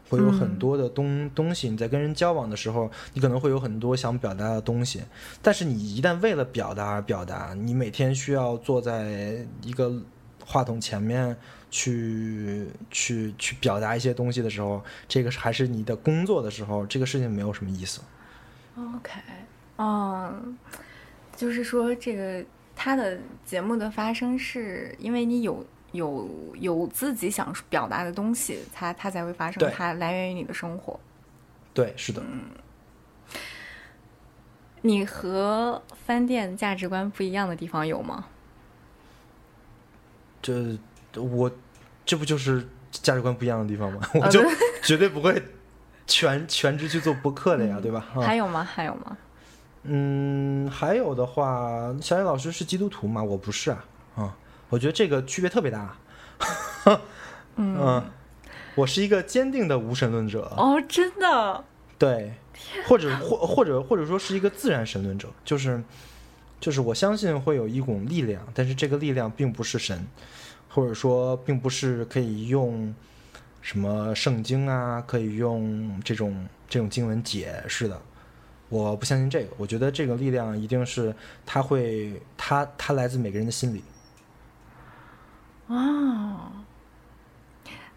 会有嗯很多的东东西。你在跟人交往的时候，你可能会有很多想表达的东西。但是你一旦为了表达而表达，你每天需要坐在一个话筒前面去去去表达一些东西的时候，这个还是你的工作的时候，这个事情没有什么意思。OK，嗯，就是说这个他的节目的发生是因为你有有有自己想表达的东西，它它才会发生，它来源于你的生活。对，是的。嗯你和饭店价值观不一样的地方有吗？这我这不就是价值观不一样的地方吗？我就绝对不会全全职去做播客的呀，对吧？啊还有吗？还有吗？嗯，还有的话，小野老师是基督徒吗，我不是啊，啊，我觉得这个区别特别大。嗯，我是一个坚定的无神论者，哦，真的，对，或者或或者或者说是一个自然神论者，就是就是我相信会有一股力量，但是这个力量并不是神，或者说并不是可以用什么圣经啊，可以用这种这种经文解释的。我不相信这个，我觉得这个力量一定是它会，它它来自每个人的心里。哦，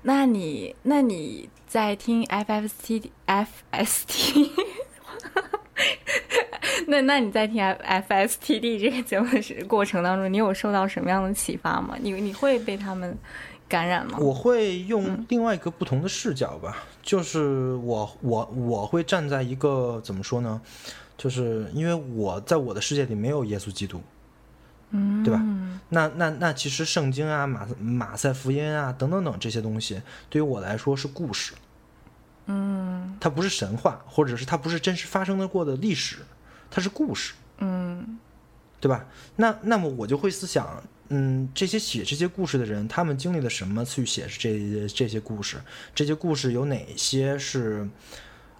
那你那你在听 FFT FST，那那你在听 F FSTD 这个节目的时过程当中，你有受到什么样的启发吗？你你会被他们感染吗？我会用另外一个不同的视角吧，就是我我我会站在一个怎么说呢？就是因为我在我的世界里没有耶稣基督，嗯，对吧？那那那其实圣经啊、马马赛福音啊等等等这些东西，对于我来说是故事，嗯它不是神话，或者是它不是真实发生的过的历史，它是故事。嗯对吧？那那么我就会思想，嗯，这些写这些故事的人，他们经历了什么去写这这些故事？这些故事有哪些是，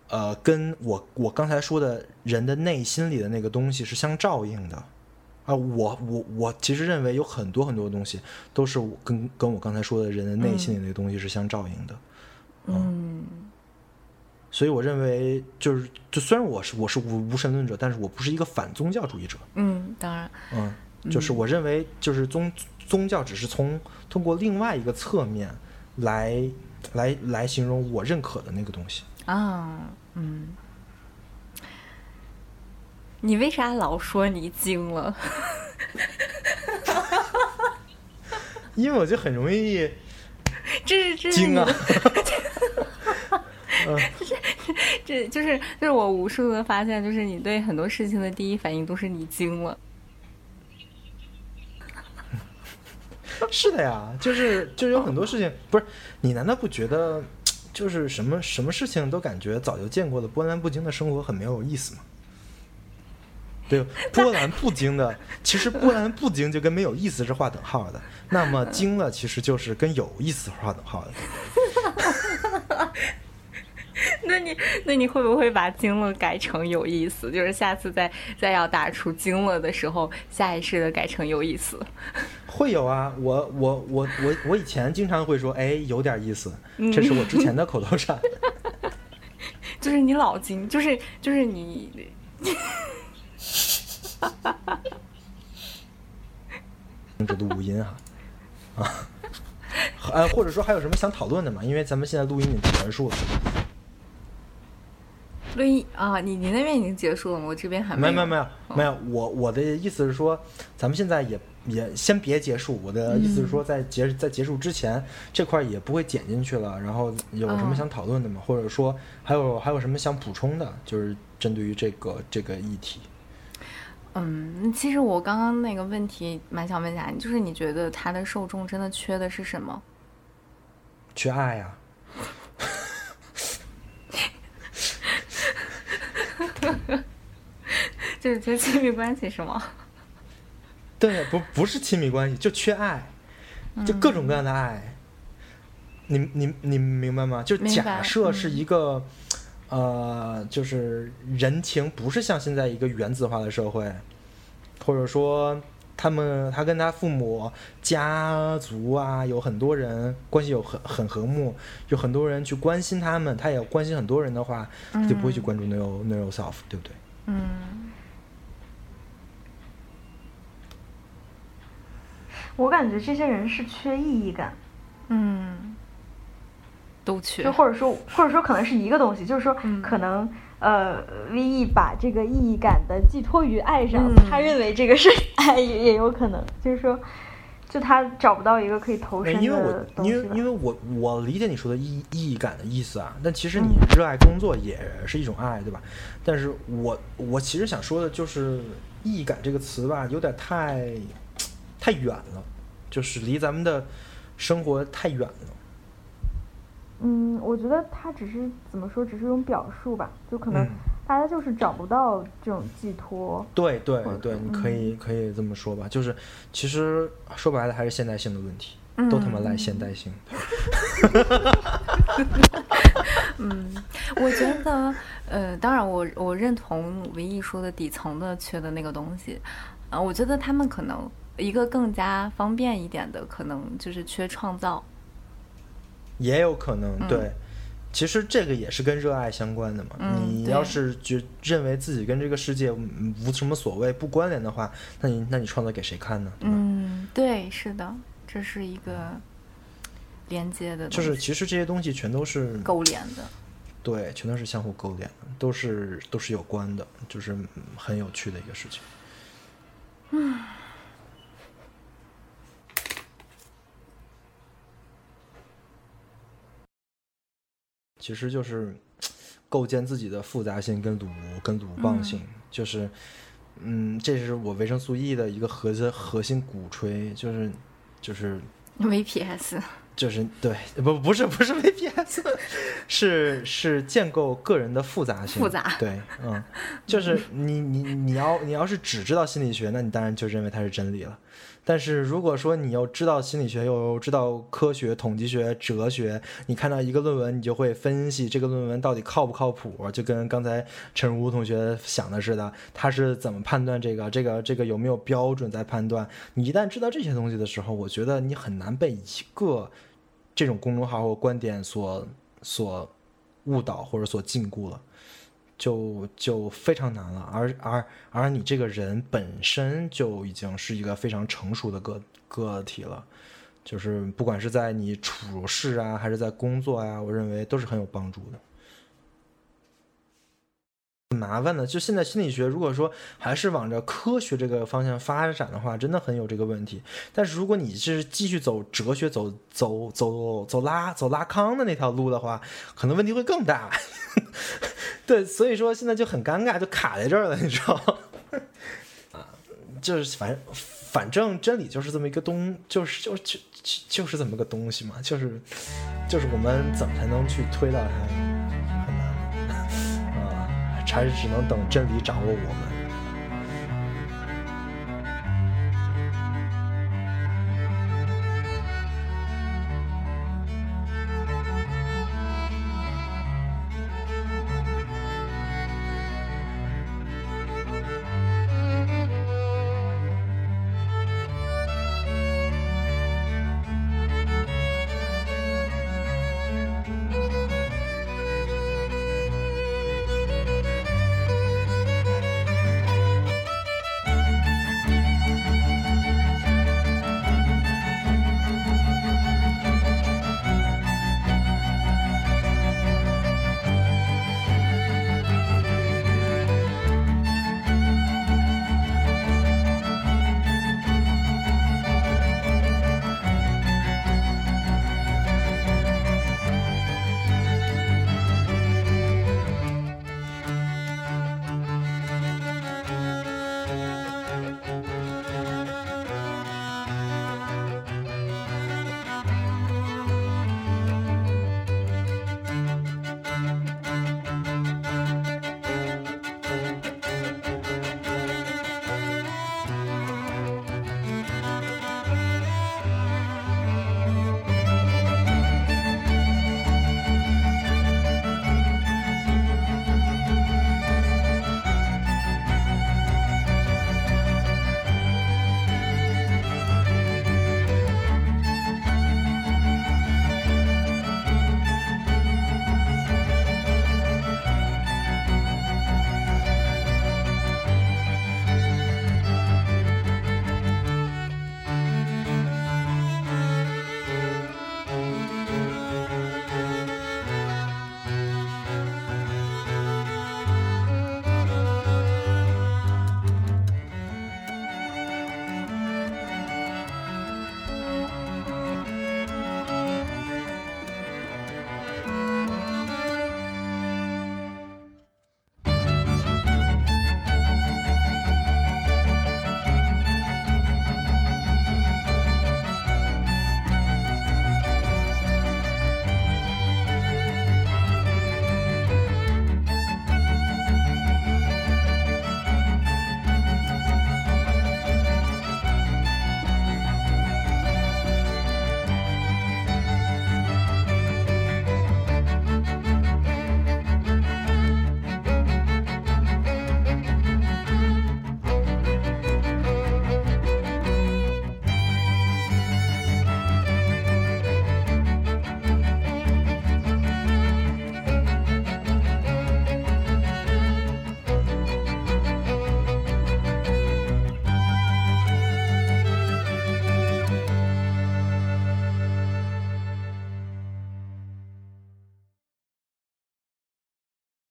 呃，跟我我刚才说的人的内心里的那个东西是相照应的？啊，我我我其实认为有很多很多东西都是我跟跟我刚才说的人的内心里那个东西是相照应的。嗯所以我认为，就是就虽然我是我是无无神论者，但是我不是一个反宗教主义者。嗯，当然，嗯，就是我认为，就是宗宗教只是从通过另外一个侧面来来来形容我认可的那个东西。啊，嗯，你为啥老说你精了？因为我就很容易这是这是惊啊 这 就是就是我无数的发现，就是你对很多事情的第一反应都是你惊了。是的呀，就是就是有很多事情，不是你难道不觉得，就是什么什么事情都感觉早就见过的波澜不惊的生活很没有意思吗？对，波澜不惊的，其实波澜不惊就跟没有意思是划等号的，那么惊了其实就是跟有意思划等号的。那你那你会不会把惊了改成有意思？就是下次再再要打出惊了的时候，下意识的改成有意思。会有啊，我我我我我以前经常会说，哎，有点意思，这是我之前的 口头禅。就是你老惊，就是就是你。这录音哈啊，呃，或者说还有什么想讨论的吗？因为咱们现在录音已经结束了。录音啊，你你那边已经结束了吗？我这边还没有。没有没有没有，我我的意思是说，咱们现在也也先别结束。我的意思是说，在结在结束之前，这块也不会剪进去了。然后有什么想讨论的吗？或者说还有还有什么想补充的？就是针对于这个这个议题。嗯，其实我刚刚那个问题蛮想问一下你，就是你觉得他的受众真的缺的是什么？缺爱呀。就是缺亲密关系是吗？对，不不是亲密关系，就缺爱，就各种各样的爱。你你你明白吗？就假设是一个，呃，就是人情不是像现在一个原子化的社会，或者说。他们他跟他父母家族啊，有很多人关系有很很和睦，有很多人去关心他们，他也关心很多人的话，他就不会去关注 no no self，对不对？嗯。我感觉这些人是缺意义感。嗯。都缺。就或者说或者说可能是一个东西，就是说可能。呃，V E 把这个意义感的寄托于爱上，他认为这个是爱，也也有可能，就是说，就他找不到一个可以投身的因为我，因为因为我我理解你说的意意义感的意思啊，但其实你热爱工作也是一种爱，对吧？但是我我其实想说的就是意义感这个词吧，有点太太远了，就是离咱们的生活太远了。嗯，我觉得他只是怎么说，只是一种表述吧，就可能大家就是找不到这种寄托。对对对，你可以可以这么说吧，就是其实说白了还是现代性的问题，都他妈赖现代性。嗯，我觉得，呃，当然我我认同唯一说的底层的缺的那个东西，啊，我觉得他们可能一个更加方便一点的，可能就是缺创造。也有可能，对，其实这个也是跟热爱相关的嘛。你要是觉认为自己跟这个世界无什么所谓、不关联的话，那你那你创造给谁看呢？嗯，对，是的，这是一个连接的。就是其实这些东西全都是勾连的，对，全都是相互勾连的，都是都是有关的，就是很有趣的一个事情。嗯。其实就是构建自己的复杂性跟鲁跟鲁棒性，就是，嗯，这是我维生素 E 的一个核心核心鼓吹，就是就是 VPS，就是对，不不是不是 VPS，是是建构个人的复杂性，复杂，对，嗯，就是你你你要你要是只知道心理学，那你当然就认为它是真理了。但是如果说你又知道心理学，又知道科学、统计学、哲学，你看到一个论文，你就会分析这个论文到底靠不靠谱，就跟刚才陈如同学想的似的，他是怎么判断这个、这个、这个有没有标准在判断？你一旦知道这些东西的时候，我觉得你很难被一个这种公众号或观点所所误导或者所禁锢了。就就非常难了，而而而你这个人本身就已经是一个非常成熟的个个体了，就是不管是在你处事啊，还是在工作呀，我认为都是很有帮助的。麻烦的，就现在心理学，如果说还是往着科学这个方向发展的话，真的很有这个问题。但是如果你是继续走哲学、走走走走拉走拉康的那条路的话，可能问题会更大。对，所以说现在就很尴尬，就卡在这儿了，你知道吗？啊，就是反正反正真理就是这么一个东，就是就就就是这么个东西嘛，就是就是我们怎么才能去推到它？很难 啊，还是只能等真理掌握我们。